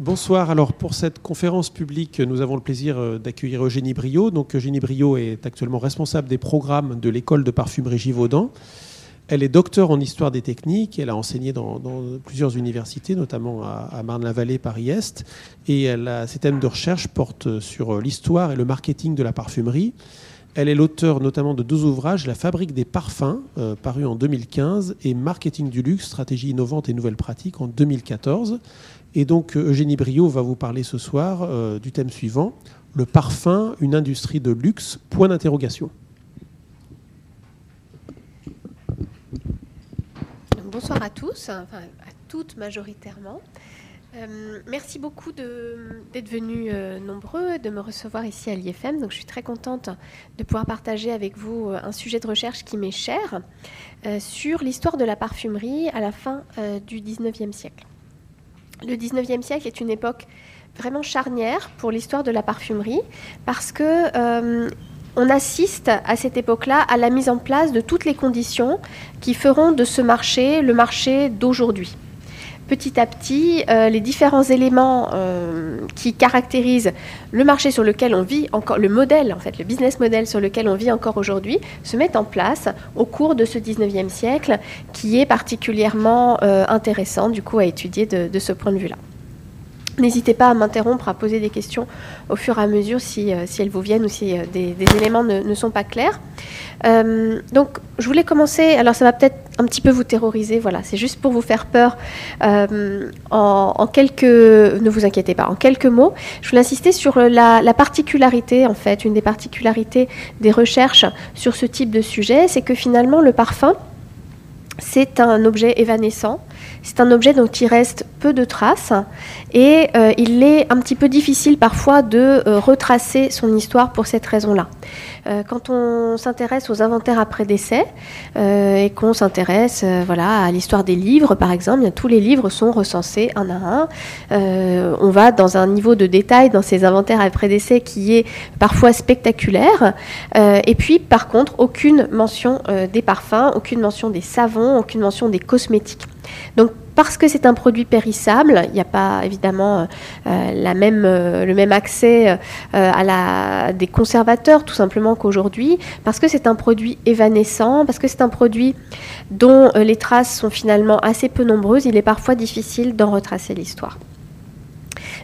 Bonsoir. Alors pour cette conférence publique, nous avons le plaisir euh, d'accueillir Eugénie Brio. Donc Eugénie Brio est actuellement responsable des programmes de l'école de parfumerie Givaudan. Elle est docteur en histoire des techniques. Elle a enseigné dans, plusieurs universités, notamment à, Marne-la-Vallée, Paris-Est. Et ses thèmes de recherche portent sur l'histoire et le marketing de la parfumerie. Elle est l'auteur notamment de deux ouvrages, La fabrique des parfums, euh, paru en 2015, et Marketing du luxe, stratégie innovante et nouvelles pratiques en 2014. Et donc Eugénie Brio va vous parler ce soir euh, du thème suivant, le parfum, une industrie de luxe, point d'interrogation. Bonsoir à tous, enfin à toutes majoritairement. Euh, merci beaucoup d'être venus euh, nombreux, de me recevoir ici à l'IFM. Donc, je suis très contente de pouvoir partager avec vous un sujet de recherche qui m'est cher sur l'histoire de la parfumerie à la fin du 19e siècle. Le 19e siècle est une époque vraiment charnière pour l'histoire de la parfumerie parce que euh, on assiste à cette époque-là à la mise en place de toutes les conditions qui feront de ce marché le marché d'aujourd'hui. Petit à petit, euh, les différents éléments euh, qui caractérisent le marché sur lequel on vit encore, le modèle en fait, le business model sur lequel on vit encore aujourd'hui, se mettent en place au cours de ce 19e siècle, qui est particulièrement intéressant du coup à étudier de ce point de vue-là. N'hésitez pas à m'interrompre, à poser des questions au fur et à mesure si, euh, elles vous viennent ou si euh, des, éléments ne, sont pas clairs. Euh, donc, je voulais commencer. Alors, ça va peut-être un petit peu vous terroriser. Voilà, c'est juste pour vous faire peur. en, quelques, ne vous inquiétez pas. En quelques mots, je voulais insister sur la, la, particularité, en fait, une des particularités des recherches sur ce type de sujet, c'est que finalement, le parfum, c'est un objet évanescent c'est un objet dont il reste peu de traces et euh, il est un petit peu difficile parfois de euh, retracer son histoire pour cette raison-là. Euh, quand on s'intéresse aux inventaires après décès et qu'on s'intéresse voilà, à l'histoire des livres, par exemple, tous les livres sont recensés un à un. on va dans un niveau de détail dans ces inventaires après décès qui est parfois spectaculaire. et puis, par contre, aucune mention des parfums, aucune mention des savons, aucune mention des cosmétiques. Donc parce que c'est un produit périssable, il n'y a pas évidemment euh, même, euh, le même accès euh, à des conservateurs tout simplement qu'aujourd'hui, parce que c'est un produit évanescent, parce que c'est un produit dont les traces sont finalement assez peu nombreuses, il est parfois difficile d'en retracer l'histoire.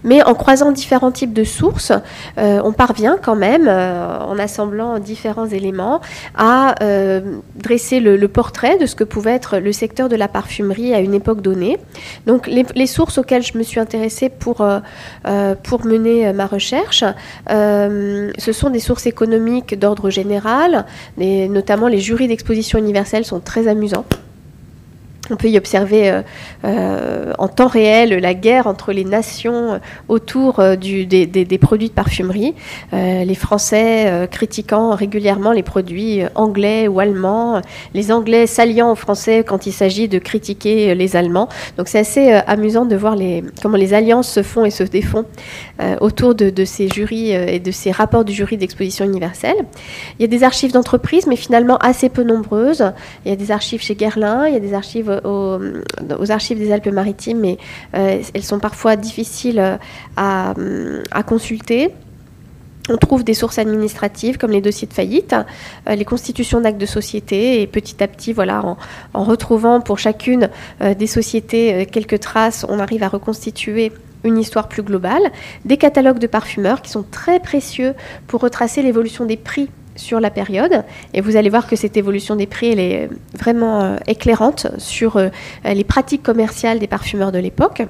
Mais en croisant différents types de sources, euh, on parvient quand même, euh, en assemblant différents éléments, à euh, dresser le, portrait de ce que pouvait être le secteur de la parfumerie à une époque donnée. Donc les, sources auxquelles je me suis intéressée pour, pour mener ma recherche, ce sont des sources économiques d'ordre général, notamment les jurys d'exposition universelle sont très amusants. On peut y observer euh, euh, en temps réel la guerre entre les nations autour euh, des, produits de parfumerie. les Français critiquant régulièrement les produits anglais ou allemands, les Anglais s'alliant aux Français quand il s'agit de critiquer les Allemands. Donc c'est assez amusant de voir comment les alliances se font et se défont autour de, ces jurys et de ces rapports du jury d'exposition universelle. Il y a des archives d'entreprise, mais finalement assez peu nombreuses. Il y a des archives chez Guerlain, il y a des archives aux, archives des Alpes-Maritimes, mais euh, elles sont parfois difficiles euh, à, consulter. On trouve des sources administratives comme les dossiers de faillite, euh, les constitutions d'actes de société, et petit à petit, voilà, en, retrouvant pour chacune des sociétés quelques traces, on arrive à reconstituer une histoire plus globale, des catalogues de parfumeurs qui sont très précieux pour retracer l'évolution des prix sur la période. Et vous allez voir que cette évolution des prix, est vraiment euh, éclairante sur euh, les pratiques commerciales des parfumeurs de l'époque.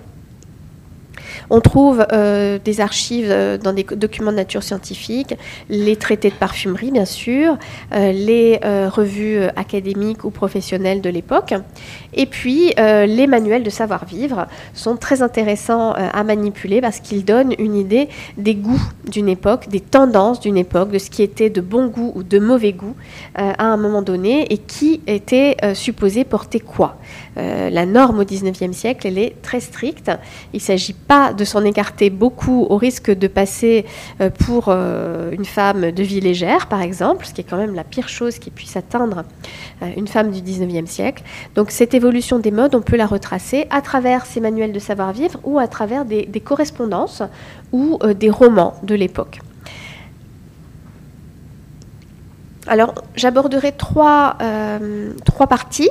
On trouve euh, des archives euh, dans des documents de nature scientifique, les traités de parfumerie, bien sûr, euh, les revues académiques ou professionnelles de l'époque. Et puis, les manuels de savoir-vivre sont très intéressants à manipuler parce qu'ils donnent une idée des goûts d'une époque, des tendances d'une époque, de ce qui était de bon goût ou de mauvais goût à un moment donné et qui était supposé porter quoi. La norme au XIXe siècle, elle est très stricte. Il ne s'agit pas de s'en écarter beaucoup au risque de passer pour une femme de vie légère, par exemple, ce qui est quand même la pire chose qui puisse atteindre une femme du XIXe siècle. Donc cette évolution des modes, on peut la retracer à travers ces manuels de savoir-vivre ou à travers des, correspondances ou des romans de l'époque. Alors, j'aborderai trois, euh, trois, parties.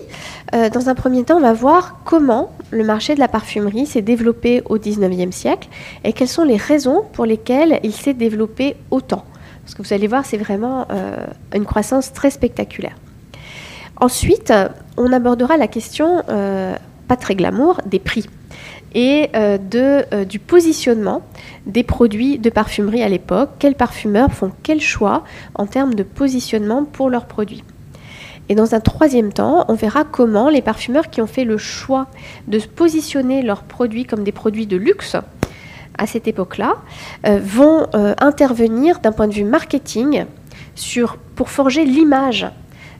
Euh, dans un premier temps, on va voir comment le marché de la parfumerie s'est développé au XIXe siècle et quelles sont les raisons pour lesquelles il s'est développé autant. Parce que vous allez voir, c'est vraiment euh, une croissance très spectaculaire. Ensuite, on abordera la question, pas très glamour, des prix et euh, de, euh, du positionnement des produits de parfumerie à l'époque. Quels parfumeurs font quel choix en termes de positionnement pour leurs produits? Et dans un troisième temps, on verra comment les parfumeurs qui ont fait le choix de positionner leurs produits comme des produits de luxe à cette époque-là euh, vont intervenir d'un point de vue marketing pour forger l'image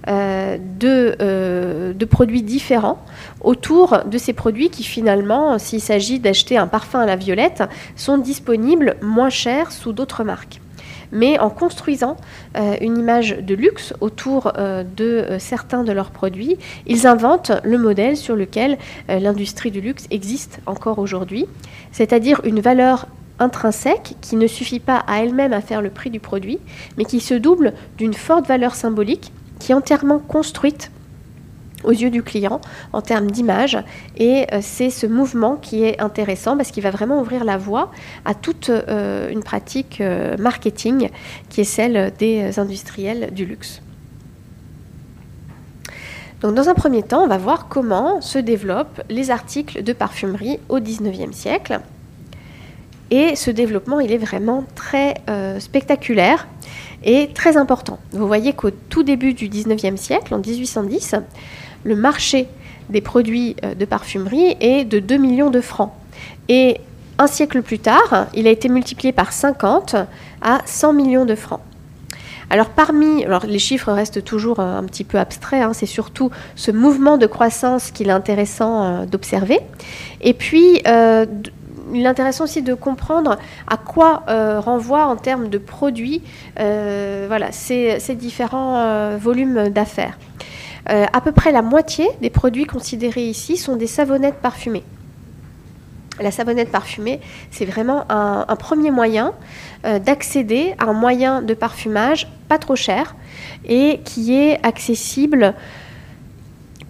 euh, euh, de, produits différents autour de ces produits qui finalement, s'il s'agit d'acheter un parfum à la violette, sont disponibles moins chers sous d'autres marques. Mais en construisant euh, une image de luxe autour de certains de leurs produits, ils inventent le modèle sur lequel l'industrie du luxe existe encore aujourd'hui, c'est-à-dire une valeur intrinsèque qui ne suffit pas à elle-même à faire le prix du produit, mais qui se double d'une forte valeur symbolique qui est entièrement construite aux yeux du client en termes d'image. Et euh, c'est ce mouvement qui est intéressant parce qu'il va vraiment ouvrir la voie à toute euh, une pratique euh, marketing qui est celle des industriels du luxe. Donc dans un premier temps, on va voir comment se développent les articles de parfumerie au 19e siècle. Et ce développement, il est vraiment très spectaculaire est très important. Vous voyez qu'au tout début du 19e siècle, en 1810, le marché des produits euh, de parfumerie est de 2 millions de francs. Et un siècle plus tard, il a été multiplié par 50 à 100 millions de francs. Alors parmi, alors les chiffres restent toujours euh, un petit peu abstraits, hein, c'est surtout ce mouvement de croissance qu'il est intéressant euh, d'observer. Et puis, il est intéressant aussi de comprendre à quoi euh, renvoient en termes de produits euh, voilà, ces, différents euh, volumes d'affaires. à peu près la moitié des produits considérés ici sont des savonnettes parfumées. La savonnette parfumée, c'est vraiment un, premier moyen d'accéder à un moyen de parfumage pas trop cher et qui est accessible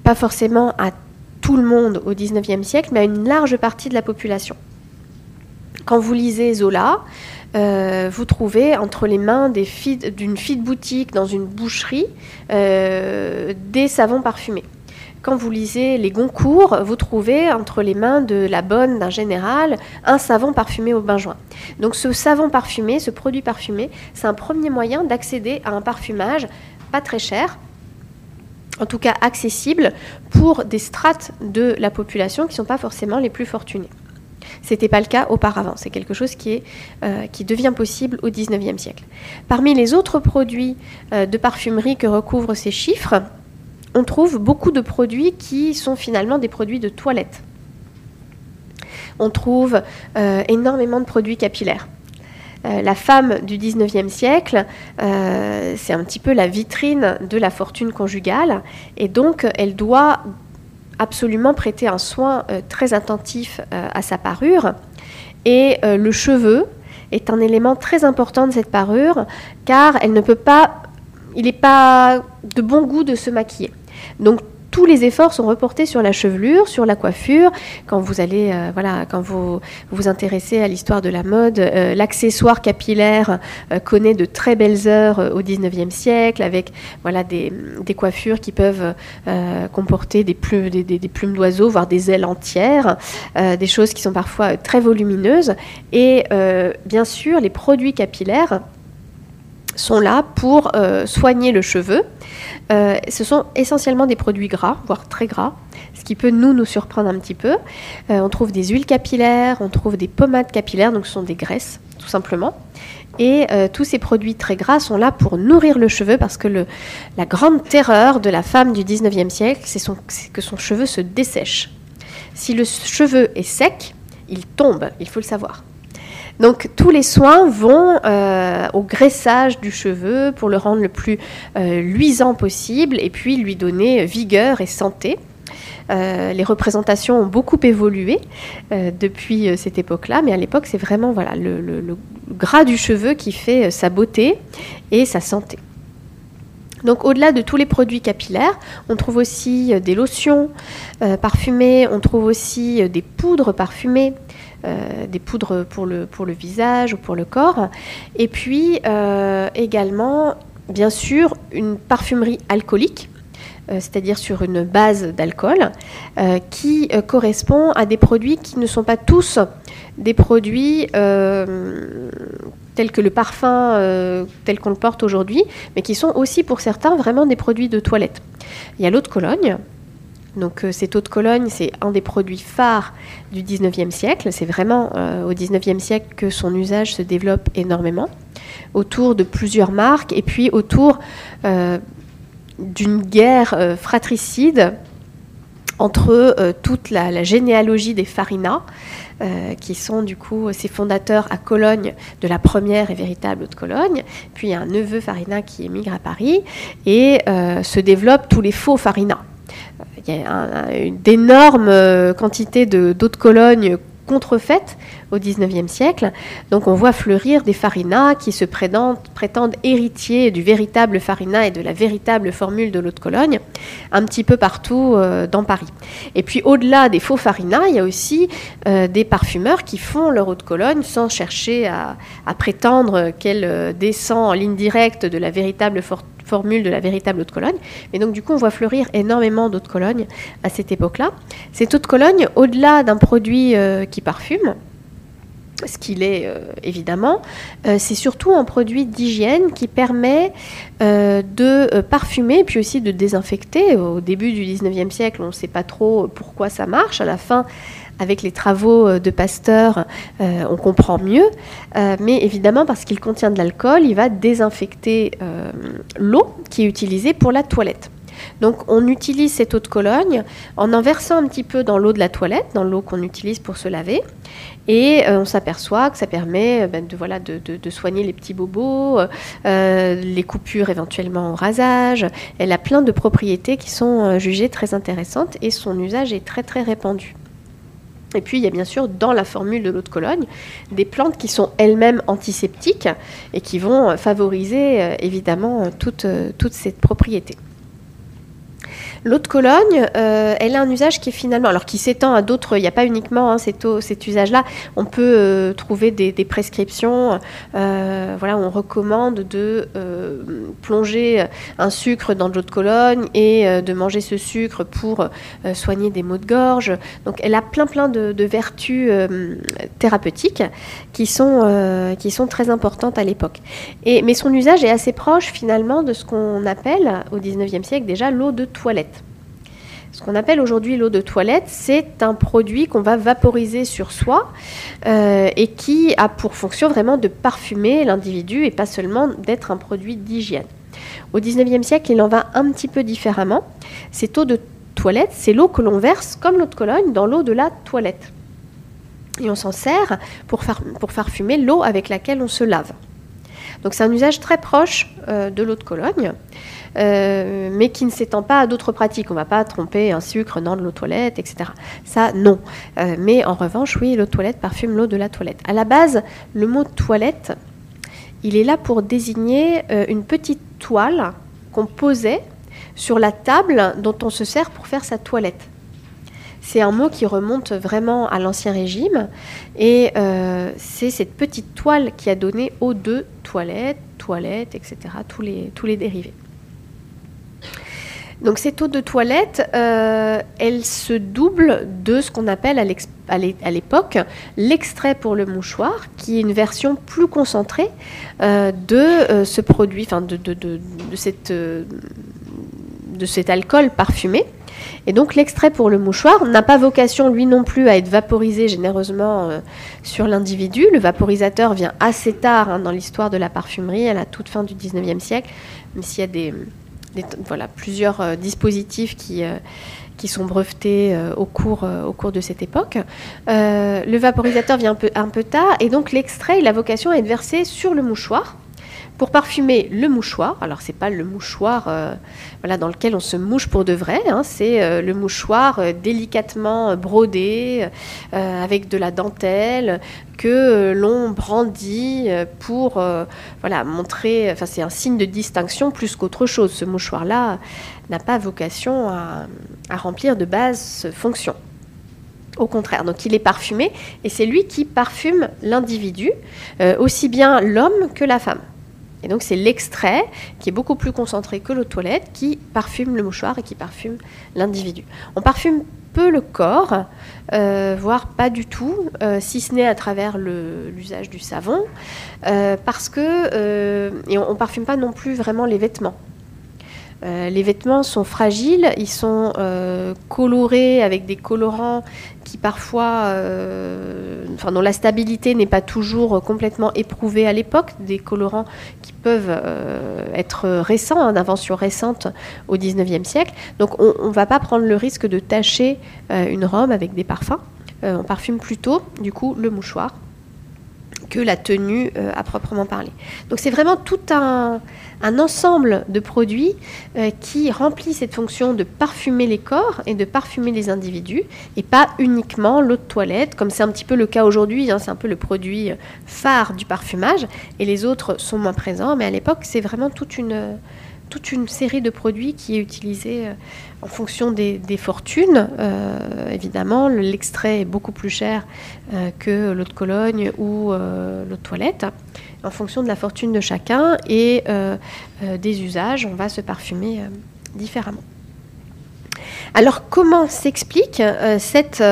pas forcément à tout le monde au 19e siècle, mais à une large partie de la population. Quand vous lisez Zola, euh, vous trouvez entre les mains d'une fille de boutique dans une boucherie euh, des savons parfumés. Quand vous lisez les Goncourt, vous trouvez entre les mains de la bonne d'un général un savon parfumé au bain-joint. Donc ce savon parfumé, ce produit parfumé, c'est un premier moyen d'accéder à un parfumage pas très cher, en tout cas accessible pour des strates de la population qui ne sont pas forcément les plus fortunées. Ce n'était pas le cas auparavant. C'est quelque chose qui, est, euh, qui devient possible au XIXe siècle. Parmi les autres produits euh, de parfumerie que recouvrent ces chiffres, on trouve beaucoup de produits qui sont finalement des produits de toilette. On trouve euh, énormément de produits capillaires. la femme du 19e siècle, c'est un petit peu la vitrine de la fortune conjugale, et donc elle doit absolument prêter un soin euh, très attentif euh, à sa parure. Et euh, le cheveu est un élément très important de cette parure, car elle ne peut pas, il n'est pas de bon goût de se maquiller. Donc tous les efforts sont reportés sur la chevelure, sur la coiffure. Quand vous allez, euh, voilà, quand vous vous intéressez à l'histoire de la mode, euh, l'accessoire capillaire euh, connaît de très belles heures au 19e siècle, avec voilà des, coiffures qui peuvent comporter des plumes, des, des plumes d'oiseaux, voire des ailes entières, des choses qui sont parfois très volumineuses. Et bien sûr, les produits capillaires sont là pour soigner le cheveu euh, ce sont essentiellement des produits gras, voire très gras, ce qui peut nous nous surprendre un petit peu. Euh, on trouve des huiles capillaires, on trouve des pommades capillaires, donc ce sont des graisses, tout simplement. Et euh, tous ces produits très gras sont là pour nourrir le cheveu parce que la grande terreur de la femme du 19e siècle, c'est que son cheveu se dessèche. Si le cheveu est sec, il tombe, il faut le savoir. Donc tous les soins vont euh, au graissage du cheveu pour le rendre le plus euh, luisant possible et puis lui donner vigueur et santé. Euh, les représentations ont beaucoup évolué depuis cette époque-là, mais à l'époque, c'est vraiment voilà, le, gras du cheveu qui fait sa beauté et sa santé. Donc au-delà de tous les produits capillaires, on trouve aussi des lotions parfumées, on trouve aussi des poudres parfumées, euh, des poudres pour le, pour le visage ou pour le corps. Et puis euh, également, bien sûr, une parfumerie alcoolique euh, c'est-à-dire sur une base d'alcool, qui correspond à des produits qui ne sont pas tous des produits tels que le parfum tel qu'on le porte aujourd'hui, mais qui sont aussi pour certains vraiment des produits de toilette. Il y a l'eau de Cologne, donc euh, cette eau de Cologne, c'est un des produits phares du 19e siècle. C'est vraiment euh, au 19e siècle que son usage se développe énormément, autour de plusieurs marques et puis autour euh, d'une guerre fratricide entre toute la, généalogie des Farina, qui sont du coup ses fondateurs à Cologne de la première et véritable eau de Cologne. Puis un neveu Farina qui émigre à Paris et se développent tous les faux Farina il y a une d'énormes euh, quantités d'eau de, Cologne contrefaites au XIXe siècle. Donc on voit fleurir des farinas qui se prétendent, prétendent, héritiers du véritable farina et de la véritable formule de l'eau de Cologne, un petit peu partout euh, dans Paris. Et puis au-delà des faux farinas, il y a aussi euh, des parfumeurs qui font leur eau de Cologne sans chercher à, prétendre qu'elle descend en ligne directe de la véritable formule formule de la véritable eau de Cologne. Et donc, du coup, on voit fleurir énormément d'eau de Cologne à cette époque-là. Cette eau de Cologne, au-delà d'un produit euh, qui parfume, ce qu'il est euh, évidemment, euh, c'est surtout un produit d'hygiène qui permet de parfumer puis aussi de désinfecter. Au début du 19e siècle, on ne sait pas trop pourquoi ça marche. À la fin, avec les travaux euh, de Pasteur, euh, on comprend mieux. Euh, mais évidemment, parce qu'il contient de l'alcool, il va désinfecter l'eau qui est utilisée pour la toilette. Donc on utilise cette eau de Cologne en en versant un petit peu dans l'eau de la toilette, dans l'eau qu'on utilise pour se laver. Et on s'aperçoit que ça permet ben, de, soigner les petits bobos, les coupures éventuellement au rasage. Elle a plein de propriétés qui sont jugées très intéressantes et son usage est très très répandu. Et puis, il y a bien sûr dans la formule de l'eau de Cologne des plantes qui sont elles-mêmes antiseptiques et qui vont favoriser euh, évidemment toute, euh, toute cette propriété. L'eau de Cologne, euh, elle a un usage qui est finalement, alors qui s'étend à d'autres, il n'y a pas uniquement hein, cet, usage-là, on peut euh, trouver des, prescriptions, euh, on recommande de plonger un sucre dans de l'eau de Cologne et de manger ce sucre pour soigner des maux de gorge. Donc elle a plein plein de, vertus thérapeutiques qui sont, très importantes à l'époque. Mais son usage est assez proche finalement de ce qu'on appelle au 19e siècle déjà l'eau de toilette. Ce qu'on appelle aujourd'hui l'eau de toilette, c'est un produit qu'on va vaporiser sur soi euh, et qui a pour fonction vraiment de parfumer l'individu et pas seulement d'être un produit d'hygiène. Au 19e siècle, il en va un petit peu différemment. Cette eau de toilette, c'est l'eau que l'on verse, comme l'eau de Cologne, dans l'eau de la toilette. Et on s'en sert pour, pour parfumer l'eau avec laquelle on se lave. Donc c'est un usage très proche euh, de l'eau de Cologne. Euh, mais qui ne s'étend pas à d'autres pratiques. On ne va pas tromper un sucre dans de l'eau toilette, etc. Ça, non. Euh, mais en revanche, oui, l'eau toilette parfume l'eau de la toilette. À la base, le mot toilette, il est là pour désigner euh, une petite toile qu'on posait sur la table dont on se sert pour faire sa toilette. C'est un mot qui remonte vraiment à l'Ancien Régime et c'est cette petite toile qui a donné eau de toilette, toilette, etc., tous les dérivés. Donc cette eau de toilette, euh, elle se double de ce qu'on appelle à l'époque l'extrait pour le mouchoir, qui est une version plus concentrée euh, de euh, ce produit, enfin de, cet alcool parfumé. Et donc l'extrait pour le mouchoir n'a pas vocation lui non plus à être vaporisé généreusement sur l'individu. Le vaporisateur vient assez tard hein, dans l'histoire de la parfumerie, à la toute fin du 19e siècle, même s'il y a des, voilà, plusieurs euh, dispositifs qui, euh, qui sont brevetés au, cours, au cours de cette époque. le vaporisateur vient un peu, un peu tard et donc l'extrait il a vocation à être versé sur le mouchoir pour parfumer le mouchoir. Alors c'est pas le mouchoir euh, dans lequel on se mouche pour de vrai, hein. c'est euh, le mouchoir euh, délicatement brodé avec de la dentelle que l'on brandit pour voilà, montrer, enfin c'est un signe de distinction plus qu'autre chose. Ce mouchoir-là n'a pas vocation à remplir de base fonction. Au contraire, donc il est parfumé et c'est lui qui parfume l'individu, aussi bien l'homme que la femme. Et donc c'est l'extrait qui est beaucoup plus concentré que l'eau de toilette qui parfume le mouchoir et qui parfume l'individu. On parfume peu le corps, euh, voire pas du tout, euh, si ce n'est à travers l'usage du savon, euh, parce que et on, ne parfume pas non plus vraiment les vêtements. Les vêtements sont fragiles, ils sont colorés avec des colorants qui parfois, enfin, dont la stabilité n'est pas toujours complètement éprouvée à l'époque, des colorants qui peuvent euh, être récents, hein, d'inventions récentes au 19e siècle. Donc on ne va pas prendre le risque de tacher euh, une robe avec des parfums. Euh, on parfume plutôt, du coup, le mouchoir la tenue euh, à proprement parler. Donc c'est vraiment tout un, ensemble de produits euh, qui remplit cette fonction de parfumer les corps et de parfumer les individus, et pas uniquement l'eau de toilette, comme c'est un petit peu le cas aujourd'hui, hein, c'est un peu le produit phare du parfumage, et les autres sont moins présents, mais à l'époque c'est vraiment toute une toute une série de produits qui est utilisée euh, en fonction des, fortunes. Euh, évidemment, l'extrait est beaucoup plus cher euh, que l'eau de Cologne ou l'eau de toilette. En fonction de la fortune de chacun et des usages, on va se parfumer différemment. Alors comment s'explique cette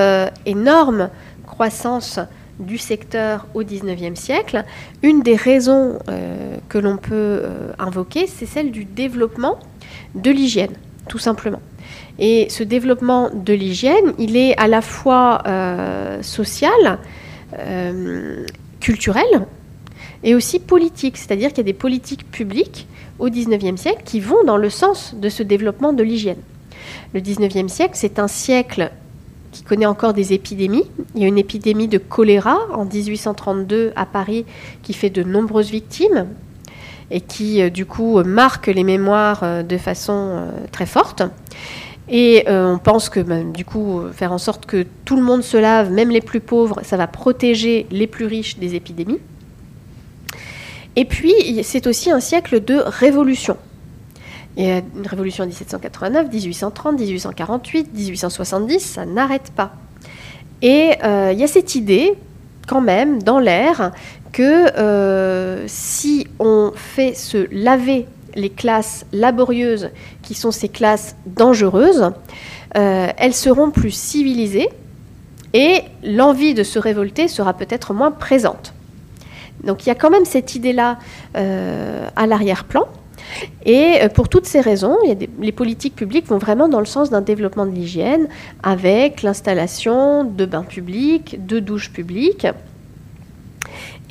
énorme croissance du secteur au XIXe siècle, une des raisons euh, que l'on peut euh, invoquer, c'est celle du développement de l'hygiène, tout simplement. Et ce développement de l'hygiène, il est à la fois euh, social, culturel et aussi politique. C'est-à-dire qu'il y a des politiques publiques au XIXe siècle qui vont dans le sens de ce développement de l'hygiène. Le XIXe siècle, c'est un siècle connaît encore des épidémies. Il y a une épidémie de choléra en 1832 à Paris qui fait de nombreuses victimes et qui, euh, du coup, marque les mémoires euh, de façon euh, très forte. Et on pense que, ben, du coup, faire en sorte que tout le monde se lave, même les plus pauvres, ça va protéger les plus riches des épidémies. Et puis, c'est aussi un siècle de révolution. Il y a une révolution en 1789, 1830, 1848, 1870, ça n'arrête pas. Et euh, il y a cette idée, quand même, dans l'air, que euh, si on fait se laver les classes laborieuses, qui sont ces classes dangereuses, euh, elles seront plus civilisées et l'envie de se révolter sera peut-être moins présente. Donc il y a quand même cette idée-là à l'arrière-plan. Et euh, pour toutes ces raisons, les politiques publiques vont vraiment dans le sens d'un développement de l'hygiène avec l'installation de bains publics, de douches publiques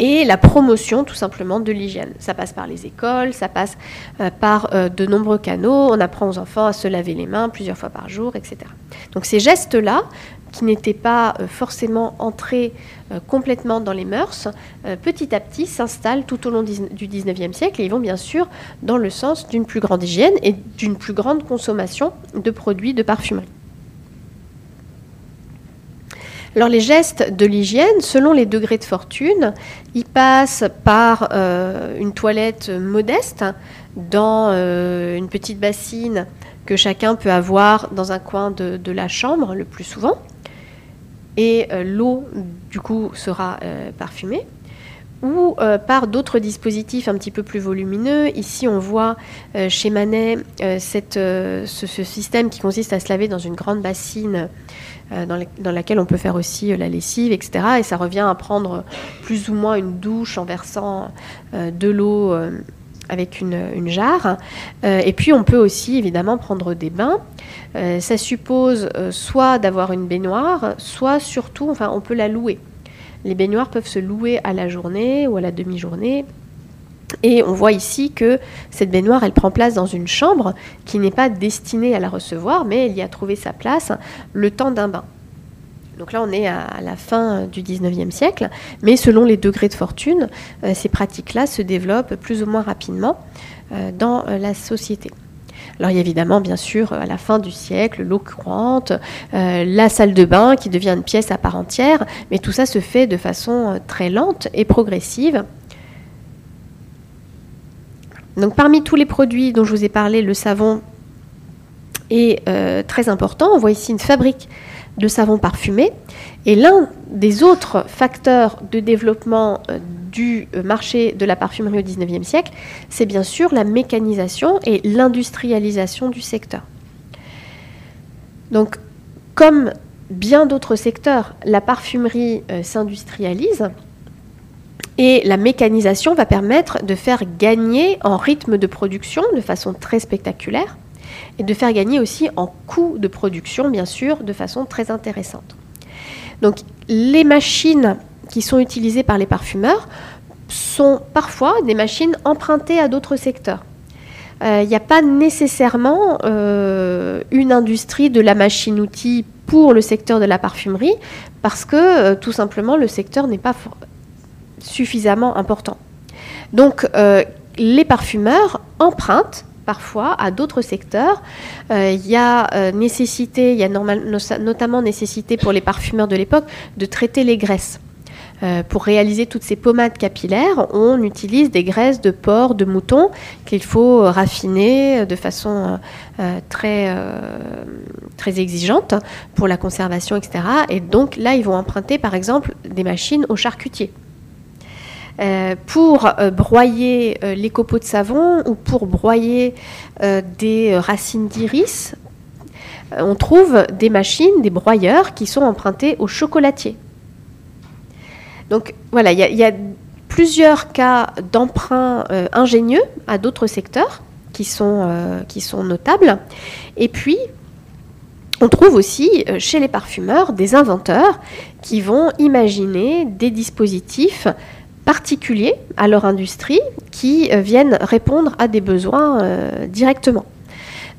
et la promotion tout simplement de l'hygiène. Ça passe par les écoles, ça passe euh, par euh, de nombreux canaux, on apprend aux enfants à se laver les mains plusieurs fois par jour, etc. Donc ces gestes-là qui n'étaient pas euh, forcément entrés euh, complètement dans les mœurs, euh, petit à petit s'installent tout au long du XIXe siècle et ils vont bien sûr dans le sens d'une plus grande hygiène et d'une plus grande consommation de produits de parfumerie. Alors les gestes de l'hygiène, selon les degrés de fortune, ils passent par une toilette modeste dans une petite bassine que chacun peut avoir dans un coin de la chambre le plus souvent et euh, l'eau, du coup, sera euh, parfumée ou euh, par d'autres dispositifs un petit peu plus volumineux. Ici, on voit chez Manet ce, système qui consiste à se laver dans une grande bassine dans, dans, laquelle on peut faire aussi la lessive, etc. Et ça revient à prendre plus ou moins une douche en versant de l'eau avec une, jarre. et puis on peut aussi évidemment prendre des bains. ça suppose soit d'avoir une baignoire, soit surtout, enfin on peut la louer. Les baignoires peuvent se louer à la journée ou à la demi-journée. Et on voit ici que cette baignoire, elle prend place dans une chambre qui n'est pas destinée à la recevoir, mais elle y a trouvé sa place le temps d'un bain. Donc là, on est à la fin du 19e siècle, mais selon les degrés de fortune, euh, ces pratiques-là se développent plus ou moins rapidement euh, dans euh, la société. Alors il y a évidemment, bien sûr, à la fin du siècle, l'eau courante, la salle de bain qui devient une pièce à part entière, mais tout ça se fait de façon très lente et progressive donc parmi tous les produits dont je vous ai parlé, le savon est très important. On voit ici une fabrique de savon parfumé. Et l'un des autres facteurs de développement euh, du euh, marché de la parfumerie au XIXe siècle, c'est bien sûr la mécanisation et l'industrialisation du secteur. Donc, comme bien d'autres secteurs, la parfumerie s'industrialise. Et la mécanisation va permettre de faire gagner en rythme de production de façon très spectaculaire et de faire gagner aussi en coût de production, bien sûr, de façon très intéressante. Donc les machines qui sont utilisées par les parfumeurs sont parfois des machines empruntées à d'autres secteurs. Il euh, n'y a pas nécessairement euh, une industrie de la machine-outil pour le secteur de la parfumerie parce que euh, tout simplement le secteur n'est pas suffisamment important. Donc, les parfumeurs empruntent parfois à d'autres secteurs. Euh, il y a euh, nécessité, il y a notamment nécessité pour les parfumeurs de l'époque de traiter les graisses. pour réaliser toutes ces pommades capillaires, on utilise des graisses de porc, de mouton qu'il faut raffiner de façon très, très exigeante pour la conservation, etc. Et donc là, ils vont emprunter par exemple des machines au charcutier. Euh, pour euh, broyer euh, les copeaux de savon ou pour broyer des racines d'iris, on trouve des machines, des broyeurs qui sont empruntés au chocolatier. Donc voilà, il y, a plusieurs cas d'emprunt ingénieux à d'autres secteurs qui sont notables. Et puis, on trouve aussi chez les parfumeurs des inventeurs qui vont imaginer des dispositifs particuliers à leur industrie qui euh, viennent répondre à des besoins euh, directement.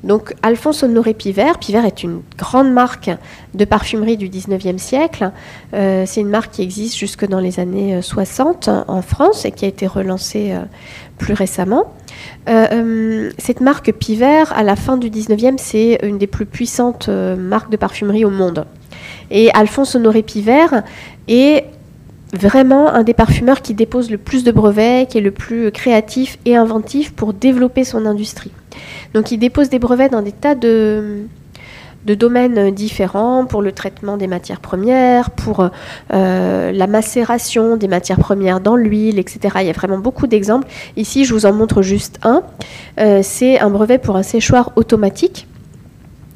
Donc Alphonse Honoré Pivert, Pivert est une grande marque de parfumerie du 19e siècle. Euh, c'est une marque qui existe jusque dans les années 60 en France et qui a été relancée plus récemment. cette marque Pivert, à la fin du 19e, c'est une des plus puissantes marques de parfumerie au monde. Et Alphonse Honoré Pivert est vraiment un des parfumeurs qui dépose le plus de brevets, qui est le plus créatif et inventif pour développer son industrie. Donc il dépose des brevets dans des tas de, domaines différents pour le traitement des matières premières, pour euh, la macération des matières premières dans l'huile, etc. Il y a vraiment beaucoup d'exemples. Ici, je vous en montre juste un. Euh, c'est un brevet pour un séchoir automatique.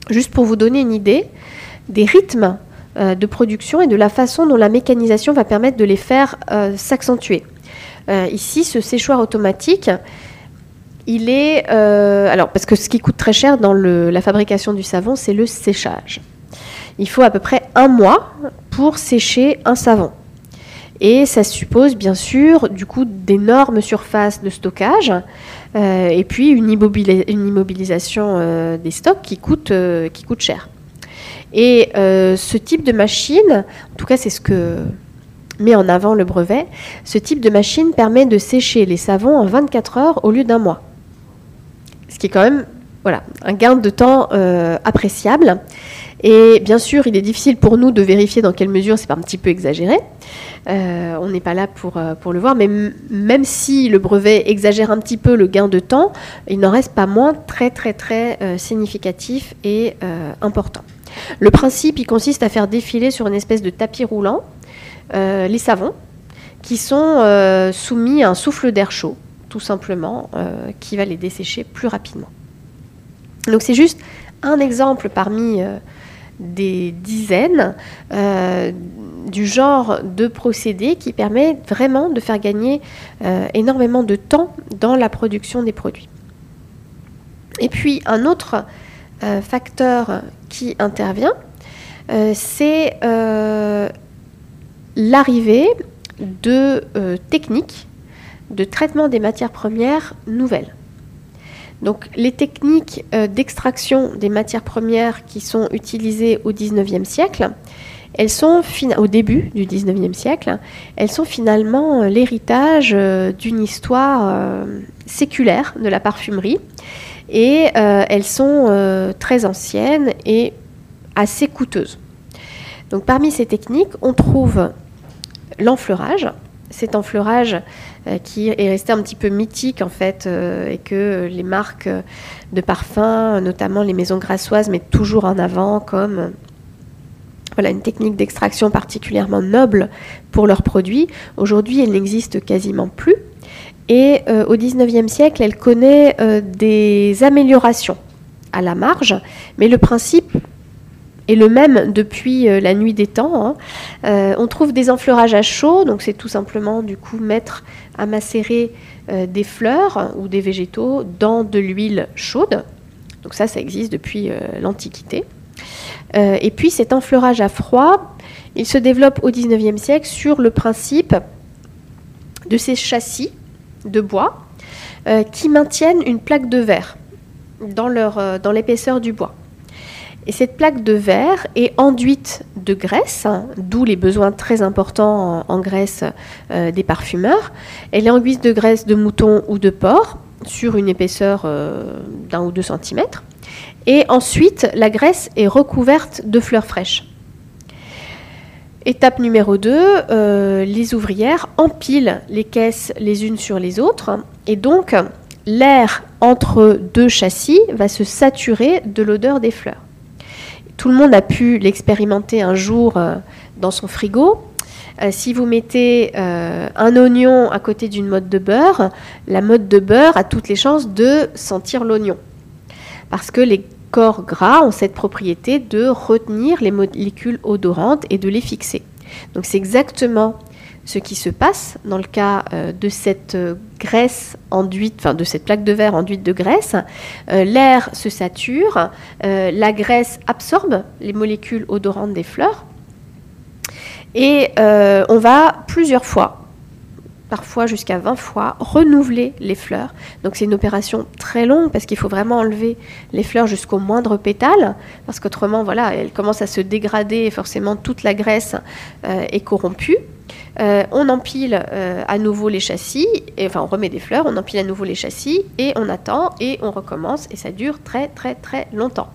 Juste pour vous donner une idée des rythmes de production et de la façon dont la mécanisation va permettre de les faire euh, s'accentuer. Euh, ici, ce séchoir automatique, il est... alors, parce que ce qui coûte très cher dans la fabrication du savon, c'est le séchage. Il faut à peu près un mois pour sécher un savon. Et ça suppose bien sûr du coup d'énormes surfaces de stockage et puis une, immobilisation des stocks qui coûte, qui coûte cher. Et euh, ce type de machine, en tout cas c'est ce que met en avant le brevet, ce type de machine permet de sécher les savons en 24 heures au lieu d'un mois. Ce qui est quand même voilà, un gain de temps euh, appréciable. Et bien sûr, il est difficile pour nous de vérifier dans quelle mesure c'est pas un petit peu exagéré. Euh, on n'est pas là pour, pour le voir, mais même si le brevet exagère un petit peu le gain de temps, il n'en reste pas moins très très très significatif et important. Le principe, il consiste à faire défiler sur une espèce de tapis roulant euh, les savons qui sont euh, soumis à un souffle d'air chaud, tout simplement, euh, qui va les dessécher plus rapidement. Donc c'est juste un exemple parmi des dizaines du genre de procédé qui permet vraiment de faire gagner énormément de temps dans la production des produits. Et puis un autre facteur qui intervient, c'est l'arrivée de techniques de traitement des matières premières nouvelles. Donc les techniques euh, d'extraction des matières premières qui sont utilisées au XIXe siècle, elles sont au début du XIXe siècle, elles sont finalement euh, l'héritage euh, d'une histoire séculaire de la parfumerie et elles sont très anciennes et assez coûteuses. Donc parmi ces techniques, on trouve l'enfleurage. Cet enfleurage euh, qui est resté un petit peu mythique en fait, euh, et que les marques de parfums, notamment les maisons grassoises, mettent toujours en avant comme voilà, une technique d'extraction particulièrement noble pour leurs produits. Aujourd'hui, elle n'existe quasiment plus. Et euh, au XIXe siècle, elle connaît des améliorations à la marge, mais le principe et le même depuis euh, la nuit des temps. Hein. Euh, on trouve des enfleurages à chaud, donc c'est tout simplement du coup mettre à macérer euh, des fleurs ou des végétaux dans de l'huile chaude. Donc ça, ça existe depuis l'Antiquité. et puis cet enfleurage à froid, il se développe au XIXe siècle sur le principe de ces châssis de bois qui maintiennent une plaque de verre dans l'épaisseur du bois. Et cette plaque de verre est enduite de graisse, hein, d'où les besoins très importants en, graisse euh, des parfumeurs. Elle est enduite de graisse de mouton ou de porc sur une épaisseur euh, d'un ou deux centimètres. Et ensuite, la graisse est recouverte de fleurs fraîches. Étape numéro 2, euh, les ouvrières empilent les caisses les unes sur les autres. Et donc, l'air entre deux châssis va se saturer de l'odeur des fleurs. Tout le monde a pu l'expérimenter un jour euh, dans son frigo. Euh, si vous mettez un oignon à côté d'une mode de beurre, la mode de beurre a toutes les chances de sentir l'oignon. Parce que les corps gras ont cette propriété de retenir les molécules odorantes et de les fixer. Donc c'est exactement ce qui se passe dans le cas euh, de cette euh, graisse enduite, de cette plaque de verre enduite de graisse. Euh, l'air se sature, la graisse absorbe les molécules odorantes des fleurs et on va plusieurs fois parfois jusqu'à 20 fois, renouveler les fleurs. Donc c'est une opération très longue parce qu'il faut vraiment enlever les fleurs jusqu'au moindre pétale, parce qu'autrement, voilà, elles commencent à se dégrader et forcément toute la graisse est corrompue. Euh, on empile euh, à nouveau les châssis, et, enfin on remet des fleurs, on empile à nouveau les châssis et on attend et on recommence et ça dure très très très longtemps.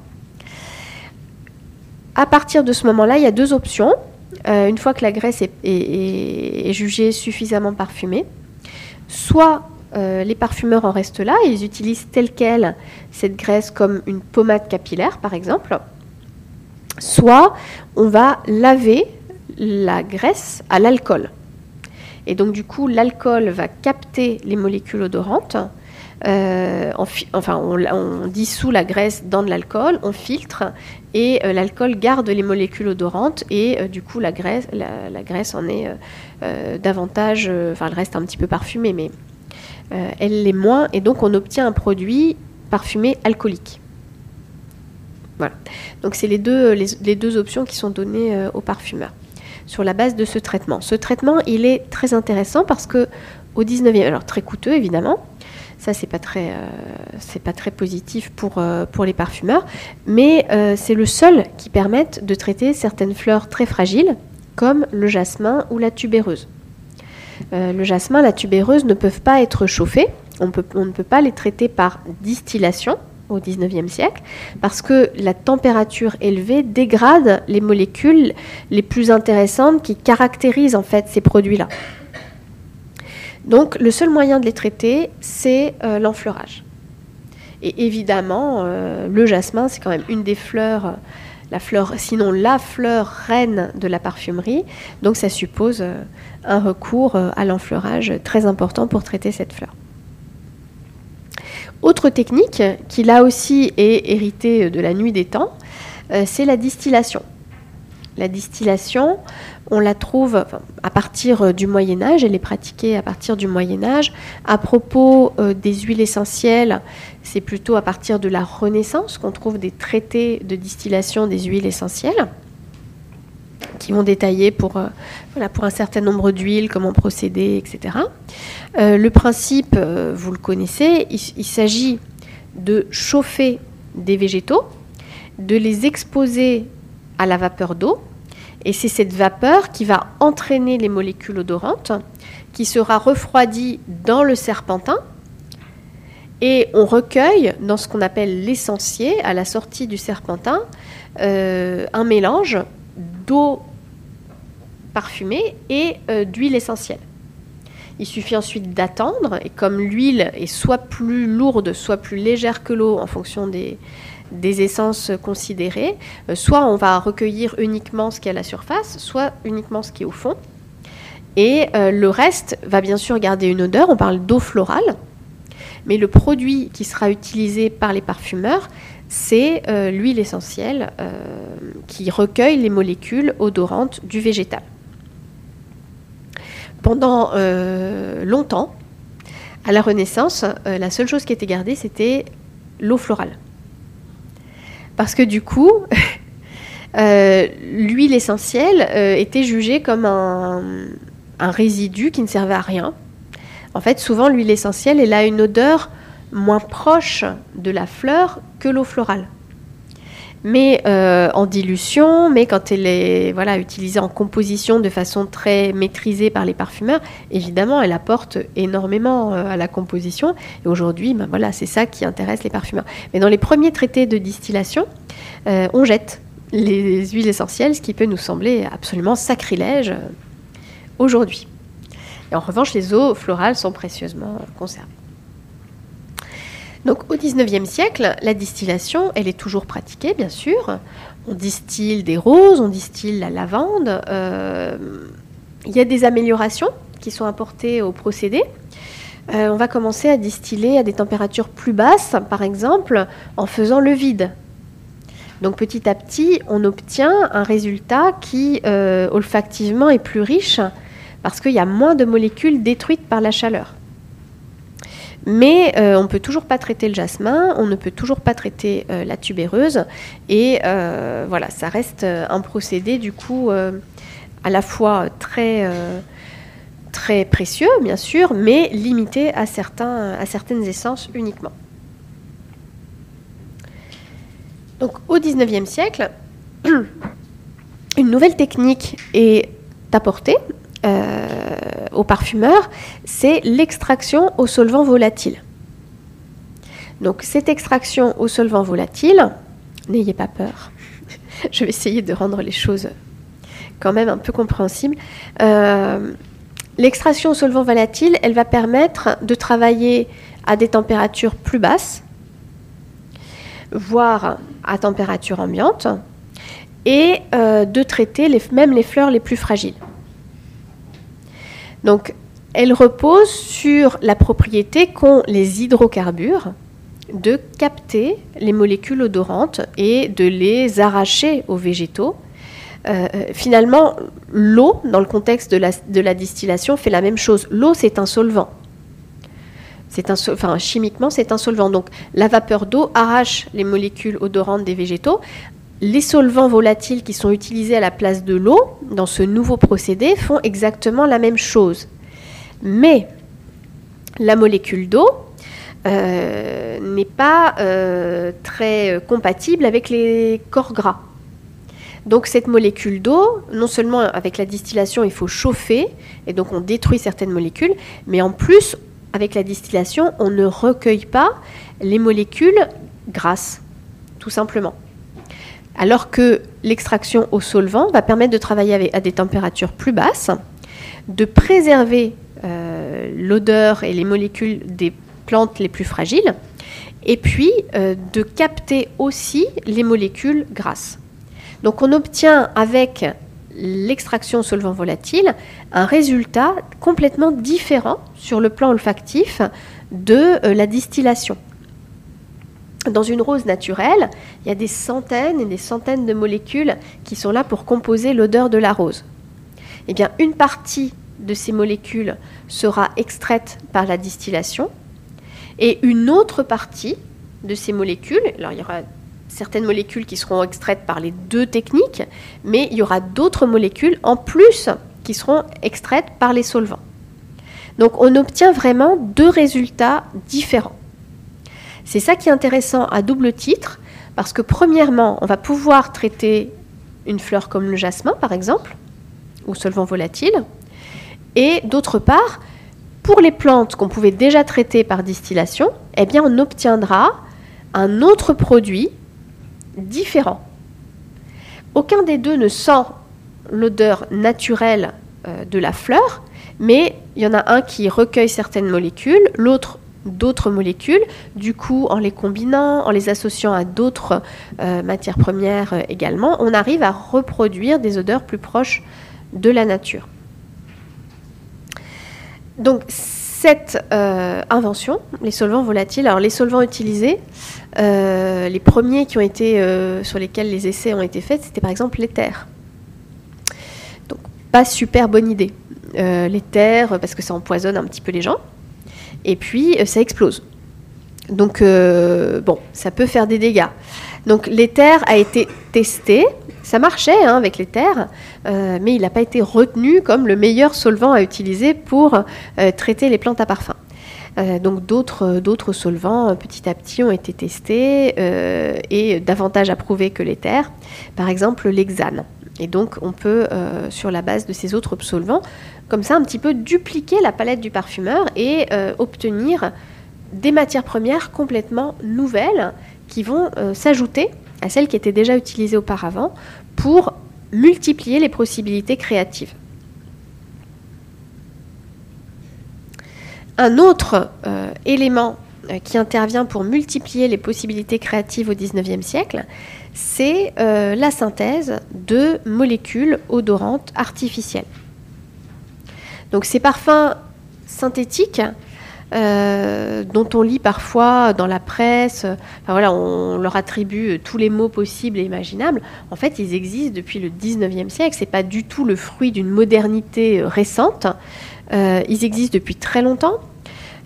À partir de ce moment-là, il y a deux options. Euh, une fois que la graisse est, jugée suffisamment parfumée, soit les parfumeurs en restent là, ils utilisent telle quelle cette graisse comme une pommade capillaire par exemple, soit on va laver la graisse à l'alcool. Et donc du coup, l'alcool va capter les molécules odorantes. Euh, on, dissout la graisse dans de l'alcool, on filtre et euh, l'alcool garde les molécules odorantes et euh, du coup la graisse, en est davantage, enfin elle reste un petit peu parfumée, mais elle l'est moins et donc on obtient un produit parfumé alcoolique. Voilà. Donc c'est les deux, les, deux options qui sont données aux parfumeurs sur la base de ce traitement. Ce traitement, il est très intéressant parce que au 19e, alors très coûteux évidemment, ça c'est pas très, euh, pas très positif pour, euh, les parfumeurs, mais euh, c'est le seul qui permette de traiter certaines fleurs très fragiles comme le jasmin ou la tubéreuse. le jasmin, la tubéreuse ne peuvent pas être peut, on ne peut pas les traiter par distillation, au 19e siècle, parce que la température élevée dégrade les molécules les plus intéressantes qui caractérisent en fait ces produits-là. Donc le seul moyen de les traiter, c'est euh, l'enfleurage. Et évidemment, euh, le jasmin, c'est quand même une des fleurs, la fleur, sinon la fleur reine de la parfumerie. Donc ça suppose euh, un recours à l'enfleurage très important pour traiter cette fleur. Autre technique qui là aussi est héritée de la nuit des temps, c'est la distillation. La distillation, on la trouve à partir du Moyen Âge, elle est pratiquée à partir du Moyen Âge. À propos des huiles essentielles, c'est plutôt à partir de la Renaissance qu'on trouve des traités de distillation des huiles essentielles qui vont détailler pour, euh, un certain nombre d'huiles, comment procéder, etc. Euh, le principe, euh, vous le connaissez, il, s'agit de chauffer des végétaux, de les exposer à la vapeur d'eau, et c'est cette vapeur qui va entraîner les molécules odorantes, qui sera refroidie dans le serpentin, et on recueille dans ce qu'on appelle l'essentiel, à la sortie du serpentin, un mélange d'eau parfumée et euh, d'huile essentielle. Il suffit ensuite d'attendre, et comme l'huile est soit plus lourde, soit plus légère que l'eau en fonction des, des essences considérées, euh, soit on va recueillir uniquement ce qui est à la surface, soit uniquement ce qui est au fond. Et euh, le reste va bien sûr garder une odeur, on parle d'eau florale, mais le produit qui sera utilisé par les parfumeurs, c'est l'huile essentielle qui recueille les molécules odorantes du végétal pendant euh, longtemps, à la Renaissance, euh, la seule chose qui était gardée, c'était l'eau florale. Parce que du coup, euh, l'huile essentielle était jugée comme un, résidu qui ne servait à rien. En fait, souvent, l'huile essentielle, elle a une odeur moins proche de la fleur que l'eau florale mais euh, en dilution, mais quand elle est voilà, utilisée en composition de façon très maîtrisée par les parfumeurs, évidemment, elle apporte énormément euh, à la composition. Et aujourd'hui, ben voilà, c'est ça qui intéresse les parfumeurs. Mais dans les premiers traités de distillation, euh, on jette les huiles essentielles, ce qui peut nous sembler absolument sacrilège aujourd'hui. Et en revanche, les eaux florales sont précieusement conservées. Donc au XIXe siècle, la distillation, elle est toujours pratiquée, bien sûr. On distille des roses, on distille la lavande. Euh, il y a des améliorations qui sont apportées au procédé. Euh, on va commencer à distiller à des températures plus basses, par exemple, en faisant le vide. Donc petit à petit, on obtient un résultat qui, euh, olfactivement, est plus riche parce qu'il y a moins de molécules détruites par la chaleur. Mais euh, on ne peut toujours pas traiter le jasmin, on ne peut toujours pas traiter euh, la tubéreuse. Et euh, voilà, ça reste un procédé du coup à la fois très, très précieux, bien sûr, mais limité à, certaines essences uniquement. Donc au XIXe siècle, une nouvelle technique est apportée euh, aux parfumeurs, c'est l'extraction au solvant volatile. Donc cette extraction au solvant volatile, n'ayez pas peur, je vais essayer de rendre les choses quand même un peu compréhensibles. Euh, l'extraction au solvant volatile, elle va permettre de travailler à des températures plus basses, voire à température ambiante, et euh, de traiter même les fleurs les plus fragiles. Donc, elle repose sur la propriété qu'ont les hydrocarbures de capter les molécules odorantes et de les arracher aux végétaux. Euh, finalement, l'eau, dans le contexte de la, distillation, fait la même chose. L'eau, c'est un solvant. Enfin, chimiquement, c'est un solvant. Donc, la vapeur d'eau arrache les molécules odorantes des végétaux. Les solvants volatiles qui sont utilisés à la place de l'eau dans ce nouveau procédé font exactement la même chose. Mais la molécule d'eau euh, n'est pas euh, très compatible avec les corps gras. Donc cette molécule d'eau, non seulement avec la distillation, il faut chauffer, et donc on détruit certaines molécules, mais en plus, avec la distillation, on ne recueille pas les molécules grasses, tout simplement alors que l'extraction au solvant va permettre de travailler à des températures plus basses, de préserver euh, l'odeur et les molécules des plantes les plus fragiles, et puis euh, de capter aussi les molécules grasses. Donc on obtient avec l'extraction au solvant volatile un résultat complètement différent sur le plan olfactif de euh, la distillation. Dans une rose naturelle, il y a des centaines et des centaines de molécules qui sont là pour composer l'odeur de la rose. Eh bien, une partie de ces molécules sera extraite par la distillation et une autre partie de ces molécules, alors il y aura certaines molécules qui seront extraites par les deux techniques, mais il y aura d'autres molécules en plus qui seront extraites par les solvants. Donc on obtient vraiment deux résultats différents. C'est ça qui est intéressant à double titre, parce que premièrement, on va pouvoir traiter une fleur comme le jasmin, par exemple, ou solvant volatile, et d'autre part, pour les plantes qu'on pouvait déjà traiter par distillation, eh bien, on obtiendra un autre produit différent. Aucun des deux ne sent l'odeur naturelle euh, de la fleur, mais il y en a un qui recueille certaines molécules, l'autre d'autres molécules. Du coup, en les combinant, en les associant à d'autres euh, matières premières euh, également, on arrive à reproduire des odeurs plus proches de la nature. Donc, cette euh, invention, les solvants volatiles, alors les solvants utilisés, les premiers qui ont été, sur lesquels les essais ont été faits, c'était par exemple l'éther. Donc, pas super bonne idée. l'éther, parce que ça empoisonne un petit peu les gens et puis euh, ça explose. Donc, euh, bon, ça peut faire des dégâts. Donc, l'éther a été testé. Ça marchait hein, avec l'éther, euh, mais il n'a pas été retenu comme le meilleur solvant à utiliser pour traiter les plantes à parfum. donc, d'autres solvants, petit à petit, ont été testés et davantage approuvés que l'éther. Par exemple, l'hexane. Et donc, on peut, sur la base de ces autres solvants, comme ça un petit peu dupliquer la palette du parfumeur et euh, obtenir des matières premières complètement nouvelles qui vont euh, s'ajouter à celles qui étaient déjà utilisées auparavant pour multiplier les possibilités créatives. Un autre euh, élément qui intervient pour multiplier les possibilités créatives au XIXe siècle, c'est la synthèse de molécules odorantes artificielles. Donc ces parfums synthétiques, euh, dont on lit parfois dans la presse, on leur attribue tous les mots possibles et imaginables. En fait, ils existent depuis le 19e siècle. C'est pas du tout le fruit d'une modernité récente. Euh, ils existent depuis très longtemps.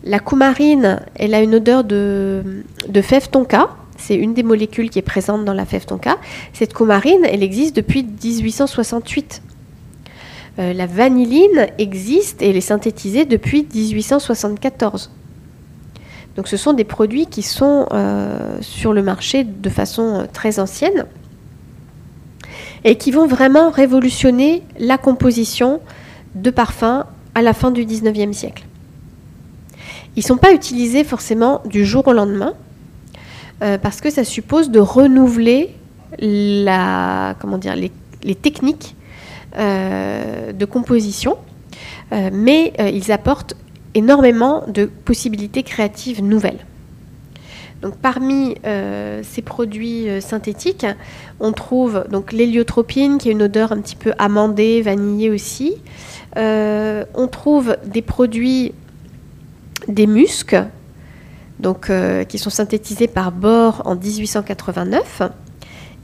La coumarine, elle a une odeur de, de fève tonka. C'est une des molécules qui est présente dans la fève. Cette coumarine, elle existe depuis 1868. Euh, la vanilline existe et elle est synthétisée depuis 1874. Donc ce sont des produits qui sont euh, sur le marché de façon euh, très ancienne et qui vont vraiment révolutionner la composition de parfums à la fin du 19e siècle. Ils ne sont pas utilisés forcément du jour au lendemain parce que ça suppose de renouveler la, comment dire, les techniques euh, de composition, euh, mais euh, ils apportent énormément de possibilités créatives nouvelles. Donc, parmi ces produits synthétiques, on trouve donc l'héliotropine qui a une odeur un petit peu amandée, vanillée aussi. on trouve des produits, des muscs, donc, qui sont synthétisés par Bohr en 1889.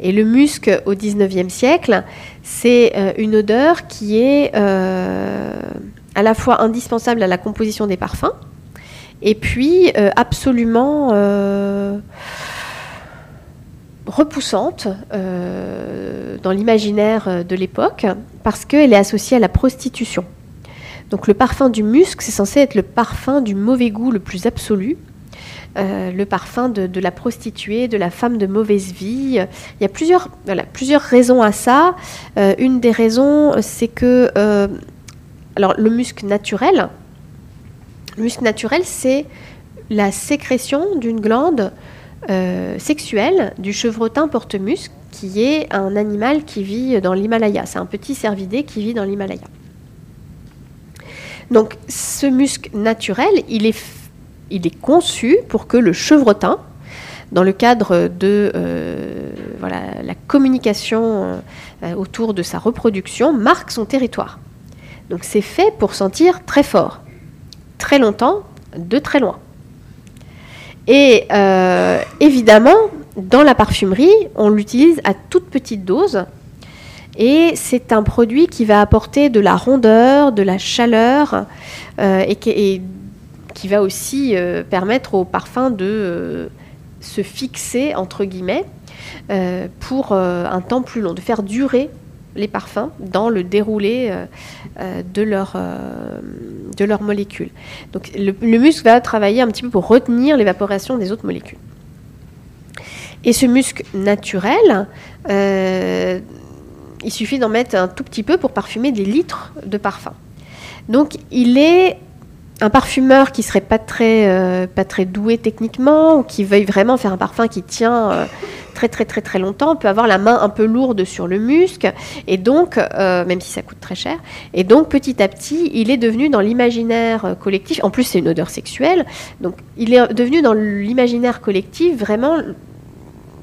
Et le musc au XIXe siècle, c'est euh, une odeur qui est euh, à la fois indispensable à la composition des parfums et puis euh, absolument repoussante dans l'imaginaire de l'époque parce qu'elle est associée à la prostitution. Donc le parfum du musc, c'est censé être le parfum du mauvais goût le plus absolu euh, le parfum de, la prostituée, de la femme de mauvaise vie. Il y a plusieurs, raisons à ça. Euh, une des raisons, c'est que euh, le musc naturel, naturel, c'est la sécrétion d'une glande sexuelle du chevrotin porte-musc, qui est un animal qui vit dans l'Himalaya. C'est un petit cervidé qui vit dans l'Himalaya. Donc ce musc naturel, il est il est conçu pour que le chevrotin, dans le cadre de euh, la communication euh, autour de sa reproduction, marque son territoire. Donc c'est fait pour sentir très fort, très longtemps, de très loin. Et euh, évidemment, dans la parfumerie, on l'utilise à toute petite dose. Et c'est un produit qui va apporter de la rondeur, de la chaleur et, qui, qui, va aussi euh, permettre au parfum de se fixer, entre guillemets, pour un temps plus long, de faire durer les parfums dans le déroulé euh, euh, de, leur, euh, de leurs molécules. Donc le, muscle va travailler un petit peu pour retenir l'évaporation des autres molécules. Et ce muscle naturel, il suffit d'en mettre un tout petit peu pour parfumer des litres de parfum. Donc il est un parfumeur qui serait pas très, pas très doué techniquement ou qui veuille vraiment faire un parfum qui tient très très très très longtemps, on peut avoir la main un peu lourde sur le musc, et donc, euh, même si ça coûte très cher, et donc petit à petit, il est devenu dans l'imaginaire collectif, en plus c'est une odeur sexuelle, donc il est devenu dans l'imaginaire collectif vraiment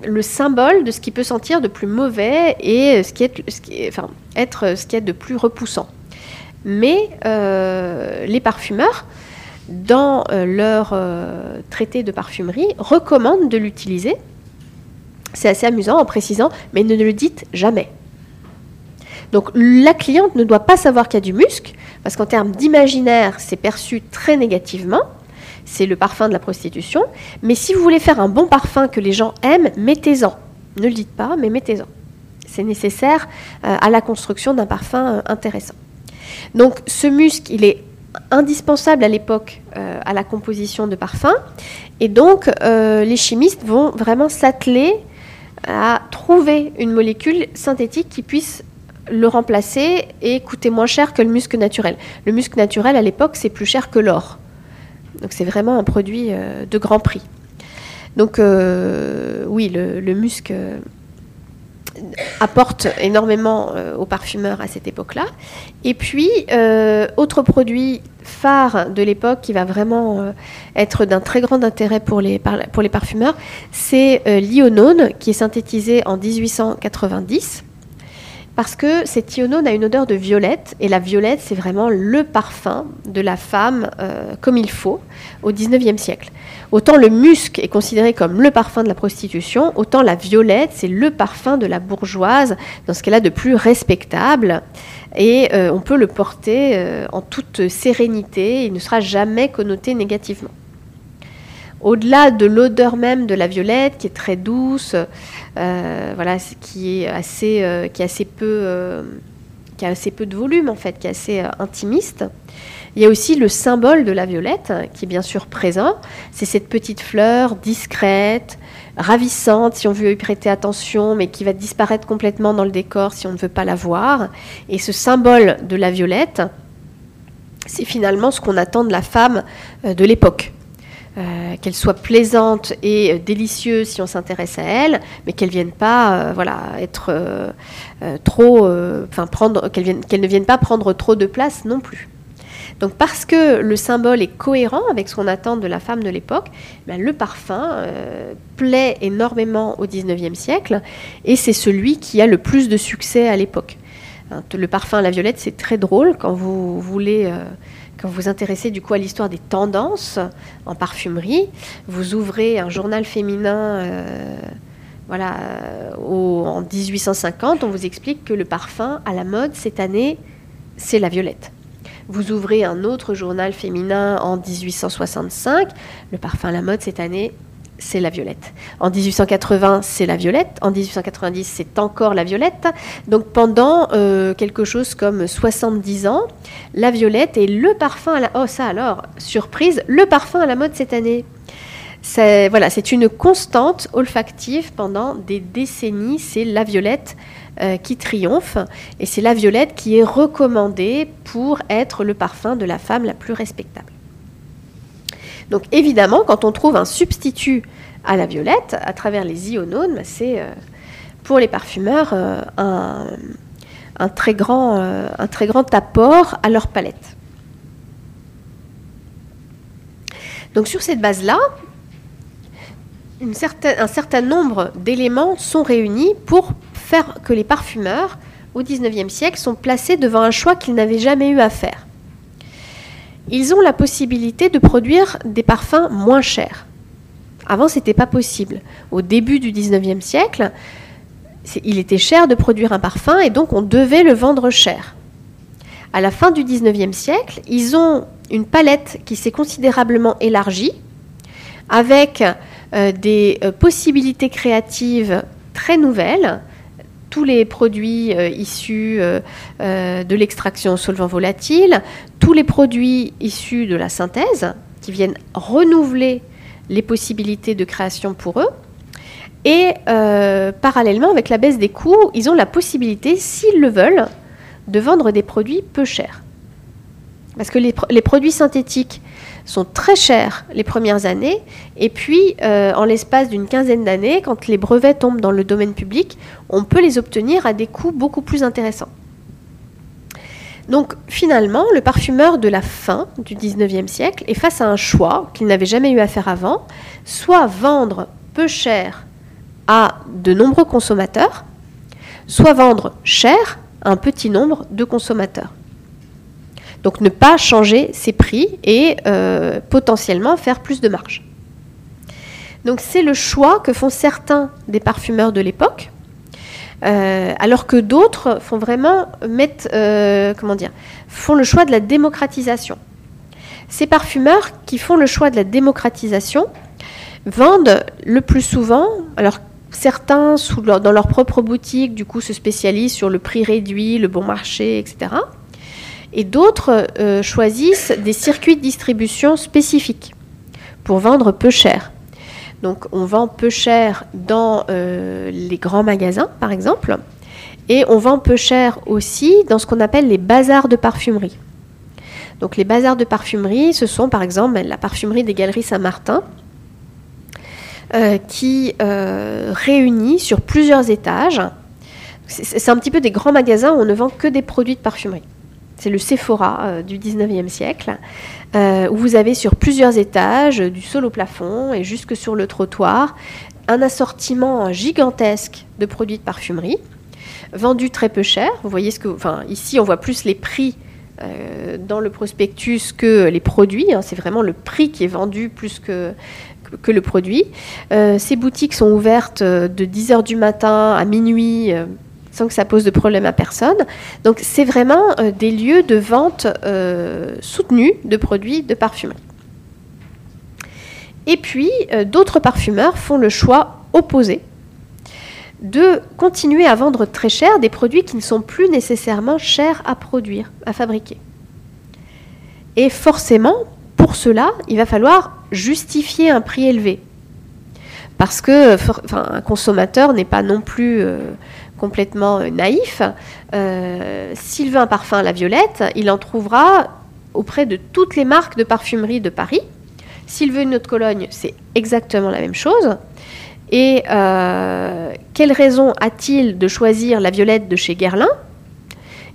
le symbole de ce qui peut sentir de plus mauvais et ce ce qui enfin, être ce qui est de plus repoussant. Mais euh, les parfumeurs, dans euh, leur traité de parfumerie, recommandent de l'utiliser c'est assez amusant en précisant, mais ne le dites jamais. Donc la cliente ne doit pas savoir qu'il y a du musc, parce qu'en termes d'imaginaire, c'est perçu très négativement. C'est le parfum de la prostitution. Mais si vous voulez faire un bon parfum que les gens aiment, mettez-en. Ne le dites pas, mais mettez-en. C'est nécessaire euh, à la construction d'un parfum euh, intéressant. Donc ce musc, il est indispensable à l'époque euh, à la composition de parfums. Et donc les chimistes vont vraiment s'atteler à trouver une molécule synthétique qui puisse le remplacer et coûter moins cher que le musc naturel. Le musc naturel, à l'époque, c'est plus cher que l'or. Donc c'est vraiment un produit euh, de grand prix. Donc euh, oui, le, le musc euh, apporte énormément aux parfumeurs à cette époque-là. Et puis, autre produit phare de l'époque qui va vraiment euh, être d'un très grand intérêt pour les, parfumeurs, c'est euh, l'ionone qui est synthétisé en 1890 parce que cette ionone a une odeur de violette, et la violette, c'est vraiment le parfum de la femme euh, comme il faut au XIXe siècle. Autant le musc est considéré comme le parfum de la prostitution, autant la violette, c'est le parfum de la bourgeoise, dans ce qu'elle a de plus respectable, et euh, on peut le porter euh, en toute sérénité, il ne sera jamais connoté négativement. Au-delà de l'odeur même de la violette, qui est très douce, euh, voilà, qui euh, assez peu, euh, a assez peu de volume en fait, qui est assez intimiste. Il y a aussi le symbole de la violette qui est bien sûr présent. C'est cette petite fleur discrète, ravissante si on veut y prêter attention, mais qui va disparaître complètement dans le décor si on ne veut pas la voir. Et ce symbole de la violette, c'est finalement ce qu'on attend de la femme de l'époque. Euh, qu'elle soit plaisante et euh, délicieuse si on s'intéresse à elle, mais qu'elle vienne pas, euh, voilà, être trop, enfin ne vienne pas prendre trop de place non plus. Donc parce que le symbole est cohérent avec ce qu'on attend de la femme de l'époque, ben, le parfum plaît énormément au XIXe siècle et c'est celui qui a le plus de succès à l'époque. Hein, le parfum à la violette, c'est très drôle quand vous voulez quand vous vous intéressez du coup à l'histoire des tendances en parfumerie, vous ouvrez un journal féminin. Euh, voilà, en 1850, on vous explique que le parfum à la mode cette année, c'est la violette. Vous ouvrez un autre journal féminin en 1865, le parfum à la mode cette année, c'est la violette. En 1880, c'est la violette. En 1890, c'est encore la violette. Donc pendant euh, quelque chose comme 70 ans, la violette est le parfum à la... Oh ça alors, surprise, le parfum à la mode cette année. C'est, voilà, c'est une constante olfactive pendant des décennies. C'est la violette euh, qui triomphe. Et c'est la violette qui est recommandée pour être le parfum de la femme la plus respectable. Donc évidemment, quand on trouve un substitut à la violette, à travers les ionones, c'est euh, pour les parfumeurs euh, un, très grand, euh, un très grand apport à leur palette. Donc sur cette base-là, un certain nombre d'éléments sont réunis pour faire que les parfumeurs, au XIXe siècle, sont placés devant un choix qu'ils n'avaient jamais eu à faire ils ont la possibilité de produire des parfums moins chers. Avant, ce n'était pas possible. Au début du 19e siècle, il était cher de produire un parfum et donc on devait le vendre cher. À la fin du 19e siècle, ils ont une palette qui s'est considérablement élargie avec euh, des euh, possibilités créatives très nouvelles. Tous les produits euh, issus de l'extraction solvant volatile, tous les produits issus de la synthèse qui viennent renouveler les possibilités de création pour eux. Et parallèlement, avec la baisse des coûts, ils ont la possibilité, s'ils le veulent, de vendre des produits peu chers. Parce que les produits synthétiques sont très chers les premières années, et puis euh, en l'espace d'une quinzaine d'années, quand les brevets tombent dans le domaine public, on peut les obtenir à des coûts beaucoup plus intéressants. Donc finalement, le parfumeur de la fin du 19e siècle est face à un choix qu'il n'avait jamais eu à faire avant, soit vendre peu cher à de nombreux consommateurs, soit vendre cher à un petit nombre de consommateurs. Donc ne pas changer ses prix et euh, potentiellement faire plus de marge. Donc c'est le choix que font certains des parfumeurs de l'époque, euh, alors que d'autres font vraiment mettre, euh, comment dire, font le choix de la démocratisation. Ces parfumeurs qui font le choix de la démocratisation vendent le plus souvent, alors certains dans leur propre boutique, du coup, se spécialisent sur le prix réduit, le bon marché, etc et d'autres euh, choisissent des circuits de distribution spécifiques pour vendre peu cher. Donc on vend peu cher dans euh, les grands magasins, par exemple, et on vend peu cher aussi dans ce qu'on appelle les bazars de parfumerie. Donc les bazars de parfumerie, ce sont par exemple la parfumerie des Galeries Saint-Martin, euh, qui réunit sur plusieurs étages. C'est un petit peu des grands magasins où on ne vend que des produits de parfumerie. C'est le Sephora euh, du 19e siècle, euh, où vous avez sur plusieurs étages, du sol au plafond et jusque sur le trottoir, un assortiment gigantesque de produits de parfumerie, vendus très peu cher. Vous voyez ce que, enfin, ici on voit plus les prix euh, dans le prospectus que les produits. Hein. c'est vraiment le prix qui est vendu plus que, que le produit. ces boutiques sont ouvertes de 10h du matin à minuit sans que ça pose de problème à personne. Donc c'est vraiment euh, des lieux de vente euh, soutenus de produits de parfumerie. Et puis euh, d'autres parfumeurs font le choix opposé de continuer à vendre très cher des produits qui ne sont plus nécessairement chers à produire, à fabriquer. Et forcément, pour cela, il va falloir justifier un prix élevé. Parce que un consommateur n'est pas non plus complètement euh, naïf, s'il veut un parfum à la violette, il en trouvera auprès de toutes les marques de parfumerie de Paris. S'il veut une autre Cologne, c'est exactement la même chose. Et euh, quelle raison a-t-il de choisir la violette de chez Guerlain,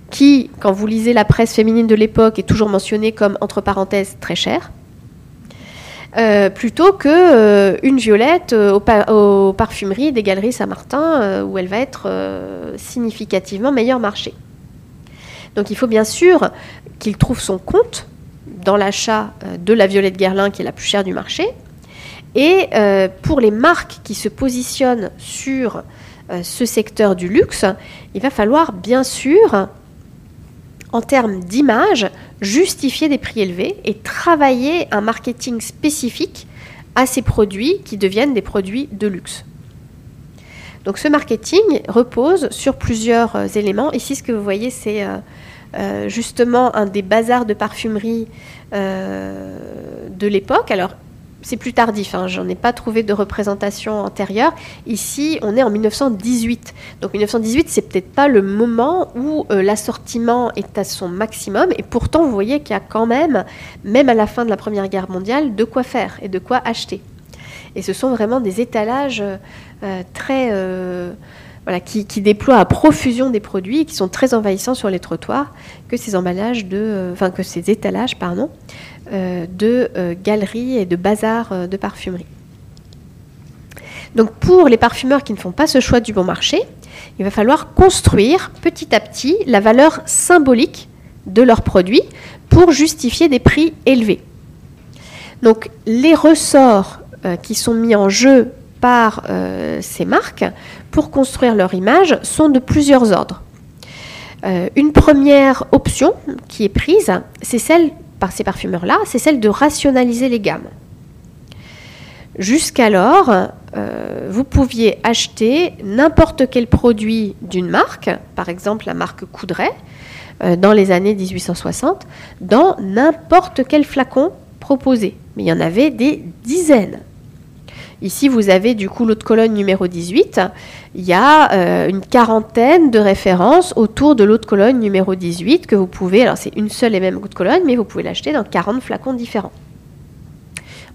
qui, quand vous lisez la presse féminine de l'époque, est toujours mentionnée comme, entre parenthèses, très chère? Euh, plutôt que euh, une violette euh, aux, parfumeries des galeries Saint-Martin où elle va être significativement meilleur marché. Donc il faut bien sûr qu'il trouve son compte dans l'achat de la violette Guerlain qui est la plus chère du marché. Et pour les marques qui se positionnent sur ce secteur du luxe, il va falloir bien sûr en termes d'image, justifier des prix élevés et travailler un marketing spécifique à ces produits qui deviennent des produits de luxe. Donc ce marketing repose sur plusieurs euh, éléments. Ici, ce que vous voyez, c'est euh, euh, justement un des bazars de parfumerie de l'époque. Alors, c'est plus tardif, hein, j'en ai pas trouvé de représentation antérieure. Ici, on est en 1918. Donc 1918, c'est peut-être pas le moment où euh, l'assortiment est à son maximum, et pourtant, vous voyez qu'il y a quand même, même à la fin de la Première Guerre mondiale, de quoi faire et de quoi acheter. Et ce sont vraiment des étalages euh, très... Euh, voilà, qui, déploient à profusion des produits et qui sont très envahissants sur les trottoirs que ces emballages de, enfin que ces étalages, pardon, de euh, galeries et de bazars euh, de parfumerie. Donc pour les parfumeurs qui ne font pas ce choix du bon marché, il va falloir construire petit à petit la valeur symbolique de leurs produits pour justifier des prix élevés. Donc les ressorts qui sont mis en jeu par ces marques pour construire leur image sont de plusieurs ordres. une première option qui est prise, c'est celle ces parfumeurs-là, c'est celle de rationaliser les gammes. Jusqu'alors, euh, vous pouviez acheter n'importe quel produit d'une marque, par exemple la marque Coudray, euh, dans les années 1860, dans n'importe quel flacon proposé. Mais il y en avait des dizaines. Ici, vous avez du coup l'autre colonne numéro 18. Il y a euh, une quarantaine de références autour de l'autre colonne numéro 18 que vous pouvez, alors c'est une seule et même autre colonne, mais vous pouvez l'acheter dans 40 flacons différents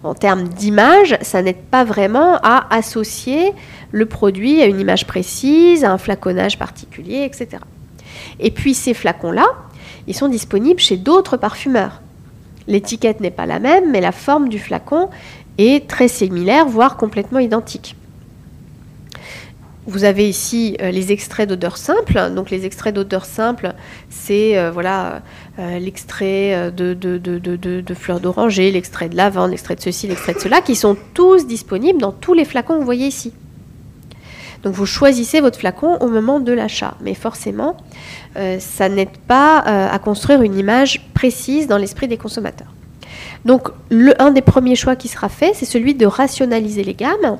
en termes d'image, ça n'aide pas vraiment à associer le produit à une image précise, à un flaconnage particulier, etc. Et puis ces flacons-là, ils sont disponibles chez d'autres parfumeurs. L'étiquette n'est pas la même, mais la forme du flacon est très similaire, voire complètement identique. Vous avez ici euh, les extraits d'odeurs simples. Donc les extraits d'odeurs simples, c'est euh, voilà euh, l'extrait de, de, fleurs d'oranger, l'extrait de lavande, l'extrait de ceci, l'extrait de cela, qui sont tous disponibles dans tous les flacons que vous voyez ici. Donc vous choisissez votre flacon au moment de l'achat. Mais forcément, ça n'aide pas à construire une image précise dans l'esprit des consommateurs. Donc un des premiers choix qui sera fait, c'est celui de rationaliser les gammes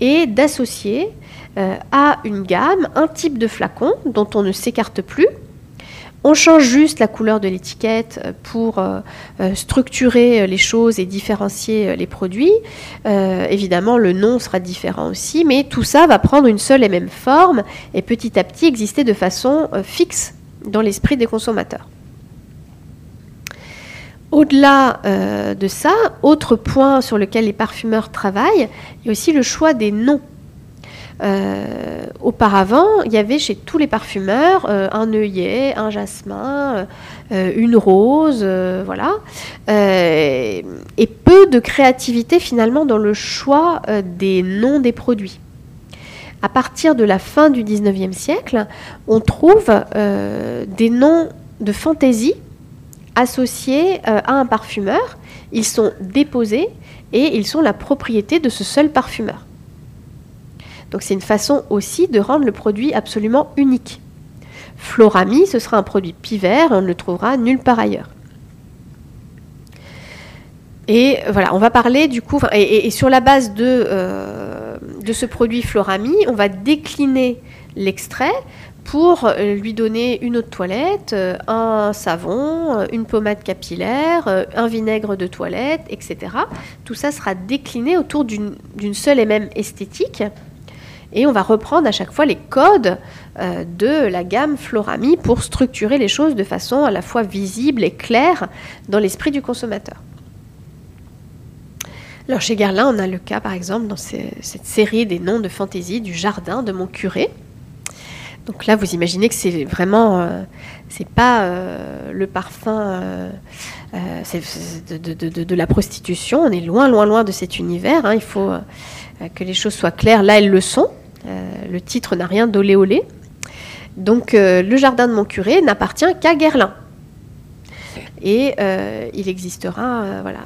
et d'associer euh, à une gamme, un type de flacon dont on ne s'écarte plus. On change juste la couleur de l'étiquette euh, pour euh, structurer les choses et différencier les produits. évidemment, le nom sera différent aussi, mais tout ça va prendre une seule et même forme et petit à petit exister de façon fixe dans l'esprit des consommateurs. Au-delà de ça, autre point sur lequel les parfumeurs travaillent, il y a aussi le choix des noms euh, auparavant, il y avait chez tous les parfumeurs euh, un œillet, un jasmin, euh, une rose, voilà, et peu de créativité finalement dans le choix des noms des produits. À partir de la fin du 19e siècle, on trouve des noms de fantaisie associés à un parfumeur. Ils sont déposés et ils sont la propriété de ce seul parfumeur. Donc c'est une façon aussi de rendre le produit absolument unique. Florami, ce sera un produit pivert, on ne le trouvera nulle part ailleurs. Et voilà, on va parler du coup, et, sur la base de, euh, de ce produit Florami, on va décliner l'extrait pour euh, lui donner une eau de toilette, euh, un savon, une pommade capillaire, un vinaigre de toilette, etc. Tout ça sera décliné autour d'une seule et même esthétique et on va reprendre à chaque fois les codes euh, de la gamme Florami pour structurer les choses de façon à la fois visible et claire dans l'esprit du consommateur. Alors chez Guerlain, on a le cas par exemple dans cette série des noms de fantaisie du jardin de mon curé. Donc là, vous imaginez que c'est vraiment, euh, c'est pas euh, le parfum de, la prostitution. On est loin, loin, loin de cet univers. Hein. Il faut euh, que les choses soient claires. Là, elles le sont. Euh, le titre n'a rien d'olé olé. Donc, euh, le jardin de mon curé n'appartient qu'à Guerlain. Et il existera voilà,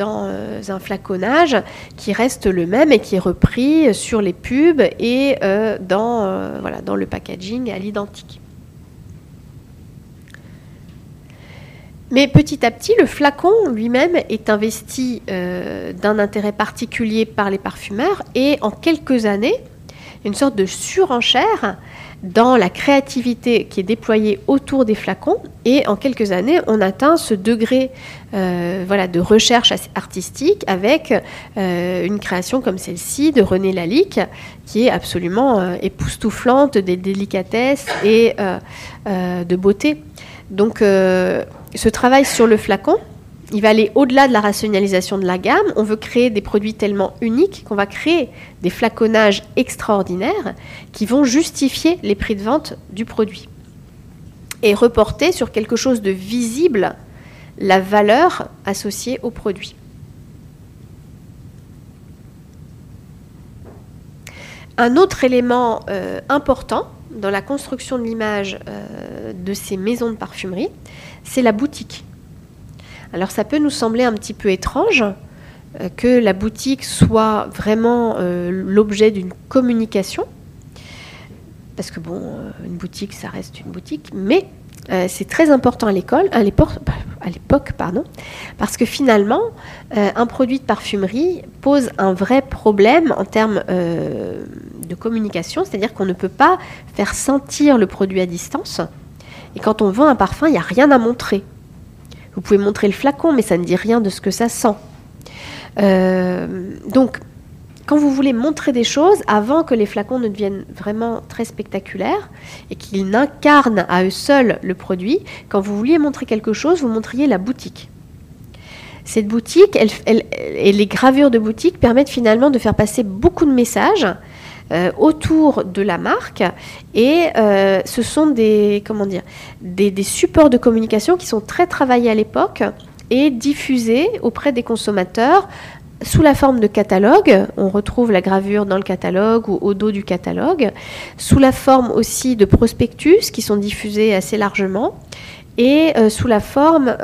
dans un flaconnage qui reste le même et qui est repris sur les pubs et dans, voilà, dans le packaging à l'identique. Mais petit à petit, le flacon lui-même est investi euh, d'un intérêt particulier par les parfumeurs et en quelques années, une sorte de surenchère dans la créativité qui est déployée autour des flacons et en quelques années, on atteint ce degré euh, voilà, de recherche artistique avec euh, une création comme celle-ci de René Lalique qui est absolument époustouflante des délicatesses et de beauté. Donc ce travail sur le flacon, il va aller au-delà de la rationalisation de la gamme. On veut créer des produits tellement uniques qu'on va créer des flaconnages extraordinaires qui vont justifier les prix de vente du produit et reporter sur quelque chose de visible la valeur associée au produit. Un autre élément euh, important dans la construction de l'image euh, de ces maisons de parfumerie, c'est la boutique. Alors ça peut nous sembler un petit peu étrange, que la boutique soit vraiment l'objet d'une communication. Parce que bon, une boutique, ça reste une boutique, mais c'est très important à l'école, à l'époque, l'époque, pardon, parce que finalement, euh, un produit de parfumerie pose un vrai problème en termes euh, de communication, c'est-à-dire qu'on ne peut pas faire sentir le produit à distance. Et quand on vend un parfum, il n'y a rien à montrer. Vous pouvez montrer le flacon, mais ça ne dit rien de ce que ça sent. Euh, donc, quand vous voulez montrer des choses, avant que les flacons ne deviennent vraiment très spectaculaires et qu'ils n'incarnent à eux seuls le produit, quand vous vouliez montrer quelque chose, vous montriez la boutique. Cette boutique et les gravures de boutique permettent finalement de faire passer beaucoup de messages euh, autour de la marque et euh, ce sont des, comment dire, des, supports de communication qui sont très travaillés à l'époque et diffusés auprès des consommateurs sous la forme de catalogue, on retrouve la gravure dans le catalogue ou au dos du catalogue, sous la forme aussi de prospectus qui sont diffusés assez largement, et euh, sous la forme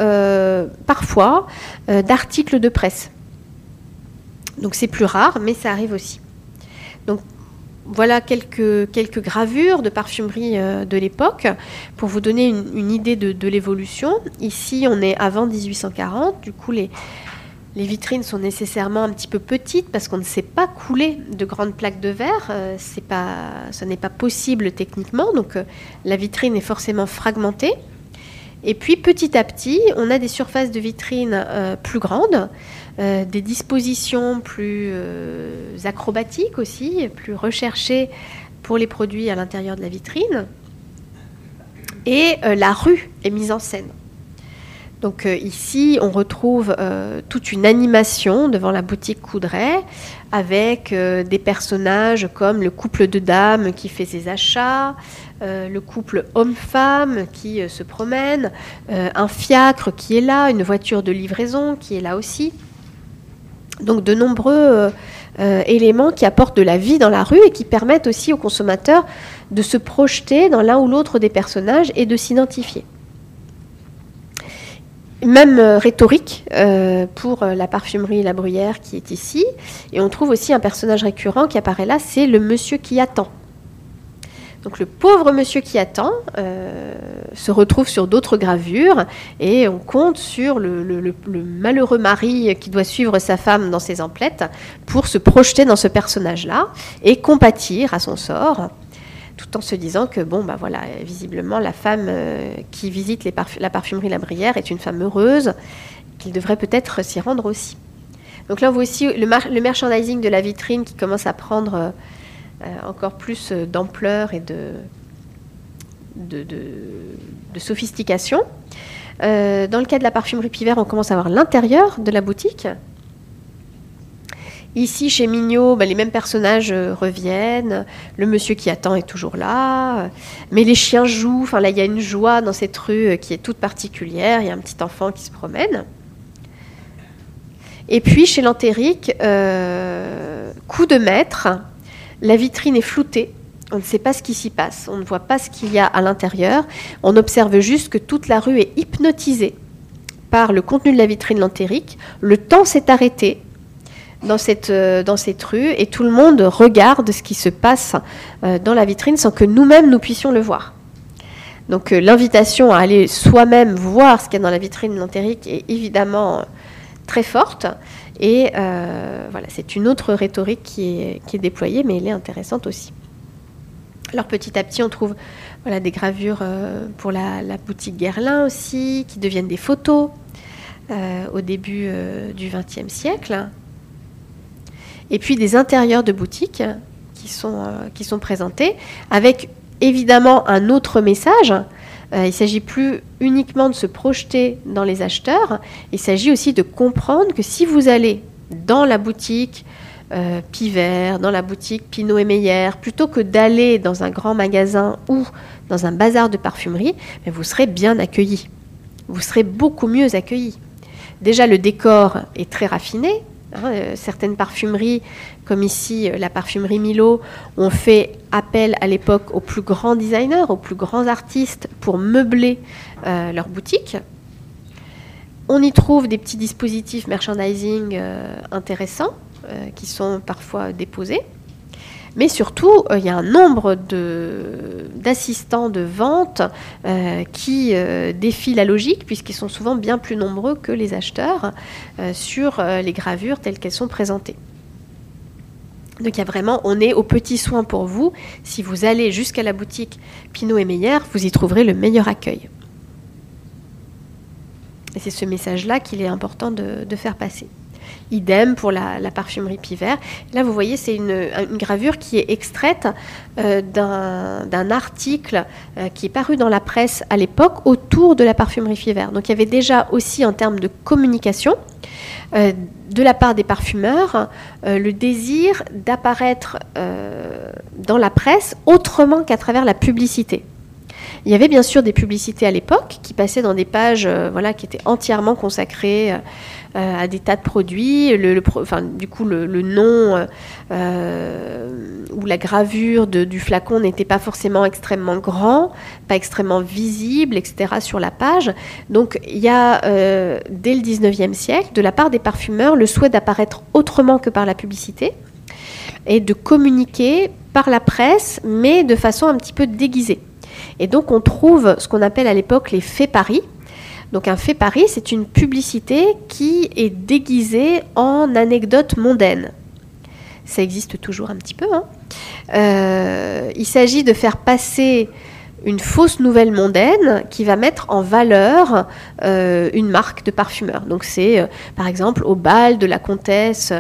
parfois d'articles de presse. Donc c'est plus rare, mais ça arrive aussi. Donc voilà quelques, quelques gravures de parfumerie de l'époque pour vous donner une, idée de, l'évolution. Ici, on est avant 1840, du coup les, les vitrines sont nécessairement un petit peu petites parce qu'on ne sait pas couler de grandes plaques de verre. Euh, pas, ce n'est pas possible techniquement, donc euh, la vitrine est forcément fragmentée. Et puis petit à petit, on a des surfaces de vitrine euh, plus grandes, des dispositions plus acrobatiques aussi, plus recherchées pour les produits à l'intérieur de la vitrine. Et la rue est mise en scène. Donc euh, ici, on retrouve euh, toute une animation devant la boutique Coudray avec euh, des personnages comme le couple de dames qui fait ses achats, le couple homme-femme qui se promène, un fiacre qui est là, une voiture de livraison qui est là aussi. Donc de nombreux éléments qui apportent de la vie dans la rue et qui permettent aussi aux consommateurs de se projeter dans l'un ou l'autre des personnages et de s'identifier même euh, rhétorique euh, pour euh, la parfumerie La Bruyère qui est ici. Et on trouve aussi un personnage récurrent qui apparaît là, c'est le monsieur qui attend. Donc le pauvre monsieur qui attend se retrouve sur d'autres gravures et on compte sur le, malheureux mari qui doit suivre sa femme dans ses emplettes pour se projeter dans ce personnage-là et compatir à son sort tout en se disant que, bon, bah voilà, visiblement, la femme euh, qui visite la parfumerie La Brière est une femme heureuse, qu'il devrait peut-être s'y rendre aussi. Donc là, on voit aussi le, merchandising de la vitrine qui commence à prendre euh, euh, encore plus d'ampleur et de, sophistication. dans le cas de la parfumerie Pivert, on commence à voir l'intérieur de la boutique Ici, chez Mignot, bah, les mêmes personnages euh, reviennent. Le monsieur qui attend est toujours là. Mais les chiens jouent. Enfin, là, il y a une joie dans cette rue euh, qui est toute particulière. Il y a un petit enfant qui se promène. Et puis, chez l'Antérique, euh, coup de maître, la vitrine est floutée. On ne sait pas ce qui s'y passe. On ne voit pas ce qu'il y a à l'intérieur. On observe juste que toute la rue est hypnotisée par le contenu de la vitrine lantérique. Le temps s'est arrêté dans cette, euh, dans cette rue et tout le monde regarde ce qui se passe euh, dans la vitrine sans que nous-mêmes nous puissions le voir. Donc euh, l'invitation à aller soi-même voir ce qu'il y a dans la vitrine lantérique est évidemment très forte. Et voilà, c'est une autre rhétorique qui est, déployée, mais elle est intéressante aussi. Alors petit à petit, on trouve voilà, des gravures pour la, boutique Guerlain aussi, qui deviennent des photos au début du XXe siècle et puis des intérieurs de boutiques qui sont, euh, qui sont présentés, avec évidemment un autre message. Euh, il ne s'agit plus uniquement de se projeter dans les acheteurs, il s'agit aussi de comprendre que si vous allez dans la boutique euh, Pivert, dans la boutique Pinot et Meyer, plutôt que d'aller dans un grand magasin ou dans un bazar de parfumerie, vous serez bien accueilli. Vous serez beaucoup mieux accueilli. Déjà, le décor est très raffiné, Hein, euh, certaines parfumeries, comme ici euh, la parfumerie Milo, ont fait appel à l'époque aux plus grands designers, aux plus grands artistes pour meubler euh, leur boutique. On y trouve des petits dispositifs merchandising euh, intéressants qui sont parfois déposés. Mais surtout, il y a un nombre d'assistants de, vente qui défient la logique, puisqu'ils sont souvent bien plus nombreux que les acheteurs sur les gravures telles qu'elles sont présentées. Donc il y a vraiment, on est au petit soin pour vous. Si vous allez jusqu'à la boutique Pinot et Meyer, vous y trouverez le meilleur accueil. Et c'est ce message-là qu'il est important de, faire passer. Idem pour la, parfumerie Pivert. Là, vous voyez, c'est une, gravure qui est extraite euh, d'un article euh, qui est paru dans la presse à l'époque autour de la parfumerie Pivert. Donc, il y avait déjà aussi, en termes de communication, euh, de la part des parfumeurs, le désir d'apparaître dans la presse autrement qu'à travers la publicité. Il y avait bien sûr des publicités à l'époque qui passaient dans des pages voilà, qui étaient entièrement consacrées à des tas de produits. Le, enfin, du coup, le, nom euh, ou la gravure du flacon n'était pas forcément extrêmement grand, pas extrêmement visible, etc. sur la page. Donc il y a, dès le 19e siècle, de la part des parfumeurs, le souhait d'apparaître autrement que par la publicité et de communiquer par la presse, mais de façon un petit peu déguisée. Et donc on trouve ce qu'on appelle à l'époque les faits Paris. Donc un fait Paris, c'est une publicité qui est déguisée en anecdote mondaine. Ça existe toujours un petit peu. Hein. Euh, il s'agit de faire passer une fausse nouvelle mondaine qui va mettre en valeur euh, une marque de parfumeur. Donc c'est euh, par exemple au bal de la comtesse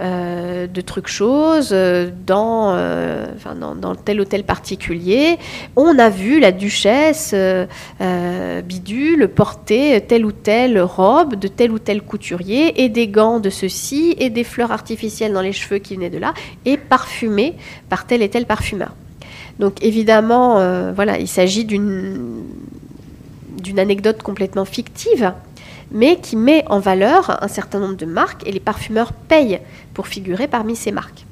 euh, de truc chose dans, dans, tel hôtel particulier, on a vu la duchesse bidule porter telle ou telle robe de tel ou tel couturier et des gants de ceci et des fleurs artificielles dans les cheveux qui venaient de là et parfumée par tel et tel parfumeur. Donc évidemment, euh, voilà, il s'agit d'une anecdote complètement fictive, mais qui met en valeur un certain nombre de marques et les parfumeurs payent pour figurer parmi ces marques.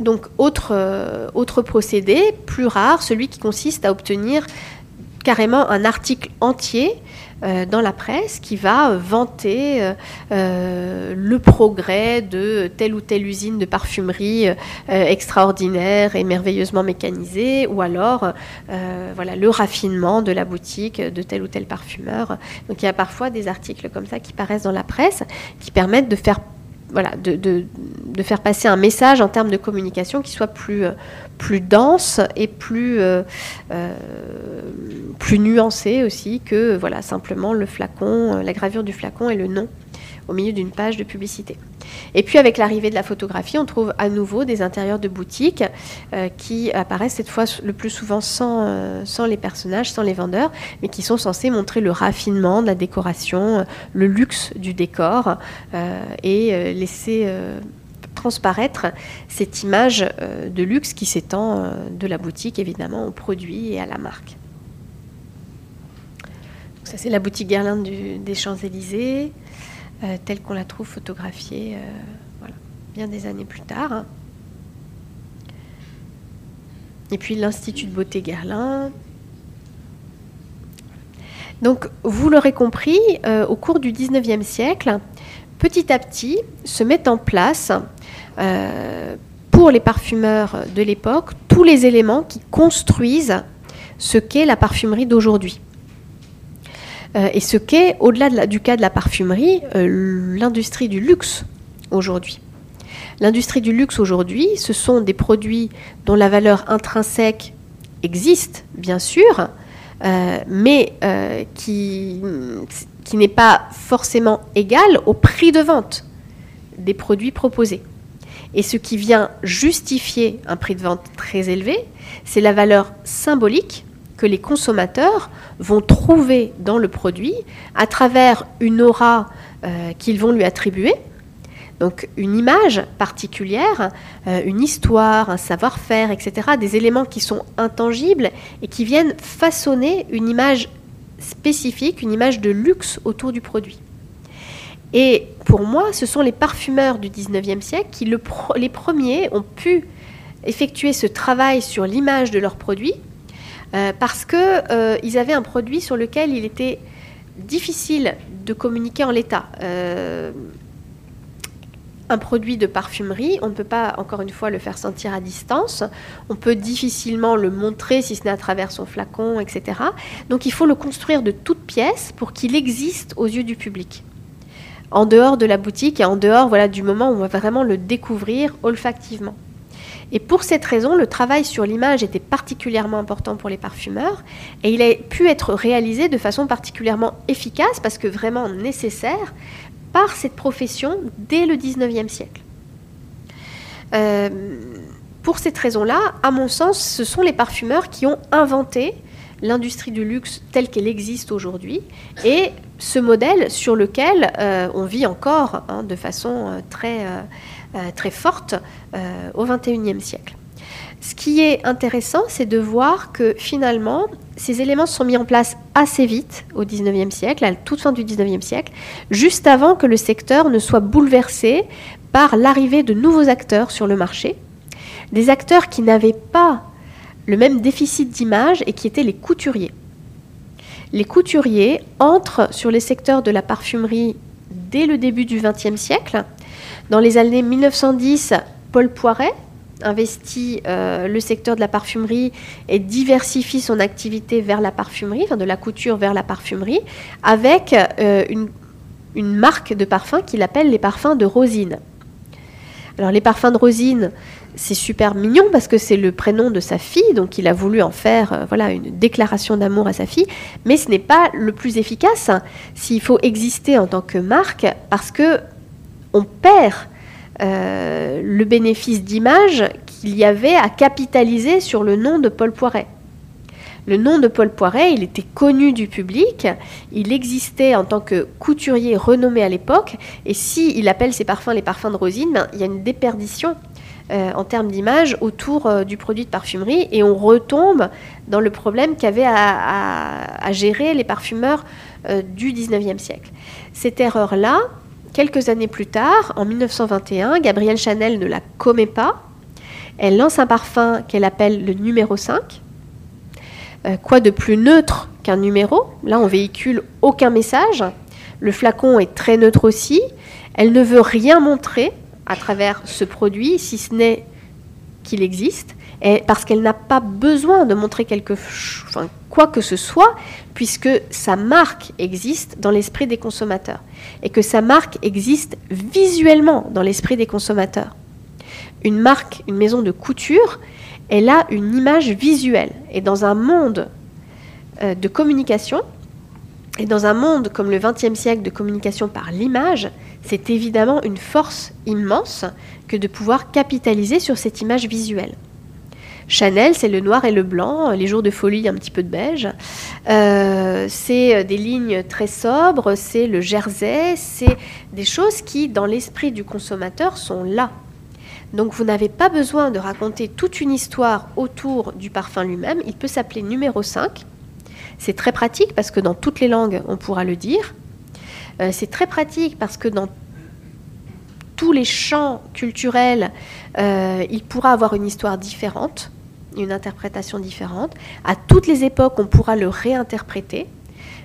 Donc autre, euh, procédé, plus rare, celui qui consiste à obtenir carrément un article entier dans la presse qui va vanter euh, euh, le progrès de telle ou telle usine de parfumerie extraordinaire et merveilleusement mécanisée, ou alors voilà, le raffinement de la boutique de tel ou tel parfumeur. Donc il y a parfois des articles comme ça qui paraissent dans la presse qui permettent de faire voilà, de, de, faire passer un message en termes de communication qui soit plus, plus dense et plus, euh, euh, plus nuancé aussi que voilà, simplement le flacon, la gravure du flacon et le nom au milieu d'une page de publicité. Et puis avec l'arrivée de la photographie, on trouve à nouveau des intérieurs de boutiques euh, qui apparaissent cette fois le plus souvent sans, euh, sans les personnages, sans les vendeurs, mais qui sont censés montrer le raffinement de la décoration, euh, le luxe du décor et laisser transparaître cette image de luxe qui s'étend de la boutique évidemment aux produits et à la marque. ça c'est la boutique Guerlain des Champs-Élysées. Euh, telle qu'on la trouve photographiée euh, bien des années plus tard. Et puis l'Institut de beauté Guerlain. Donc, vous l'aurez compris, euh, au cours du 19e siècle, petit à petit se met en place pour les parfumeurs de l'époque tous les éléments qui construisent ce qu'est la parfumerie d'aujourd'hui. Euh, et ce qu'est, au-delà du cas de la parfumerie, euh, l'industrie du luxe aujourd'hui. L'industrie du luxe aujourd'hui, ce sont des produits dont la valeur intrinsèque existe, bien sûr, euh, mais qui, qui n'est pas forcément égale au prix de vente des produits proposés. Et ce qui vient justifier un prix de vente très élevé, c'est la valeur symbolique que les consommateurs vont trouver dans le produit à travers une aura euh, qu'ils vont lui attribuer. Donc une image particulière, euh, une histoire, un savoir-faire, etc. Des éléments qui sont intangibles et qui viennent façonner une image spécifique, une image de luxe autour du produit. Et pour moi, ce sont les parfumeurs du 19e siècle qui, les premiers, ont pu effectuer ce travail sur l'image de leurs produits euh, parce qu'ils euh, avaient un produit sur lequel il était difficile de communiquer en l'état. Euh, un produit de parfumerie, on ne peut pas, encore une fois, le faire sentir à distance. On peut difficilement le montrer, si ce n'est à travers son flacon, etc. Donc il faut le construire de toutes pièces pour qu'il existe aux yeux du public. En dehors de la boutique et en dehors voilà, du moment où on va vraiment le découvrir olfactivement. Et pour cette raison, le travail sur l'image était particulièrement important pour les parfumeurs et il a pu être réalisé de façon particulièrement efficace parce que vraiment nécessaire par cette profession dès le 19e siècle. Euh, pour cette raison-là, à mon sens, ce sont les parfumeurs qui ont inventé l'industrie du luxe telle qu'elle existe aujourd'hui et ce modèle sur lequel euh, on vit encore hein, de façon euh, très très forte euh, au XXIe siècle. Ce qui est intéressant, c'est de voir que finalement, ces éléments sont mis en place assez vite au XIXe siècle, à la toute fin du XIXe siècle, juste avant que le secteur ne soit bouleversé par l'arrivée de nouveaux acteurs sur le marché, des acteurs qui n'avaient pas le même déficit d'image et qui étaient les couturiers. Les couturiers entrent sur les secteurs de la parfumerie dès le début du XXe siècle dans les années 1910, Paul Poiret investit euh, le secteur de la parfumerie et diversifie son activité vers la parfumerie, enfin de la couture vers la parfumerie, avec euh, une, marque de parfums qu'il appelle les parfums de Rosine. Alors les parfums de Rosine, c'est super mignon parce que c'est le prénom de sa fille, donc il a voulu en faire euh, voilà une déclaration d'amour à sa fille, mais ce n'est pas le plus efficace s'il faut exister en tant que marque parce que on perd euh, le bénéfice d'image qu'il y avait à capitaliser sur le nom de Paul Poiret. Le nom de Paul Poiret, il était connu du public, il existait en tant que couturier renommé à l'époque, et si il appelle ses parfums les parfums de Rosine, ben, il y a une déperdition euh, en termes d'image autour euh, du produit de parfumerie, et on retombe dans le problème qu'avaient à, gérer les parfumeurs du 19e siècle. Cette erreur-là, Quelques années plus tard, en 1921, Gabrielle Chanel ne la commet pas. Elle lance un parfum qu'elle appelle le numéro 5. Euh, quoi de plus neutre qu'un numéro? Là, on véhicule aucun message. Le flacon est très neutre aussi. Elle ne veut rien montrer à travers ce produit, si ce n'est qu'il existe, parce qu'elle n'a pas besoin de montrer quoi que ce soit, puisque sa marque existe dans l'esprit des consommateurs et que sa marque existe visuellement dans l'esprit des consommateurs. Une marque, une maison de couture, elle a une image visuelle. Et dans un monde euh, de communication, et dans un monde comme le XXe siècle de communication par l'image, c'est évidemment une force immense que de pouvoir capitaliser sur cette image visuelle. Chanel, c'est le noir et le blanc, les jours de folie, un petit peu de beige. Euh, c'est euh, des lignes très sobres, c'est le jersey, c'est des choses qui, dans l'esprit du consommateur, sont là. Donc vous n'avez pas besoin de raconter toute une histoire autour du parfum lui-même. Il peut s'appeler numéro 5. C'est très pratique parce que dans toutes les langues, on pourra le dire. Euh, c'est très pratique parce que dans tous les champs culturels, il pourra avoir une histoire différente une interprétation différente. À toutes les époques, on pourra le réinterpréter.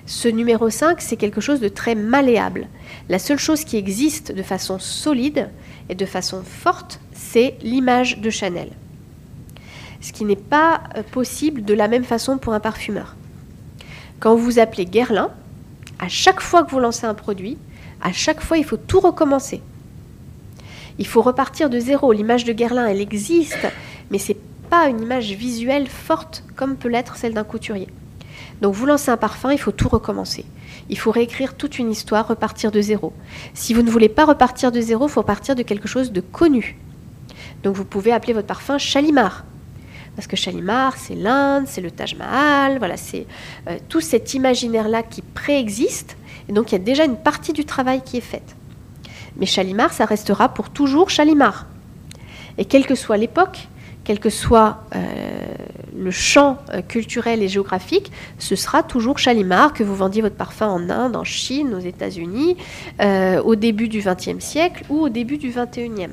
Ce numéro 5, c'est quelque chose de très malléable. La seule chose qui existe de façon solide et de façon forte, c'est l'image de Chanel. Ce qui n'est pas euh, possible de la même façon pour un parfumeur. Quand vous appelez Guerlain, à chaque fois que vous lancez un produit, à chaque fois, il faut tout recommencer. Il faut repartir de zéro. L'image de Guerlain, elle existe, mais c'est pas une image visuelle forte comme peut l'être celle d'un couturier. Donc vous lancez un parfum, il faut tout recommencer. Il faut réécrire toute une histoire, repartir de zéro. Si vous ne voulez pas repartir de zéro, il faut partir de quelque chose de connu. Donc vous pouvez appeler votre parfum Chalimar. Parce que Chalimar, c'est l'Inde, c'est le Taj Mahal, voilà, c'est euh, tout cet imaginaire-là qui préexiste. Et donc il y a déjà une partie du travail qui est faite. Mais Chalimar, ça restera pour toujours Chalimar. Et quelle que soit l'époque, quel que soit euh, le champ euh, culturel et géographique, ce sera toujours Chalimar, que vous vendiez votre parfum en Inde, en Chine, aux États-Unis, euh, au début du XXe siècle ou au début du XXIe.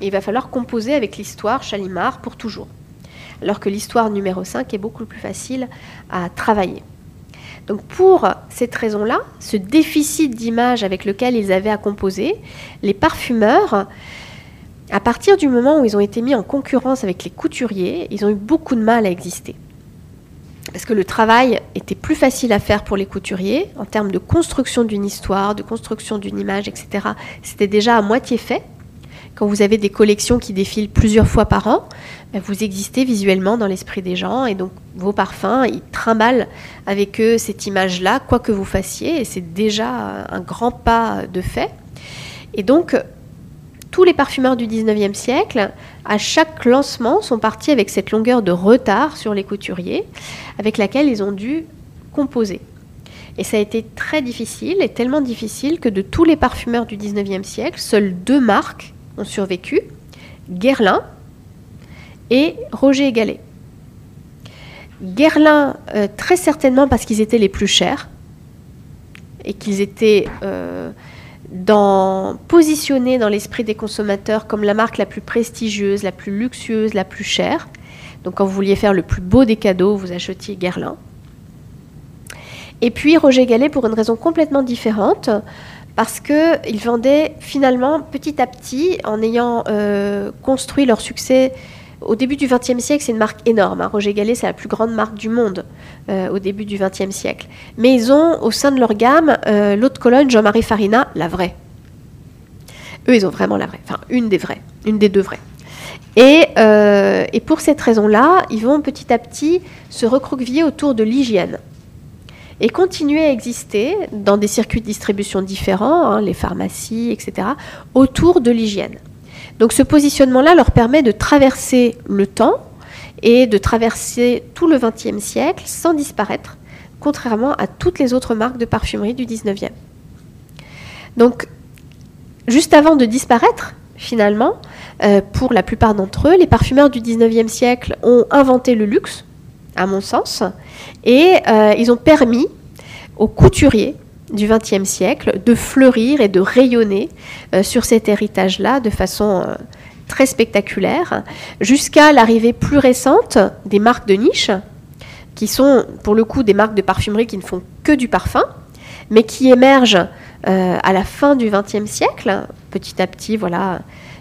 Il va falloir composer avec l'histoire Chalimar pour toujours. Alors que l'histoire numéro 5 est beaucoup plus facile à travailler. Donc pour cette raison-là, ce déficit d'image avec lequel ils avaient à composer, les parfumeurs, à partir du moment où ils ont été mis en concurrence avec les couturiers, ils ont eu beaucoup de mal à exister. Parce que le travail était plus facile à faire pour les couturiers en termes de construction d'une histoire, de construction d'une image, etc. C'était déjà à moitié fait. Quand vous avez des collections qui défilent plusieurs fois par an, ben, vous existez visuellement dans l'esprit des gens et donc vos parfums, ils trimballent avec eux cette image-là, quoi que vous fassiez, et c'est déjà un grand pas de fait. Et donc, tous les parfumeurs du 19e siècle, à chaque lancement, sont partis avec cette longueur de retard sur les couturiers, avec laquelle ils ont dû composer. Et ça a été très difficile, et tellement difficile que de tous les parfumeurs du 19e siècle, seules deux marques ont survécu, Guerlain et Roger Gallet. Guerlain, euh, très certainement parce qu'ils étaient les plus chers, et qu'ils étaient... Euh, dans, positionner dans l'esprit des consommateurs comme la marque la plus prestigieuse, la plus luxueuse, la plus chère. Donc quand vous vouliez faire le plus beau des cadeaux, vous achetiez Guerlain. Et puis Roger Gallet pour une raison complètement différente, parce qu'ils vendaient finalement petit à petit, en ayant euh, construit leur succès au début du XXe siècle, c'est une marque énorme. Hein. Roger Gallet, c'est la plus grande marque du monde euh, au début du XXe siècle. Mais ils ont au sein de leur gamme euh, l'autre colonne, Jean-Marie Farina, la vraie. Eux, ils ont vraiment la vraie. Enfin, une des vraies, une des deux vraies. Et, euh, et pour cette raison-là, ils vont petit à petit se recroqueviller autour de l'hygiène et continuer à exister dans des circuits de distribution différents, hein, les pharmacies, etc., autour de l'hygiène. Donc ce positionnement-là leur permet de traverser le temps et de traverser tout le XXe siècle sans disparaître, contrairement à toutes les autres marques de parfumerie du XIXe. Donc, juste avant de disparaître, finalement, euh, pour la plupart d'entre eux, les parfumeurs du XIXe siècle ont inventé le luxe, à mon sens, et euh, ils ont permis aux couturiers du XXe siècle de fleurir et de rayonner euh, sur cet héritage-là de façon euh, très spectaculaire, jusqu'à l'arrivée plus récente des marques de niche, qui sont pour le coup des marques de parfumerie qui ne font que du parfum, mais qui émergent euh, à la fin du XXe siècle, petit à petit, voilà,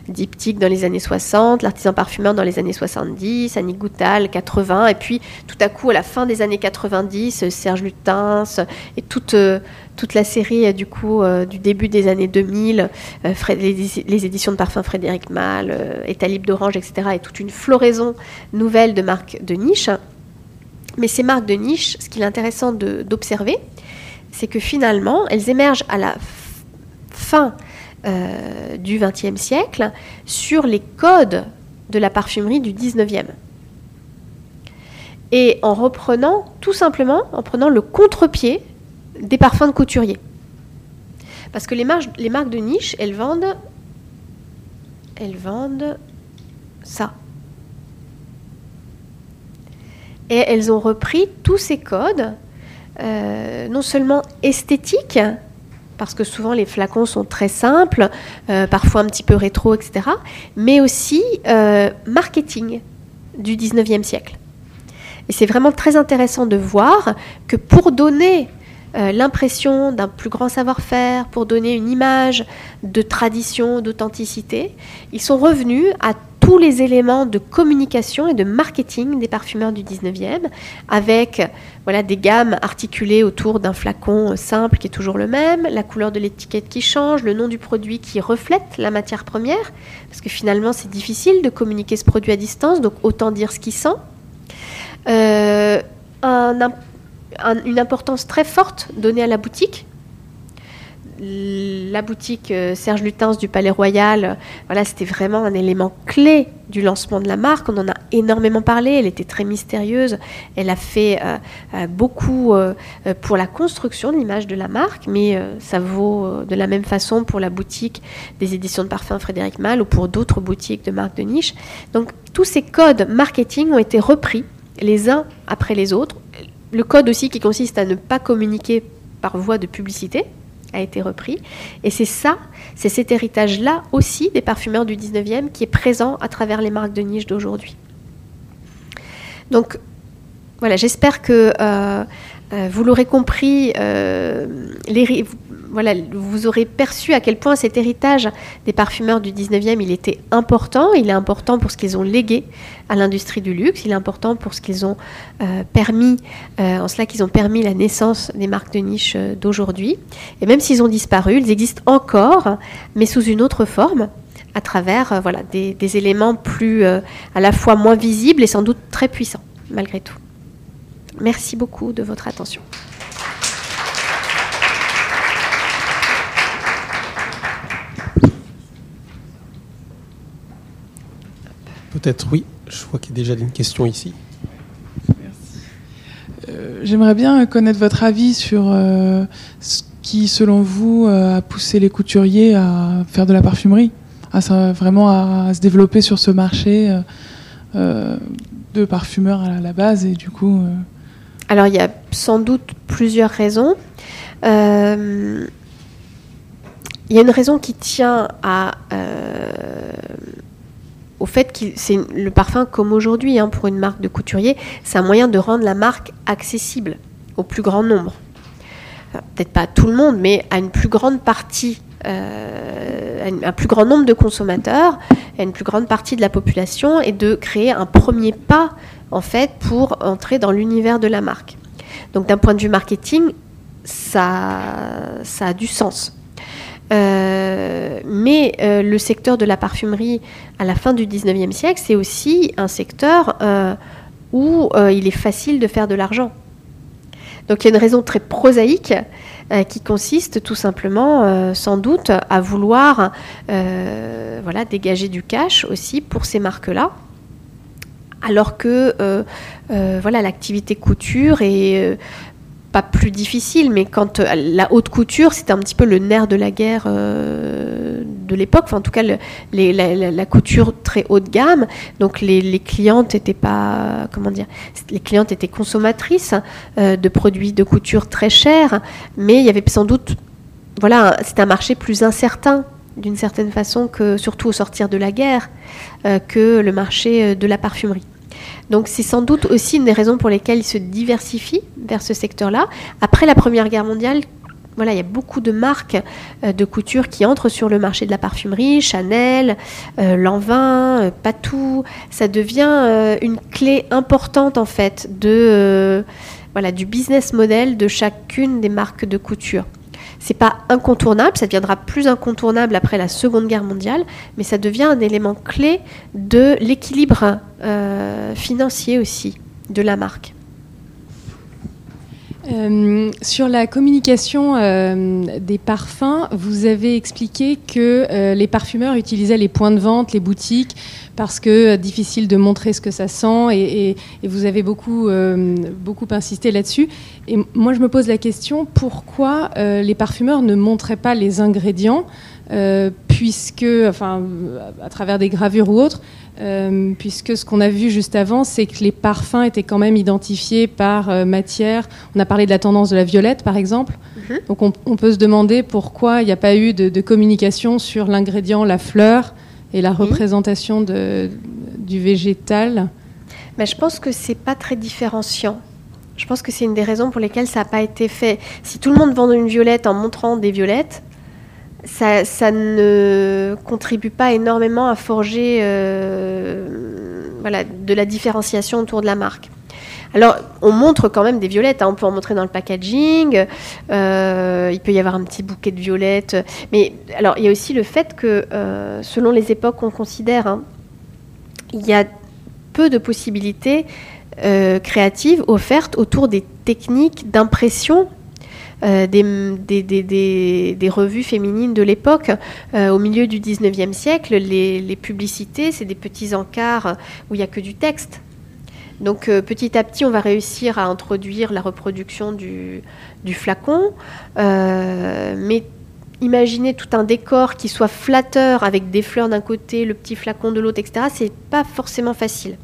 diptyque dans les années 60, l'artisan parfumeur dans les années 70, Annie Goutal 80, et puis tout à coup à la fin des années 90, Serge Lutens et toute, toute la série euh, du coup euh, du début des années 2000, les, éditions de parfums Frédéric Malle, Étalib d'Orange, etc. et toute une floraison nouvelle de marques de niche. Mais ces marques de niche, ce qu'il est intéressant d'observer, c'est que finalement, elles émergent à la fin euh, du XXe siècle sur les codes de la parfumerie du XIXe. Et en reprenant, tout simplement, en prenant le contre-pied des parfums de couturier. Parce que les, marques de niche, elles vendent, elles vendent ça. Et elles ont repris tous ces codes, euh, non seulement esthétiques, parce que souvent les flacons sont très simples, euh, parfois un petit peu rétro, etc., mais aussi euh, marketing du 19e siècle. Et c'est vraiment très intéressant de voir que pour donner euh, l'impression d'un plus grand savoir-faire, pour donner une image de tradition, d'authenticité, ils sont revenus à tous les éléments de communication et de marketing des parfumeurs du 19e, avec voilà, des gammes articulées autour d'un flacon simple qui est toujours le même, la couleur de l'étiquette qui change, le nom du produit qui reflète la matière première, parce que finalement c'est difficile de communiquer ce produit à distance, donc autant dire ce qu'il sent. Euh, une importance très forte donnée à la boutique, la boutique euh, Serge Lutens du Palais Royal, voilà, c'était vraiment un élément clé du lancement de la marque. On en a énormément parlé. Elle était très mystérieuse. Elle a fait euh, euh, beaucoup pour la construction de l'image de la marque, mais ça vaut de la même façon pour la boutique des éditions de parfums Frédéric Malle ou pour d'autres boutiques de marques de niche. Donc tous ces codes marketing ont été repris les uns après les autres. Le code aussi qui consiste à ne pas communiquer par voie de publicité, a été repris. Et c'est ça, c'est cet héritage-là aussi des parfumeurs du 19e qui est présent à travers les marques de niche d'aujourd'hui. Donc voilà, j'espère que euh, vous l'aurez compris, les, voilà, vous aurez perçu à quel point cet héritage des parfumeurs du 19e, il était important. Il est important pour ce qu'ils ont légué à l'industrie du luxe. Il est important pour ce qu'ils ont euh, permis, euh, en cela qu'ils ont permis la naissance des marques de niche euh, d'aujourd'hui. Et même s'ils ont disparu, ils existent encore, mais sous une autre forme à travers des, des, éléments plus à la fois moins visibles et sans doute très puissants, malgré tout. Merci beaucoup de votre attention. Peut-être oui. Je vois qu'il y a déjà une question ici. Euh, j'aimerais bien connaître votre avis sur euh, ce qui, selon vous, euh, a poussé les couturiers à faire de la parfumerie, à vraiment à, se développer sur ce marché de parfumeurs à la base et du coup. Alors il y a sans doute plusieurs raisons. Il y a une raison qui tient à au fait que c'est le parfum comme aujourd'hui hein, pour une marque de couturier, c'est un moyen de rendre la marque accessible au plus grand nombre. Peut-être pas à tout le monde, mais à une plus grande partie, euh, à un plus grand nombre de consommateurs, à une plus grande partie de la population, et de créer un premier pas en fait pour entrer dans l'univers de la marque. Donc d'un point de vue marketing, ça, a du sens. Euh, mais euh, le secteur de la parfumerie à la fin du 19e siècle, c'est aussi un secteur euh, où il est facile de faire de l'argent. Donc il y a une raison très prosaïque qui consiste tout simplement, sans doute, à vouloir voilà, dégager du cash aussi pour ces marques-là. Alors que voilà l'activité couture est pas plus difficile, mais quand euh, la haute couture, c'était un petit peu le nerf de la guerre euh, de l'époque, en tout cas la, couture très haut de gamme. Donc les, clientes étaient pas, comment dire, les clientes étaient consommatrices euh, de produits de couture très chers, mais il y avait sans doute, voilà, c'était un marché plus incertain d'une certaine façon que, surtout au sortir de la guerre, que le marché de la parfumerie. Donc c'est sans doute aussi une des raisons pour lesquelles il se diversifie vers ce secteur-là. Après la Première Guerre mondiale, voilà, il y a beaucoup de marques euh, de couture qui entrent sur le marché de la parfumerie, Chanel, euh, Lanvin, euh, Patou. Ça devient une clé importante en fait de du business model de chacune des marques de couture. C'est pas incontournable, ça deviendra plus incontournable après la Seconde Guerre mondiale, mais ça devient un élément clé de l'équilibre euh, financier aussi de la marque. Euh, sur la communication euh, des parfums, vous avez expliqué que les parfumeurs utilisaient les points de vente, les boutiques, parce que difficile de montrer ce que ça sent, et, et vous avez beaucoup, beaucoup insisté là-dessus. Et moi, je me pose la question pourquoi les parfumeurs ne montraient pas les ingrédients puisque, enfin, à travers des gravures ou autres, euh, puisque ce qu'on a vu juste avant, c'est que les parfums étaient quand même identifiés par euh, matière. On a parlé de la tendance de la violette, par exemple. Mhm. Donc on, peut se demander pourquoi il n'y a pas eu de, communication sur l'ingrédient, la fleur et la représentation de, du végétal. Mais je pense que c'est pas très différenciant. Je pense que c'est une des raisons pour lesquelles ça n'a pas été fait. Si tout le monde vend une violette en montrant des violettes, ça, ne contribue pas énormément à forger euh, de la différenciation autour de la marque. Alors, on montre quand même des violettes. Hein. On peut en montrer dans le packaging. Euh, il peut y avoir un petit bouquet de violettes. Mais alors, il y a aussi le fait que, euh, selon les époques qu'on considère, hein, il y a peu de possibilités créatives offertes autour des techniques d'impression euh, des, revues féminines de l'époque. Euh, au milieu du 19e siècle, les, publicités, c'est des petits encarts où il n'y a que du texte. Donc euh, petit à petit, on va réussir à introduire la reproduction du, flacon, mais imaginez tout un décor qui soit flatteur avec des fleurs d'un côté, le petit flacon de l'autre, etc. C'est pas forcément facile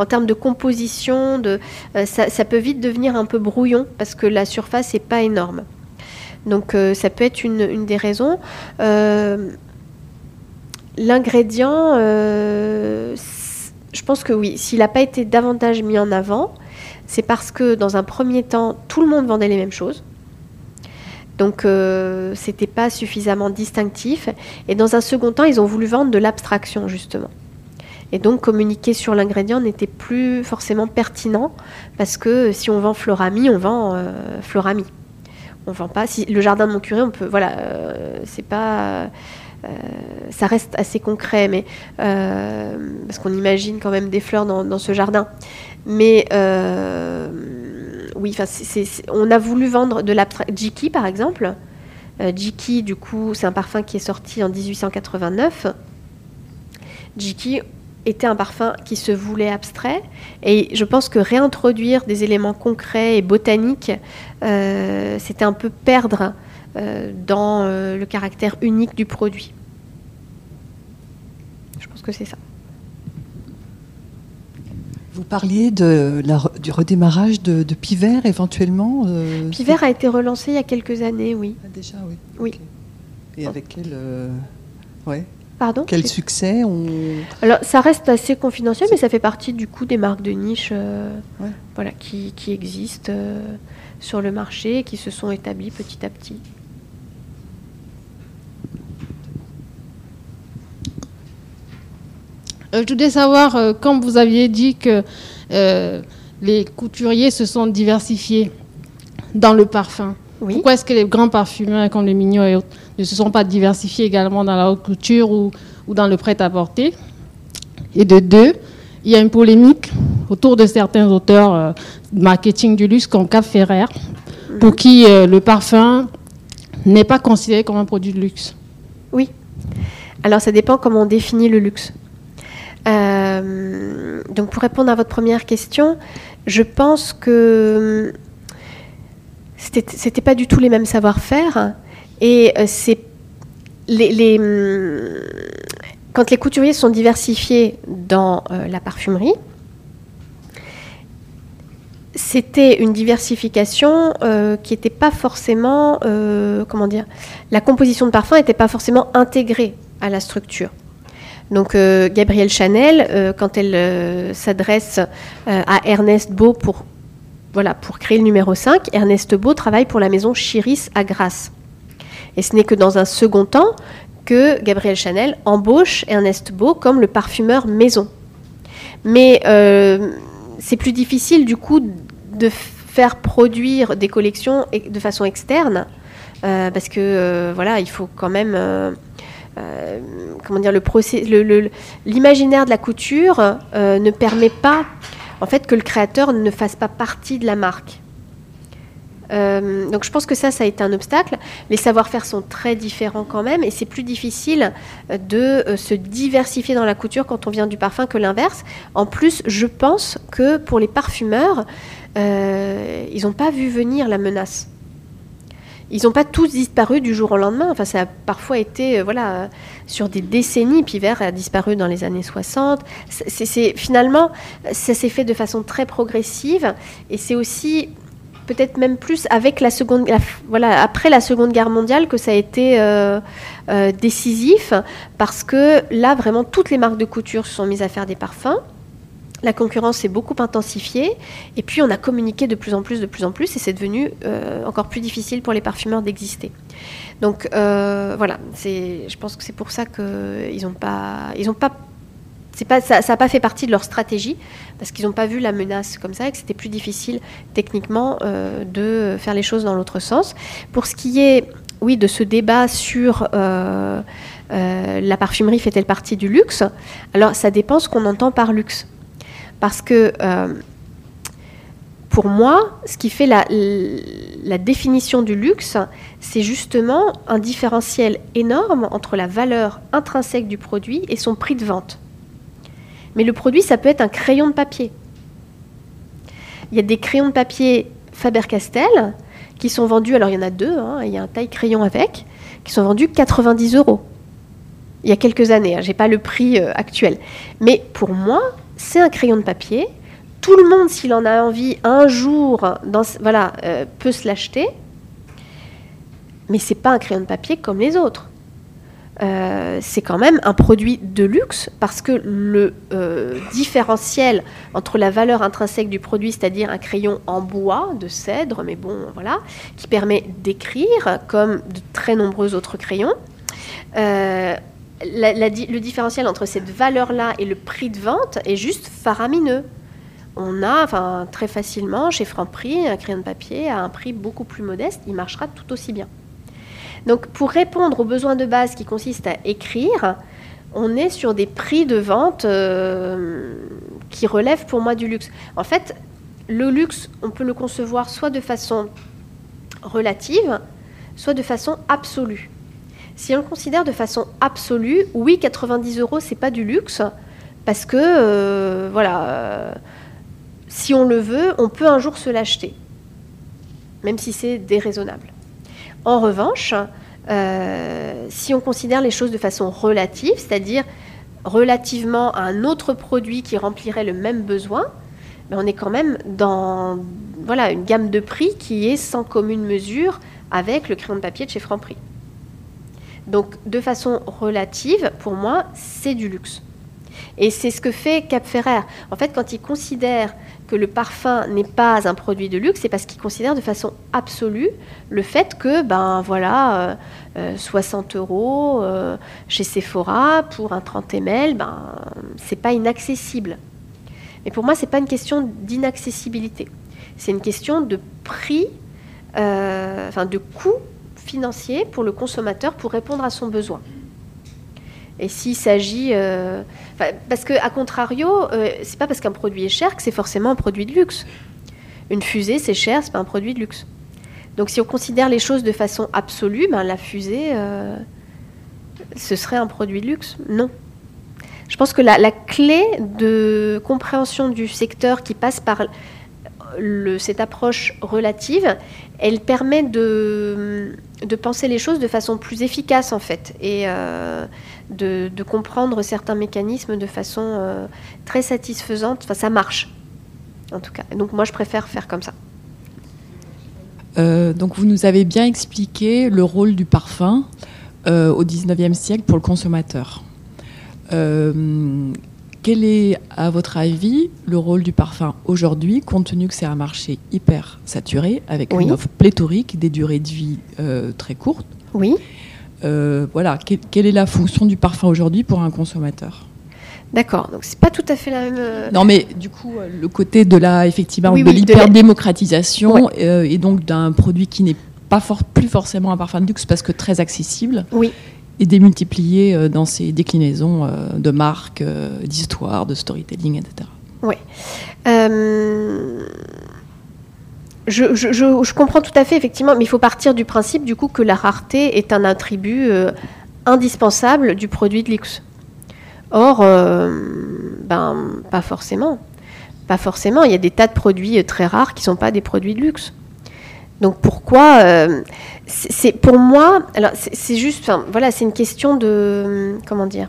en termes de composition, euh, ça, peut vite devenir un peu brouillon parce que la surface n'est pas énorme. Donc euh, ça peut être une, des raisons. Euh, l'ingrédient, je pense que oui, s'il n'a pas été davantage mis en avant, c'est parce que dans un premier temps, tout le monde vendait les mêmes choses. Donc, euh, c'était pas suffisamment distinctif. Et dans un second temps, ils ont voulu vendre de l'abstraction, justement. Et donc, communiquer sur l'ingrédient n'était plus forcément pertinent, parce que si on vend Florami, on vend euh, Florami. On vend pas. Si le jardin de mon curé, on peut. Voilà, euh, c'est pas. Euh, ça reste assez concret, mais parce qu'on imagine quand même des fleurs dans, ce jardin. Mais oui, enfin, on a voulu vendre de l'abstract. Jiki, par exemple. Jiki, du coup, c'est un parfum qui est sorti en 1889. Jiki était un parfum qui se voulait abstrait. Et je pense que réintroduire des éléments concrets et botaniques, euh, c'était un peu perdre euh, dans euh, le caractère unique du produit. Je pense que c'est ça. Vous parliez de la du redémarrage de, de Pivert éventuellement Pivert a été relancé il y a quelques années, oui. Ah, déjà, oui. Oui. Et avec quel, ouais, Pardon quel succès on... Alors, ça reste assez confidentiel, mais ça fait partie du coup des marques de niche euh, Ouais. voilà, qui, qui existent euh, sur le marché et qui se sont établies petit à petit. Euh, je voudrais savoir, euh, quand vous aviez dit que euh, les couturiers se sont diversifiés dans le parfum, Oui. pourquoi est-ce que les grands parfumeurs comme les Mignons et autres ne se sont pas diversifiés également dans la haute couture ou, ou dans le prêt-à-porter? Et de deux, il y a une polémique autour de certains auteurs euh, marketing du luxe comme Cap Ferrer, pour qui euh, le parfum n'est pas considéré comme un produit de luxe. Oui. Alors, ça dépend comment on définit le luxe. Euh, donc, pour répondre à votre première question, je pense que hum, c'était pas du tout les mêmes savoir-faire. Et euh, c'est hum, quand les couturiers sont diversifiés dans euh, la parfumerie, c'était une diversification euh, qui n'était pas forcément, comment dire, la composition de parfum n'était pas forcément intégrée à la structure. Donc Gabrielle Chanel, quand elle s'adresse à Ernest Beau pour, voilà, pour créer le numéro 5, Ernest Beau travaille pour la maison Chiris à Grasse. Et ce n'est que dans un second temps que Gabrielle Chanel embauche Ernest Beau comme le parfumeur maison. Mais euh, c'est plus difficile du coup de faire produire des collections de façon externe euh, parce que euh, voilà, il faut quand même comment dire le l'imaginaire de la couture ne permet pas en fait que le créateur ne fasse pas partie de la marque. Euh, donc je pense que ça, ça a été un obstacle. Les savoir-faire sont très différents quand même, et c'est plus difficile euh, de euh, se diversifier dans la couture quand on vient du parfum que l'inverse. En plus, je pense que pour les parfumeurs, ils n'ont pas vu venir la menace. Ils n'ont pas tous disparu du jour au lendemain. Enfin, ça a parfois été, euh, voilà, euh, sur des décennies. Pivert a disparu dans les années 60. C'est, finalement, ça s'est fait de façon très progressive, et c'est aussi peut-être même plus avec la seconde, voilà, après la Seconde Guerre mondiale que ça a été euh, décisif, parce que là, vraiment, toutes les marques de couture se sont mises à faire des parfums. La concurrence s'est beaucoup intensifiée, et puis on a communiqué de plus en plus, de plus en plus, et c'est devenu euh, encore plus difficile pour les parfumeurs d'exister. Donc euh, voilà, je pense que c'est pour ça qu'ils n'ont pas, ils pas, ça n'a pas fait partie de leur stratégie, parce qu'ils n'ont pas vu la menace comme ça, et que c'était plus difficile techniquement euh, de faire les choses dans l'autre sens. Pour ce qui est, oui, de ce débat sur la parfumerie fait-elle partie du luxe, alors ça dépend ce qu'on entend par luxe. Parce que euh, pour moi, ce qui fait la, définition du luxe, c'est justement un différentiel énorme entre la valeur intrinsèque du produit et son prix de vente. Mais le produit, ça peut être un crayon de papier. Il y a des crayons de papier Faber-Castell qui sont vendus, alors il y en a deux, hein, il y a un taille crayon avec, qui sont vendus 90 euros. Il y a quelques années, hein, j'ai pas le prix euh, actuel. Mais pour moi, c'est un crayon de papier. Tout le monde, s'il en a envie, un jour, voilà, euh, peut se l'acheter. Mais c'est pas un crayon de papier comme les autres. euh, c'est quand même un produit de luxe parce que le euh, différentiel entre la valeur intrinsèque du produit, c'est-à-dire un crayon en bois de cèdre, mais bon, voilà, qui permet d'écrire comme de très nombreux autres crayons. Le différentiel entre cette valeur-là et le prix de vente est juste faramineux. On a très facilement chez Franprix un crayon de papier à un prix beaucoup plus modeste, il marchera tout aussi bien. Donc pour répondre aux besoins de base qui consistent à écrire, on est sur des prix de vente euh, qui relèvent pour moi du luxe. En fait, le luxe, on peut le concevoir soit de façon relative, soit de façon absolue. Si on le considère de façon absolue, oui, 90 euros, c'est pas du luxe, parce que, euh, voilà, euh, si on le veut, on peut un jour se l'acheter, même si c'est déraisonnable. En revanche, euh, si on considère les choses de façon relative, c'est-à-dire relativement à un autre produit qui remplirait le même besoin, ben on est quand même dans voilà, une gamme de prix qui est sans commune mesure avec le crayon de papier de chez Franprix. Donc, de façon relative, pour moi, c'est du luxe. Et c'est ce que fait Cap Ferrer. En fait, quand il considère que le parfum n'est pas un produit de luxe, c'est parce qu'il considère de façon absolue le fait que, ben voilà, euh, euh, 60 euros euh, chez Sephora pour un 30 ml, ben c'est pas inaccessible. Mais pour moi, c'est pas une question d'inaccessibilité. C'est une question de prix, euh, enfin de coût financier pour le consommateur pour répondre à son besoin. Et s'il s'agit, euh, parce que à contrario, euh, c'est pas parce qu'un produit est cher que c'est forcément un produit de luxe. Une fusée, c'est cher, c'est pas un produit de luxe. Donc si on considère les choses de façon absolue, ben, la fusée, euh, ce serait un produit de luxe Non. Je pense que la, la clé de compréhension du secteur qui passe par le- cette approche relative, elle permet de, de penser les choses de façon plus efficace en fait et euh, de, comprendre certains mécanismes de façon euh, très satisfaisante. Enfin, ça marche en tout cas. Donc moi, je préfère faire comme ça. Euh, donc vous nous avez bien expliqué le rôle du parfum au 19e siècle pour le consommateur. Quel est, à votre avis, le rôle du parfum aujourd'hui, compte tenu que c'est un marché hyper saturé, avec Oui. une offre pléthorique, des durées de vie euh, très courtes? Oui. Euh, Voilà, que- quelle est la fonction du parfum aujourd'hui pour un consommateur? D'accord. Donc c'est pas tout à fait la même. euh, Non, mais du coup, le côté de la, effectivement, Oui, de oui, de la- l'hyper-démocratisation et donc d'un produit qui n'est pas for- plus forcément un parfum de luxe parce que très accessible Oui. Et démultiplié euh, dans ses déclinaisons euh, de marques, euh, d'histoire, de storytelling, etc. Euh, je, comprends tout à fait, effectivement, mais il faut partir du principe, du coup, que la rareté est un attribut indispensable du produit de luxe. Or, ben, pas forcément. Pas forcément. Il y a des tas de produits très rares qui ne sont pas des produits de luxe. Donc pourquoi c'est pour moi c'est juste voilà c'est une question de comment dire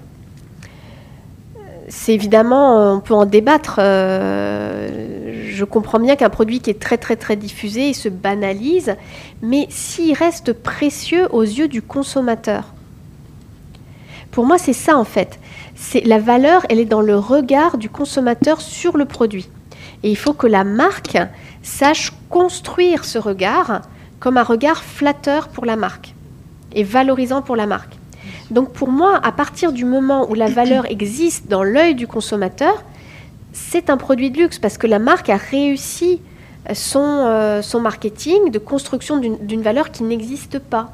c'est évidemment, euh, on peut en débattre. euh, je comprends bien qu'un produit qui est très très très diffusé, se banalise, mais s'il reste précieux aux yeux du consommateur. Pour moi, c'est ça en fait. C'est la valeur, elle est dans le regard du consommateur sur le produit. Et il faut que la marque sache construire ce regard comme un regard flatteur pour la marque et valorisant pour la marque. Donc pour moi, à partir du moment où la valeur existe dans l'œil du consommateur, c'est un produit de luxe parce que la marque a réussi son, euh, son marketing de construction d'une valeur qui n'existe pas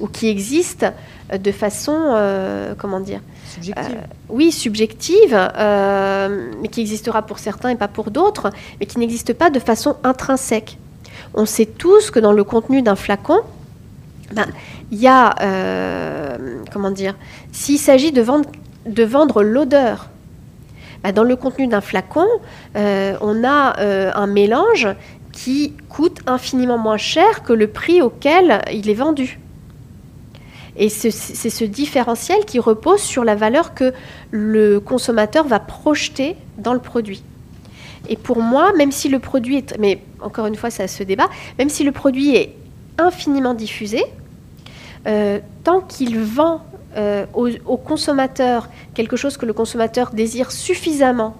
ou qui existe euh, de façon, euh, comment dire, Subjective. oui, subjective, euh, mais qui existera pour certains et pas pour d'autres, mais qui n'existe pas de façon intrinsèque. On sait tous que dans le contenu d'un flacon, ben, il y a, euh, comment dire, s'il s'agit de vendre, de vendre l'odeur, ben, dans le contenu d'un flacon, euh, on a euh, un mélange qui coûte infiniment moins cher que le prix auquel il est vendu. Et ce- c'est ce différentiel qui repose sur la valeur que le consommateur va projeter dans le produit. Et pour moi, même si le produit est, mais encore une fois, ça se débat, même si le produit est infiniment diffusé, euh, tant qu'il vend euh, au, consommateur quelque chose que le consommateur désire suffisamment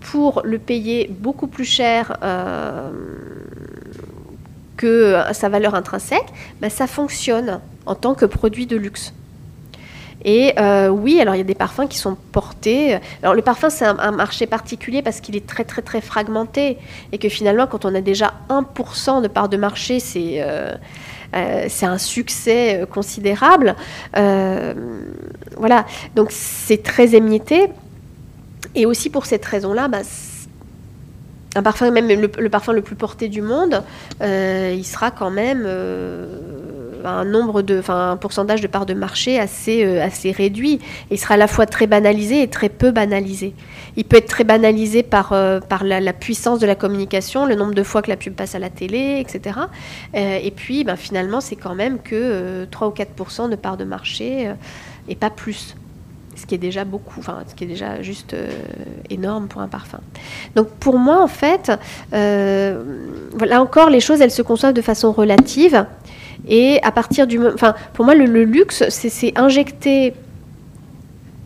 pour le payer beaucoup plus cher euh, que sa valeur intrinsèque, ben, ça fonctionne en tant que produit de luxe. Et euh, oui, alors il y a des parfums qui sont portés. Alors le parfum, c'est un, marché particulier parce qu'il est très très très fragmenté et que finalement, quand on a déjà 1% de part de marché, c'est euh, euh, un succès considérable. Voilà, donc c'est très émietté. Et aussi pour cette raison-là, bah, un parfum, même le, parfum le plus porté du monde, il sera quand même un nombre de, enfin un pourcentage de part de marché assez euh, assez réduit. Et il sera à la fois très banalisé et très peu banalisé. Il peut être très banalisé par euh, par la, puissance de la communication, le nombre de fois que la pub passe à la télé, etc. Euh, et puis, ben, finalement, c'est quand même que euh, 3 ou 4% de part de marché et pas plus ce qui est déjà beaucoup, enfin, ce qui est déjà juste énorme pour un parfum. Donc pour moi, en fait, euh, voilà encore, les choses, elles se conçoivent de façon relative. Et à partir du... Enfin, pour moi, le, luxe, c'est- injecter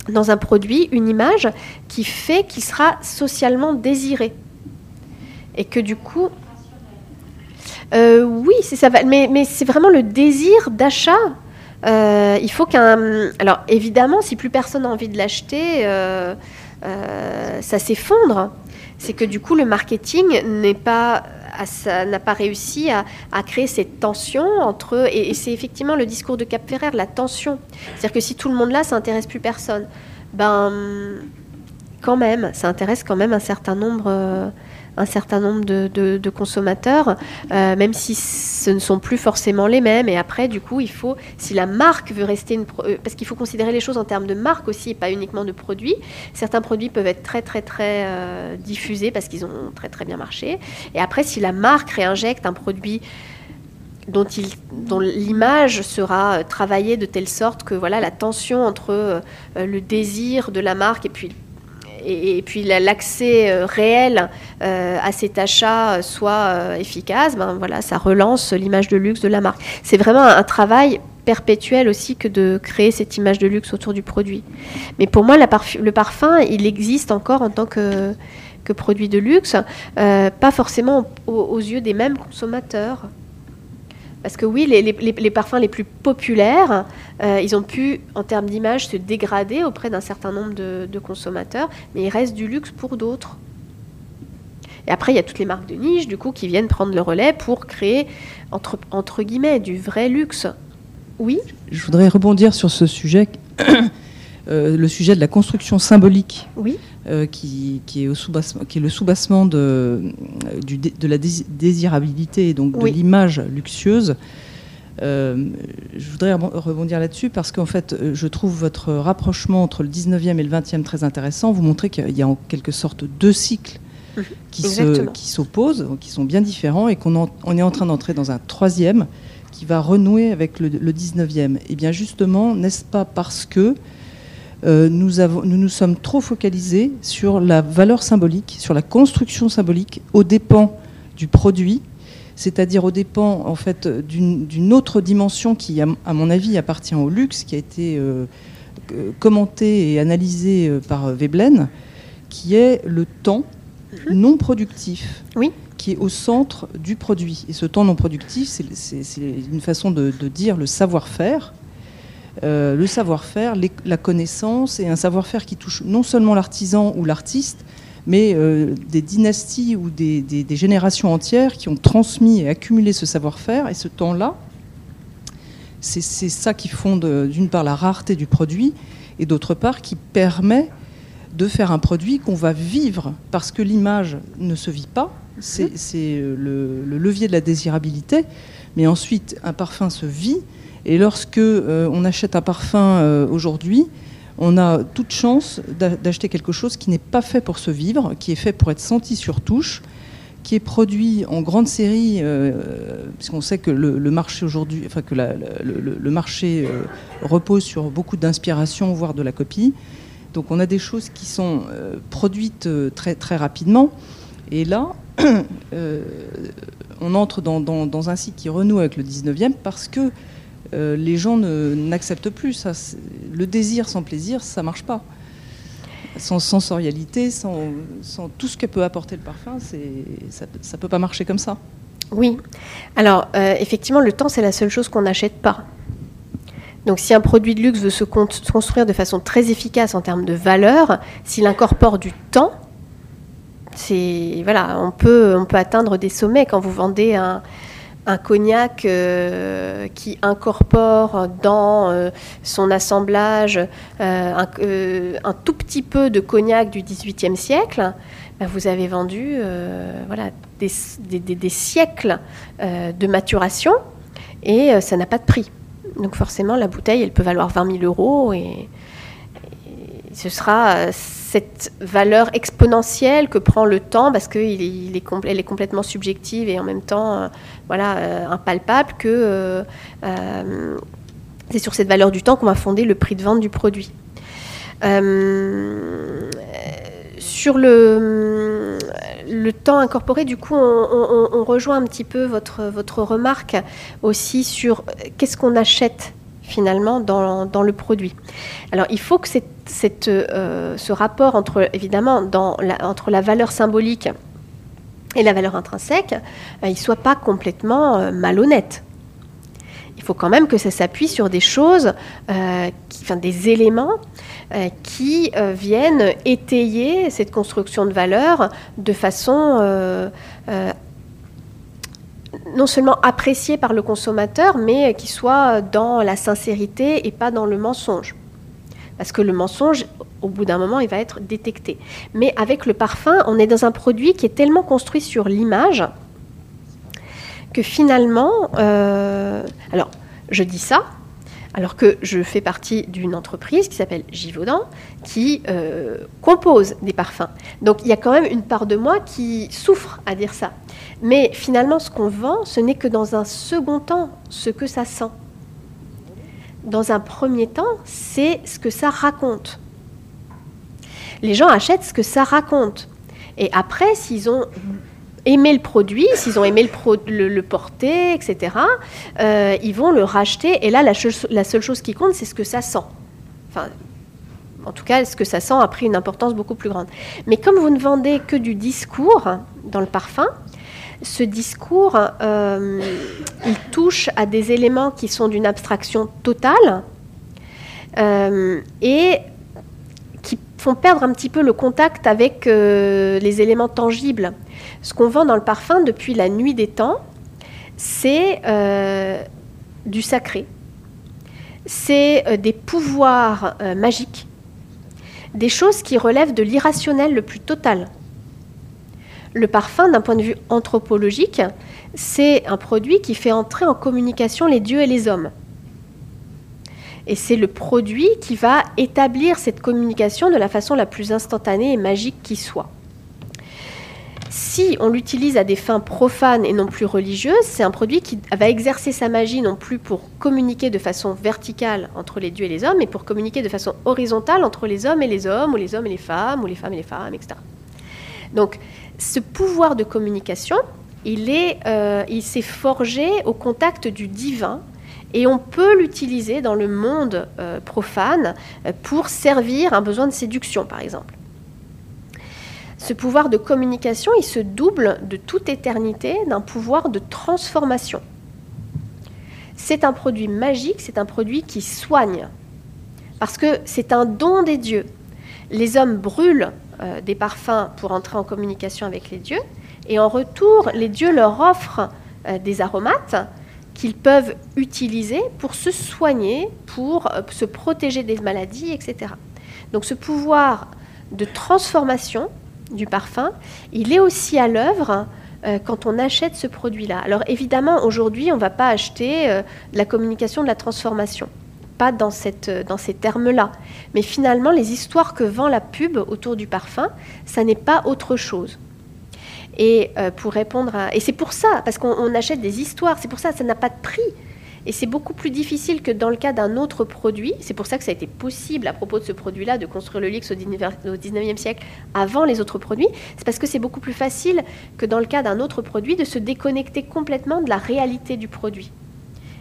dans un produit une image qui fait qu'il sera socialement désiré. Et que du coup... Euh, oui, c'est ça, mais, mais c'est vraiment le désir d'achat euh, il faut qu'un. Alors évidemment, si plus personne n'a envie de l'acheter, euh, ça s'effondre. C'est que du coup, le marketing n'est pas sa- n'a pas réussi à, créer cette tension entre et, et c'est effectivement le discours de Cap Ferrer, la tension. C'est-à-dire que si tout le monde là, ça intéresse plus personne. Ben quand même, ça intéresse quand même un certain nombre, euh, un certain nombre de, consommateurs, euh, même si ce ne sont plus forcément les mêmes. Et après, du coup, il faut, si la marque veut rester une, euh, parce qu'il faut considérer les choses en termes de marque aussi, et pas uniquement de produits. Certains produits peuvent être très très très euh, diffusés parce qu'ils ont très très bien marché. Et après, si la marque réinjecte un produit dont, dont l'image sera travaillée de telle sorte que voilà la tension entre le désir de la marque et puis et, puis la- l'accès euh, réel euh, à cet achat euh, soit efficace, ben voilà, ça relance l'image de luxe de la marque. C'est vraiment un, travail perpétuel aussi que de créer cette image de luxe autour du produit. Mais pour moi, le parfum, il existe encore en tant que, produit de luxe, pas forcément aux yeux des mêmes consommateurs. Parce que oui, les, les- les- les parfums les plus populaires, euh, ils ont pu, en termes d'image, se dégrader auprès d'un certain nombre de, de consommateurs, mais il reste du luxe pour d'autres. Et après, il y a toutes les marques de niche, du coup, qui viennent prendre le relais pour créer, entre, entre guillemets, du vrai luxe. Oui? Je voudrais rebondir sur ce sujet, euh, le sujet de la construction symbolique, Oui. Euh, qui, qui est au soubassement- qui est le soubassement de, du de la dés- désirabilité et donc de Oui. l'image luxueuse. Euh, je voudrais rebon- rebondir là-dessus parce qu'en fait, euh, je trouve votre rapprochement entre le 19e et le 20e très intéressant. Vous montrez qu'il y a en quelque sorte deux cycles Mhm. qui s'opposent, qui sont bien différents et qu'on on est en train d'entrer dans un troisième qui va renouer avec le, le 19e. Et bien justement, n'est-ce pas parce que euh, nous, avons, nous nous sommes trop focalisés sur la valeur symbolique, sur la construction symbolique, aux dépens du produit, c'est-à-dire aux dépens en fait d'une autre dimension qui, à, mon avis, appartient au luxe, qui a été euh, commentée et analysée euh, par Veblen, qui est le temps non productif Oui. qui est au centre du produit. Et ce temps non productif, c'est- une façon de, de dire le savoir-faire. Euh, le savoir-faire, la connaissance et un savoir-faire qui touche non seulement l'artisan ou l'artiste, mais euh, des dynasties ou des, des- des générations entières qui ont transmis et accumulé ce savoir-faire. Et ce temps-là, c'est ça qui fonde euh, d'une part la rareté du produit et d'autre part qui permet de faire un produit qu'on va vivre parce que l'image ne se vit pas. C'est le, le levier de la désirabilité. Mais ensuite, un parfum se vit. Et lorsque euh, on achète un parfum euh, aujourd'hui, on a toute chance d'a- d'acheter quelque chose qui n'est pas fait pour se vivre, qui est fait pour être senti sur touche, qui est produit en grande série, euh, puisqu'on sait que le, marché aujourd'hui, enfin que le, marché euh, repose sur beaucoup d'inspiration, voire de la copie. Donc on a des choses qui sont produites très, très rapidement. Et là, on entre dans- dans un cycle qui renoue avec le 19e parce que euh, les gens n'acceptent plus ça. Le désir sans plaisir, ça marche pas. Sans sensorialité, sans, tout ce que peut apporter le parfum, ça ne peut pas marcher comme ça. Oui. Alors, euh, effectivement, le temps, c'est la seule chose qu'on n'achète pas. Donc, si un produit de luxe veut se con- se construire de façon très efficace en termes de valeur, s'il incorpore du temps, voilà, on peut, on peut atteindre des sommets quand vous vendez un, un cognac euh, qui incorpore dans euh, son assemblage euh, un, tout petit peu de cognac du XVIIIe siècle. ben, vous avez vendu voilà, des, siècles de maturation et ça n'a pas de prix. Donc forcément, la bouteille, elle peut valoir 20 000 euros et, ce sera cette valeur exponentielle que prend le temps parce qu'elle est, est complètement subjective et en même temps euh, voilà, euh, impalpable que euh, c'est sur cette valeur du temps qu'on va fonder le prix de vente du produit. Sur le, le temps incorporé, du coup, on, on- rejoint un petit peu votre, votre remarque aussi sur qu'est-ce qu'on achète finalement dans, dans le produit. Alors, il faut que euh, ce rapport entre, évidemment, la, entre la valeur symbolique et la valeur intrinsèque, euh, il soit pas complètement euh, malhonnête. Il faut quand même que ça s'appuie sur des choses, enfin des éléments qui viennent étayer cette construction de valeur de façon non seulement appréciée par le consommateur, mais qui soit dans la sincérité et pas dans le mensonge. Parce que le mensonge, au bout d'un moment, il va être détecté. Mais avec le parfum, on est dans un produit qui est tellement construit sur l'image que finalement, euh, alors je dis ça, alors que je fais partie d'une entreprise qui s'appelle Givaudan, qui euh, compose des parfums. Donc il y a quand même une part de moi qui souffre à dire ça. Mais finalement, ce qu'on vend, ce n'est que dans un second temps ce que ça sent. Dans un premier temps, c'est ce que ça raconte. Les gens achètent ce que ça raconte. Et après, s'ils ont aimé le produit, s'ils ont aimé le, porter, etc., euh, ils vont le racheter. Et là, la, la seule chose qui compte, c'est ce que ça sent. Enfin, en tout cas, ce que ça sent a pris une importance beaucoup plus grande. Mais comme vous ne vendez que du discours dans le parfum, ce discours, euh, il touche à des éléments qui sont d'une abstraction totale euh, et qui font perdre un petit peu le contact avec euh, les éléments tangibles. Ce qu'on vend dans le parfum depuis la nuit des temps, c'est du sacré, c'est des pouvoirs magiques, des choses qui relèvent de l'irrationnel le plus total. Le parfum, d'un point de vue anthropologique, c'est un produit qui fait entrer en communication les dieux et les hommes. Et c'est le produit qui va établir cette communication de la façon la plus instantanée et magique qui soit. Si on l'utilise à des fins profanes et non plus religieuses, c'est un produit qui va exercer sa magie non plus pour communiquer de façon verticale entre les dieux et les hommes, mais pour communiquer de façon horizontale entre les hommes et les hommes, ou les hommes et les femmes, ou les femmes et les femmes, etc. Donc, ce pouvoir de communication, euh, il s'est forgé au contact du divin et on peut l'utiliser dans le monde euh, profane euh, pour servir un besoin de séduction, par exemple. Ce pouvoir de communication, il se double de toute éternité d'un pouvoir de transformation. C'est un produit magique, c'est un produit qui soigne, parce que c'est un don des dieux. Les hommes brûlent euh, des parfums pour entrer en communication avec les dieux, et en retour, les dieux leur offrent euh, des aromates qu'ils peuvent utiliser pour se soigner, pour euh, se protéger des maladies, etc. Donc ce pouvoir de transformation du parfum, il est aussi à l'œuvre quand on achète ce produit-là. Alors évidemment, aujourd'hui, on ne va pas acheter de la communication de la transformation. Pas euh, dans ces termes-là. Mais finalement, les histoires que vend la pub autour du parfum, ça n'est pas autre chose. Et euh, pour répondre à... Et c'est pour ça, parce qu'on on achète des histoires, c'est pour ça, ça n'a pas de prix. Et c'est beaucoup plus difficile que dans le cas d'un autre produit. C'est pour ça que ça a été possible à propos de ce produit-là de construire le luxe au 19e siècle avant les autres produits. C'est parce que c'est beaucoup plus facile que dans le cas d'un autre produit de se déconnecter complètement de la réalité du produit.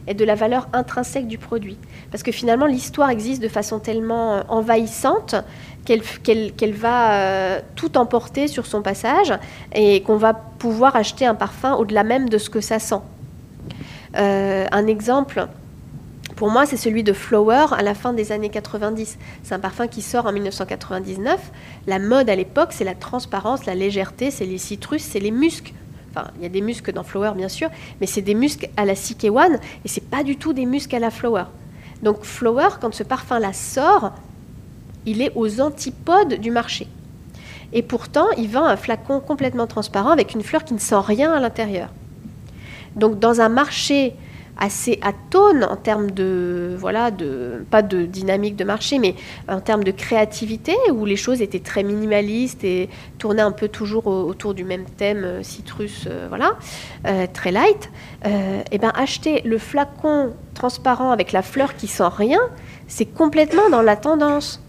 Et de la valeur intrinsèque du produit. Parce que finalement, l'histoire existe de façon tellement euh, envahissante qu'elle va euh, tout emporter sur son passage et qu'on va pouvoir acheter un parfum au-delà même de ce que ça sent. Euh, un exemple, pour moi, c'est celui de Flower à la fin des années 90. C'est un parfum qui sort en 1999. La mode à l'époque, c'est la transparence, la légèreté, c'est les citrus, c'est les muscs. Il y a des muscles dans Flower, bien sûr, mais c'est des muscles à la CK1 et c'est pas du tout des muscles à la Flower. Donc Flower, quand ce parfum-là sort, il est aux antipodes du marché. Et pourtant, il vend un flacon complètement transparent avec une fleur qui ne sent rien à l'intérieur. Donc dans un marché assez atone en termes de voilà de pas de dynamique de marché mais en termes de créativité où les choses étaient très minimalistes et tournaient un peu toujours autour du même thème euh, citrus euh, voilà euh, très light. Et eh ben acheter le flacon transparent avec la fleur qui sent rien c'est complètement dans la tendance.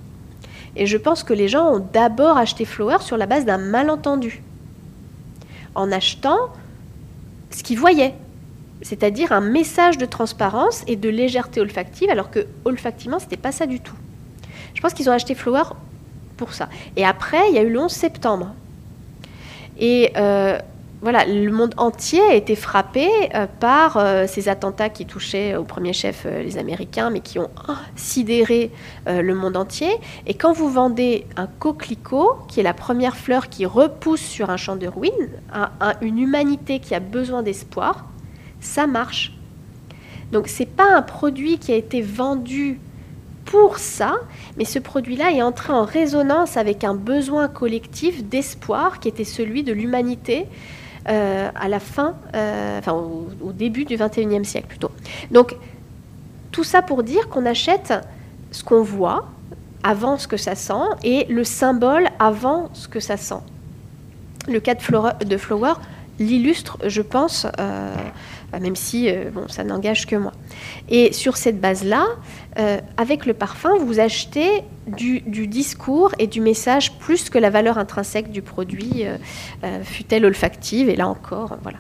Et je pense que les gens ont d'abord acheté Flower sur la base d'un malentendu en achetant ce qu'ils voyaient c'est-à-dire un message de transparence et de légèreté olfactive, alors que olfactivement, c'était pas ça du tout. Je pense qu'ils ont acheté Flower pour ça. Et après, il y a eu le 11 septembre. Et euh, voilà, le monde entier a été frappé euh, par euh, ces attentats qui touchaient au premier chef les Américains, mais qui ont sidéré le monde entier. Et quand vous vendez un coquelicot, qui est la première fleur qui repousse sur un champ de ruines, à une humanité qui a besoin d'espoir, ça marche. Donc c'est pas un produit qui a été vendu pour ça, mais ce produit-là est entré en résonance avec un besoin collectif d'espoir qui était celui de l'humanité euh, à la fin, euh, enfin au, début du 21e siècle plutôt. Donc tout ça pour dire qu'on achète ce qu'on voit avant ce que ça sent et le symbole avant ce que ça sent. Le cas de, Flower l'illustre, je pense. Euh, même si euh, bon, ça n'engage que moi. Et sur cette base-là, euh, avec le parfum, vous achetez du, discours et du message plus que la valeur intrinsèque du produit, euh, fut-elle olfactive. Et là encore, voilà.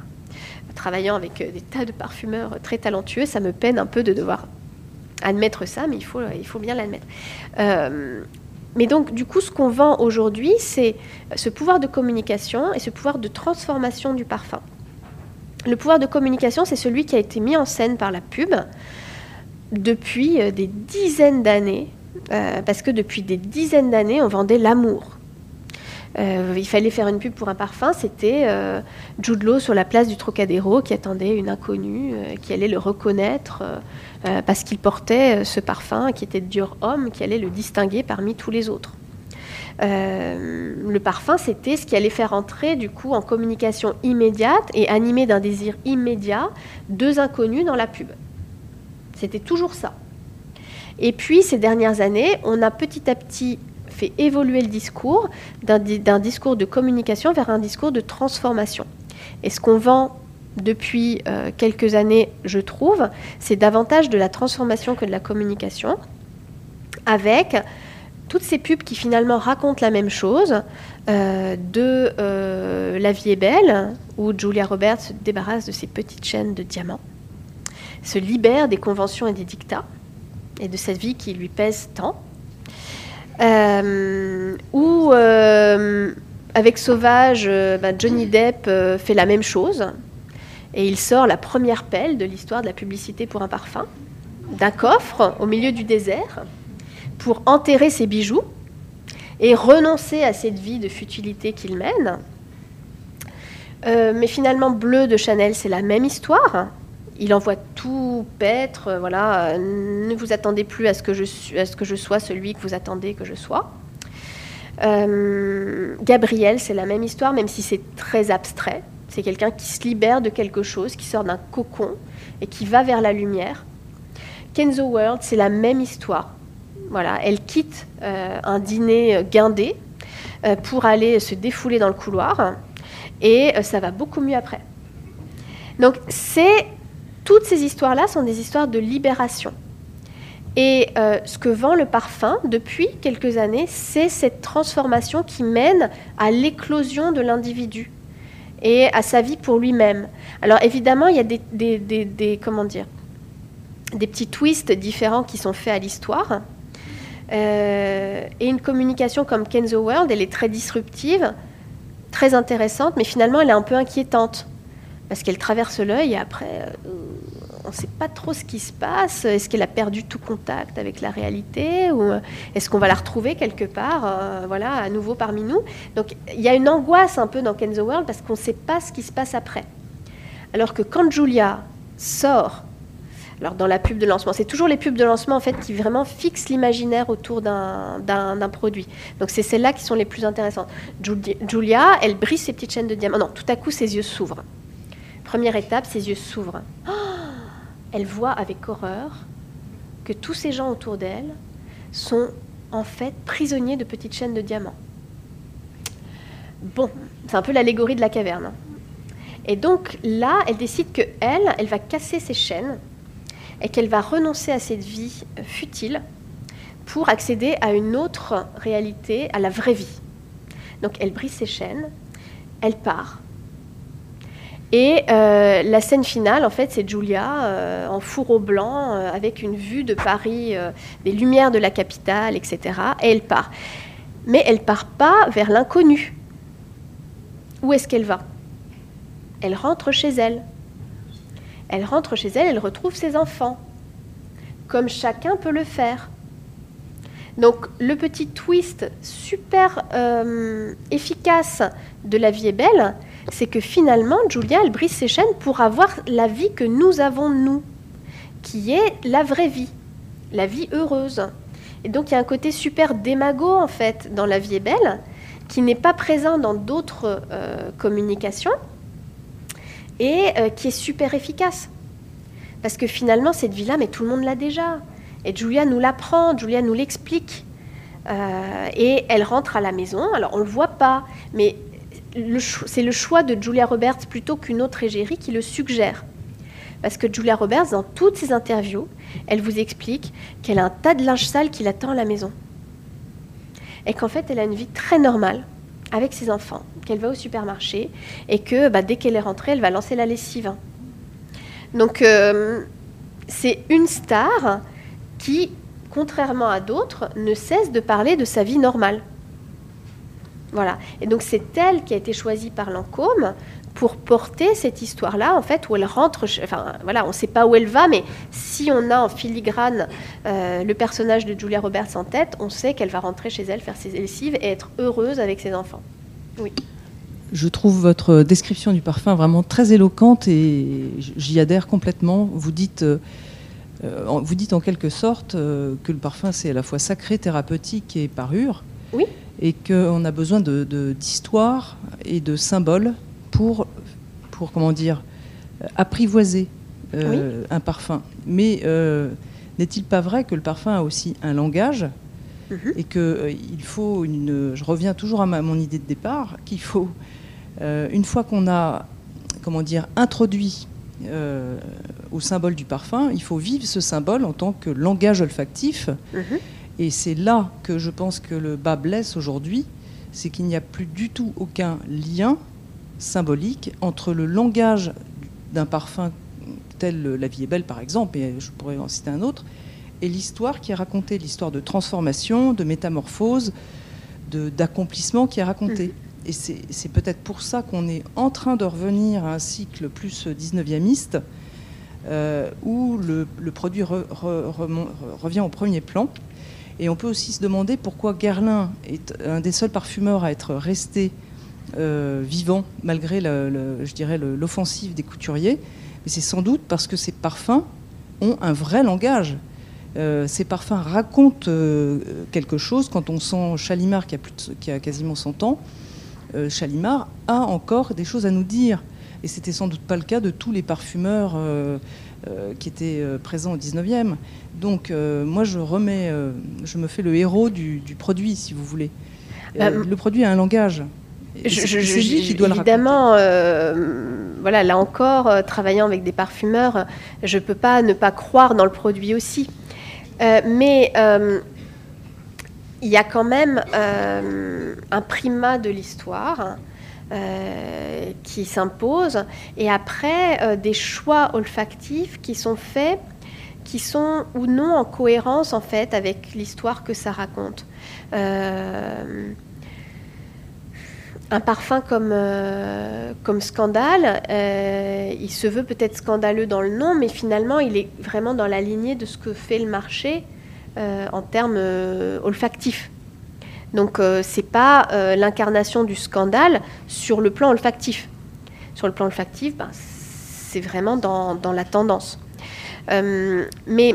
Travaillant avec des tas de parfumeurs très talentueux, ça me peine un peu de devoir admettre ça, mais il faut, il faut bien l'admettre. mais donc, du coup, ce qu'on vend aujourd'hui, c'est ce pouvoir de communication et ce pouvoir de transformation du parfum. Le pouvoir de communication, c'est celui qui a été mis en scène par la pub depuis euh, des dizaines d'années, euh, parce que depuis des dizaines d'années, on vendait l'amour. Euh, il fallait faire une pub pour un parfum, c'était euh, sur la place du Trocadéro qui attendait une inconnue, qui allait le reconnaître parce qu'il portait ce parfum qui était Dior Homme, qui allait le distinguer parmi tous les autres. Euh, le parfum, c'était ce qui allait faire entrer du coup en communication immédiate et animé d'un désir immédiat deux inconnus dans la pub. C'était toujours ça. Et puis ces dernières années, on a petit à petit fait évoluer le discours d'un discours de communication vers un discours de transformation. Et ce qu'on vend depuis euh, quelques années, je trouve, c'est davantage de la transformation que de la communication, avec toutes ces pubs qui finalement racontent la même chose, euh, de euh, La vie est belle, où Julia Roberts se débarrasse de ses petites chaînes de diamants, se libère des conventions et des dictats, et de cette vie qui lui pèse tant. Euh, ou avec Sauvage, bah, Johnny Depp fait la même chose, et il sort la première pelle de l'histoire de la publicité pour un parfum, d'un coffre au milieu du désert pour enterrer ses bijoux et renoncer à cette vie de futilité qu'il mène. Euh, mais finalement, Bleu de Chanel, c'est la même histoire. Il envoie tout paître, euh, voilà, ne vous attendez plus à ce, que je, à ce que je sois celui que vous attendez que je sois. Euh, Gabriel, c'est la même histoire, même si c'est très abstrait. C'est quelqu'un qui se libère de quelque chose, qui sort d'un cocon et qui va vers la lumière. Kenzo World, c'est la même histoire. Voilà, elle quitte euh, un dîner guindé euh, pour aller se défouler dans le couloir et euh, ça va beaucoup mieux après. Donc toutes ces histoires-là sont des histoires de libération. Et ce que vend le parfum depuis quelques années, c'est cette transformation qui mène à l'éclosion de l'individu et à sa vie pour lui-même. Alors évidemment, il y a des comment dire, des petits twists différents qui sont faits à l'histoire. Euh, et une communication comme Kenzo World, elle est très disruptive, très intéressante, mais finalement elle est un peu inquiétante. Parce qu'elle traverse l'œil et après, euh, on ne sait pas trop ce qui se passe. Est-ce qu'elle a perdu tout contact avec la réalité ou euh, est-ce qu'on va la retrouver quelque part, voilà, à nouveau parmi nous? Donc il y a une angoisse un peu dans Kenzo World parce qu'on ne sait pas ce qui se passe après. Alors que quand Julia sort alors dans la pub de lancement, c'est toujours les pubs de lancement en fait qui vraiment fixent l'imaginaire autour d'un produit. Donc c'est celles-là qui sont les plus intéressantes. Julia, elle brise ses petites chaînes de diamants. Non, tout à coup ses yeux s'ouvrent. Première étape, ses yeux s'ouvrent. Elle voit avec horreur que tous ces gens autour d'elle sont en fait prisonniers de petites chaînes de diamants. Bon, c'est un peu l'allégorie de la caverne. Et donc là, elle décide que elle, elle va casser ses chaînes et qu'elle va renoncer à cette vie euh, futile pour accéder à une autre réalité, à la vraie vie. Donc elle brise ses chaînes, elle part. Et euh, la scène finale, en fait, c'est Julia euh, en fourreau blanc, avec une vue de Paris, des lumières de la capitale, etc. Et elle part. Mais elle part pas vers l'inconnu. Où est-ce qu'elle va? Elle rentre chez elle. Elle rentre chez elle, elle retrouve ses enfants, comme chacun peut le faire. Donc le petit twist super euh, efficace de La vie est belle, c'est que finalement, Julia, elle brise ses chaînes pour avoir la vie que nous avons, nous, qui est la vraie vie, la vie heureuse. Et donc il y a un côté super démago, en fait, dans La vie est belle, qui n'est pas présent dans d'autres euh, communications et euh, qui est super efficace. Parce que finalement, cette vie-là, mais tout le monde l'a déjà. Et Julia nous l'apprend, Julia nous l'explique. Euh, et elle rentre à la maison. Alors, on ne le voit pas, mais c'est le choix de Julia Roberts plutôt qu'une autre égérie qui le suggère. Parce que Julia Roberts, dans toutes ses interviews, elle vous explique qu'elle a un tas de linge sale qui l'attend à la maison. Et qu'en fait, elle a une vie très normale avec ses enfants, qu'elle va au supermarché et que bah, dès qu'elle est rentrée, elle va lancer la lessive. Donc, euh, c'est une star qui, contrairement à d'autres, ne cesse de parler de sa vie normale. Voilà. Et donc, c'est elle qui a été choisie par Lancôme pour porter cette histoire-là, en fait, où elle rentre. Enfin, voilà, on ne sait pas où elle va, mais si on a en filigrane euh, le personnage de Julia Roberts en tête, on sait qu'elle va rentrer chez elle, faire ses lessives et être heureuse avec ses enfants. Oui. Je trouve votre description du parfum vraiment très éloquente et j'y adhère complètement. Vous dites, euh, vous dites en quelque sorte euh, que le parfum c'est à la fois sacré, thérapeutique et parure. Oui. Et qu'on a besoin d'histoire de, et de symboles pour, pour comment dire, apprivoiser euh, un parfum. Mais n'est-il pas vrai que le parfum a aussi un langage mhm. et qu'il faut une. Je reviens toujours à mon idée de départ, qu'il faut euh, une fois qu'on a, comment dire, introduit euh, au symbole du parfum, il faut vivre ce symbole en tant que langage olfactif. Mhm. Et c'est là que je pense que le bas blesse aujourd'hui, c'est qu'il n'y a plus du tout aucun lien symbolique entre le langage d'un parfum tel La vie est belle par exemple, et je pourrais en citer un autre, et l'histoire qui est racontée, l'histoire de transformation, de métamorphose, d'accomplissement qui est racontée. Mhm et c'est peut-être pour ça qu'on est en train de revenir à un cycle plus 19e euh, où le, produit revient au premier plan. Et on peut aussi se demander pourquoi Guerlain est un des seuls parfumeurs à être resté euh, vivant malgré, je dirais, l'offensive des couturiers. Mais c'est sans doute parce que ces parfums ont un vrai langage. Euh, ces parfums racontent quelque chose. Quand on sent Chalimard, qui a, plus qui a quasiment 100 ans, euh, Chalimard a encore des choses à nous dire. Et c'était sans doute pas le cas de tous les parfumeurs euh, euh, qui étaient présents au 19e. Donc moi, je remets, je me fais le héros du, produit, si vous voulez. le produit a un langage. Je, qui doit évidemment, voilà, là encore, travaillant avec des parfumeurs, je ne peux pas ne pas croire dans le produit aussi. mais il y a quand même euh, un primat de l'histoire euh, qui s'impose et après euh, des choix olfactifs qui sont faits qui sont ou non en cohérence en fait avec l'histoire que ça raconte. Euh, un parfum comme, euh, scandale, euh, il se veut peut-être scandaleux dans le nom, mais finalement il est vraiment dans la lignée de ce que fait le marché en termes olfactifs. Donc c'est pas l'incarnation du scandale sur le plan olfactif. Sur le plan olfactif, ben, c'est vraiment dans, la tendance. mais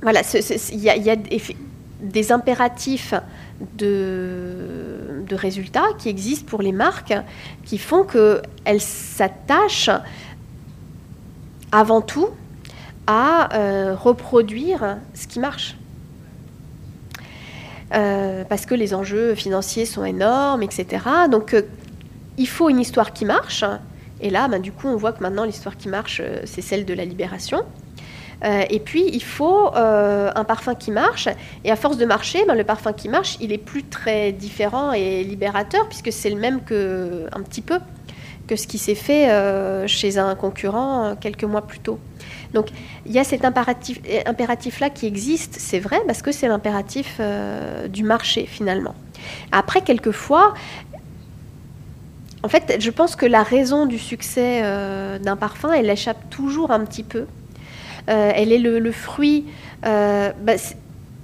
voilà, il y, a des impératifs de, résultats qui existent pour les marques qui font qu'elles s'attachent avant tout à euh, reproduire ce qui marche. Euh, parce que les enjeux financiers sont énormes, etc. Donc euh, il faut une histoire qui marche. Et là, ben, du coup, on voit que maintenant l'histoire qui marche, c'est celle de la libération. Euh, et puis, il faut euh, un parfum qui marche. Et à force de marcher, ben, le parfum qui marche, il est plus très différent et libérateur, puisque c'est le même que, un petit peu que ce qui s'est fait euh, chez un concurrent quelques mois plus tôt. Donc, il y a cet impératif-là qui existe, c'est vrai, parce que c'est l'impératif du marché, finalement. Après, quelquefois, en fait, je pense que la raison du succès d'un parfum, elle échappe toujours un petit peu elle est le, fruit, euh, bah,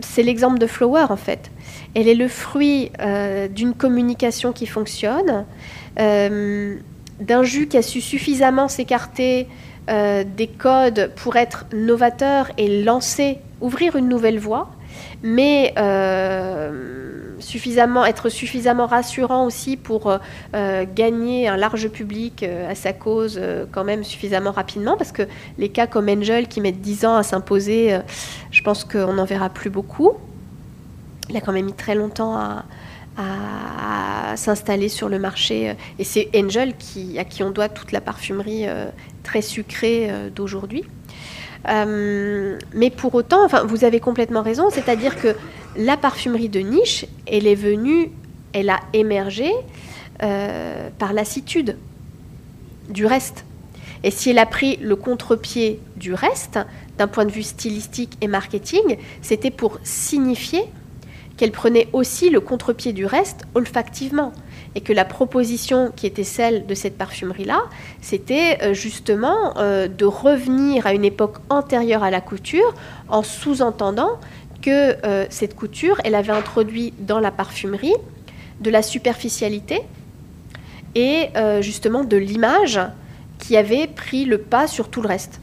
c'est l'exemple de Flower en fait. Elle est le fruit euh, d'une communication qui fonctionne, d'un jus qui a su suffisamment s'écarter des codes pour être novateur et lancer, ouvrir une nouvelle voie, mais suffisamment, être suffisamment rassurant aussi pour euh, euh, gagner un large public euh, à sa cause quand même suffisamment rapidement, parce que les cas comme Angel qui mettent 10 ans à s'imposer, je pense qu'on n'en verra plus beaucoup. Il a quand même mis très longtemps à, s'installer sur le marché. Et c'est Angel qui, à qui on doit toute la parfumerie très sucrée d'aujourd'hui. Mais pour autant, vous avez complètement raison, c'est-à-dire que la parfumerie de niche, elle est venue, elle a émergé euh, par lassitude du reste. Et si elle a pris le contre-pied du reste, d'un point de vue stylistique et marketing, c'était pour signifier qu'elle prenait aussi le contre-pied du reste olfactivement. Et que la proposition qui était celle de cette parfumerie-là, c'était euh, justement euh, de revenir à une époque antérieure à la couture en sous-entendant que euh, cette couture, elle avait introduit dans la parfumerie de la superficialité et justement de l'image qui avait pris le pas sur tout le reste.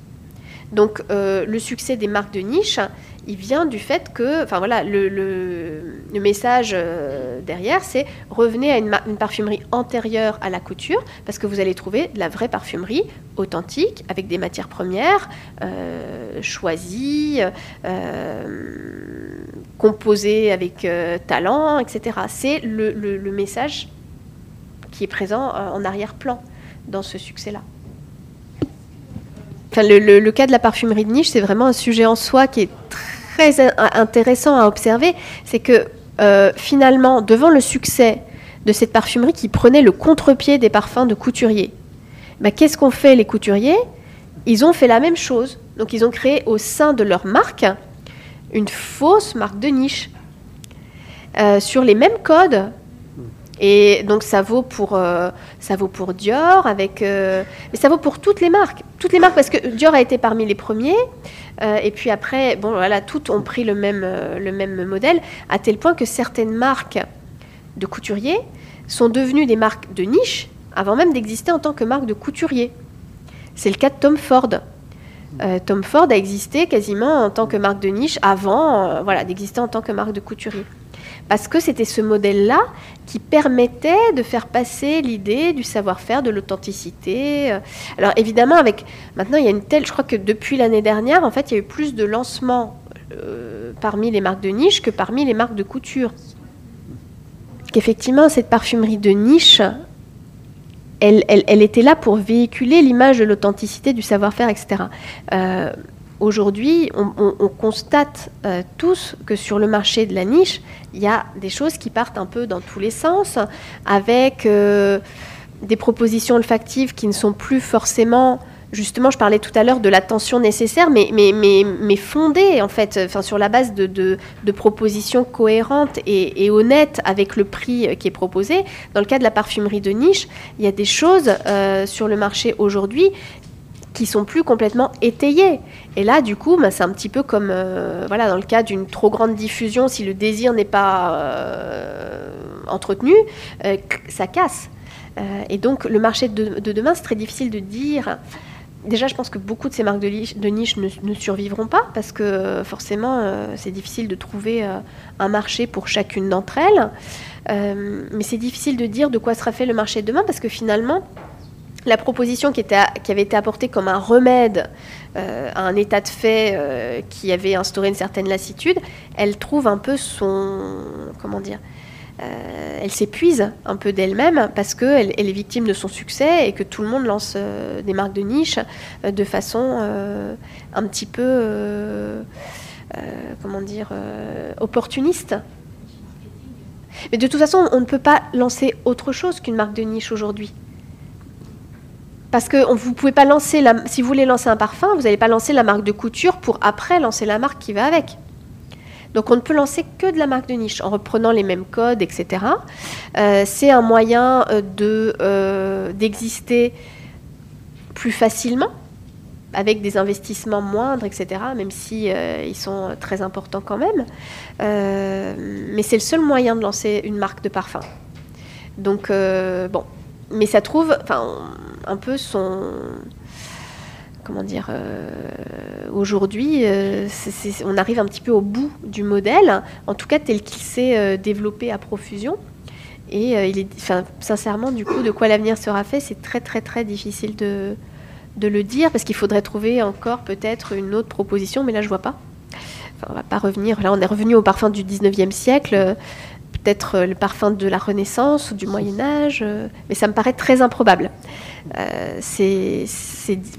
Donc le succès des marques de niche, il vient du fait que, enfin voilà, le, message euh, derrière, c'est revenez à une, parfumerie antérieure à la couture, parce que vous allez trouver de la vraie parfumerie authentique, avec des matières premières euh, choisies, composées avec talent, etc. C'est le message qui est présent en arrière-plan dans ce succès-là le, cas de la parfumerie de niche, c'est vraiment un sujet en soi qui est très intéressant à observer. C'est que euh, finalement, devant le succès de cette parfumerie qui prenait le contre-pied des parfums de couturiers, bah, qu'est-ce qu'ont fait les couturiers? Ils ont fait la même chose. Donc ils ont créé au sein de leur marque une fausse marque de niche euh, sur les mêmes codes et donc ça vaut pour, euh, ça vaut pour Dior, avec, mais ça vaut pour toutes les marques. Toutes les marques, parce que Dior a été parmi les premiers. Euh, et puis après, bon, voilà, toutes ont pris le même, le même modèle, à tel point que certaines marques de couturiers sont devenues des marques de niche avant même d'exister en tant que marque de couturier. C'est le cas de Tom Ford. Tom Ford a existé quasiment en tant que marque de niche avant voilà, d'exister en tant que marque de couturier parce que c'était ce modèle-là qui permettait de faire passer l'idée du savoir-faire, de l'authenticité. Alors évidemment, avec maintenant il y a une telle, je crois que depuis l'année dernière, en fait, il y a eu plus de lancements euh, parmi les marques de niche que parmi les marques de couture. Qu'effectivement, cette parfumerie de niche, elle, était là pour véhiculer l'image de l'authenticité, du savoir-faire, etc aujourd'hui, on, constate euh, tous que sur le marché de la niche, il y a des choses qui partent un peu dans tous les sens, avec euh, des propositions olfactives qui ne sont plus forcément justement, je parlais tout à l'heure de l'attention nécessaire, mais, mais, mais, mais fondée, en fait, enfin, sur la base de, de, propositions cohérentes et, honnêtes avec le prix qui est proposé. Dans le cas de la parfumerie de niche, il y a des choses euh, sur le marché aujourd'hui qui sont plus complètement étayées. Et là, du coup, bah, c'est un petit peu comme euh, voilà, dans le cas d'une trop grande diffusion, si le désir n'est pas euh, entretenu, euh, ça casse. Et donc, le marché de, de demain, c'est très difficile de dire. Déjà, je pense que beaucoup de ces marques de, niche, ne, ne, survivront pas parce que forcément, c'est difficile de trouver un marché pour chacune d'entre elles. mais c'est difficile de dire de quoi sera fait le marché de demain parce que finalement, la proposition qui, avait été apportée comme un remède euh, à un état de fait euh, qui avait instauré une certaine lassitude, elle trouve un peu son. Comment dire euh, Elle s'épuise un peu d'elle-même parce qu'elle elle est victime de son succès et que tout le monde lance des marques de niche de façon un petit peu. comment dire Opportuniste. Mais de toute façon, on ne peut pas lancer autre chose qu'une marque de niche aujourd'hui. Parce que vous pouvez pas lancer, la, si vous voulez lancer un parfum, vous n'allez pas lancer la marque de couture pour après lancer la marque qui va avec. Donc on ne peut lancer que de la marque de niche en reprenant les mêmes codes, etc. Euh, c'est un moyen de, euh, d'exister plus facilement avec des investissements moindres, etc., même si euh, ils sont très importants quand même. mais c'est le seul moyen de lancer une marque de parfum. Donc, bon, mais ça trouve, un peu son. Comment dire euh, Aujourd'hui, euh, on arrive un petit peu au bout du modèle, en tout cas tel qu'il s'est euh, développé à profusion. Et il est, sincèrement, du coup, de quoi l'avenir sera fait, c'est très très très difficile de, de le dire, parce qu'il faudrait trouver encore peut-être une autre proposition, mais là je vois pas. Enfin, on va pas revenir. Là, on est revenu au parfum du 19e siècle peut-être le parfum de la Renaissance ou du Moyen Âge, mais ça me paraît très improbable. Euh, c'est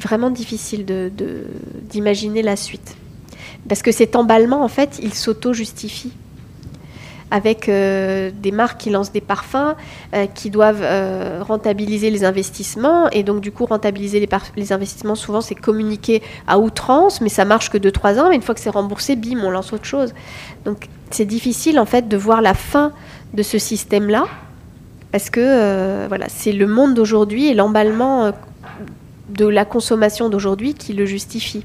vraiment difficile d'imaginer la suite. Parce que cet emballement, en fait, il s'auto-justifie avec euh, des marques qui lancent des parfums euh, qui doivent euh, rentabiliser les investissements. Et donc, du coup, rentabiliser les, investissements, souvent, c'est communiquer à outrance, mais ça marche que 2-3 ans. Mais une fois que c'est remboursé, bim, on lance autre chose. Donc, c'est difficile, en fait, de voir la fin de ce système-là parce que voilà, c'est le monde d'aujourd'hui et l'emballement de la consommation d'aujourd'hui qui le justifie.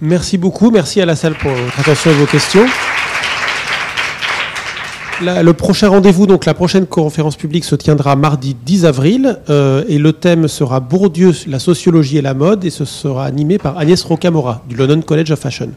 Merci beaucoup, merci à la salle pour votre attention et vos questions. Le prochain rendez-vous, donc la prochaine conférence publique se tiendra mardi 10 avril euh, et le thème sera Bourdieu, la sociologie et la mode et ce sera animé par Agnès Rocamora du London College of Fashion.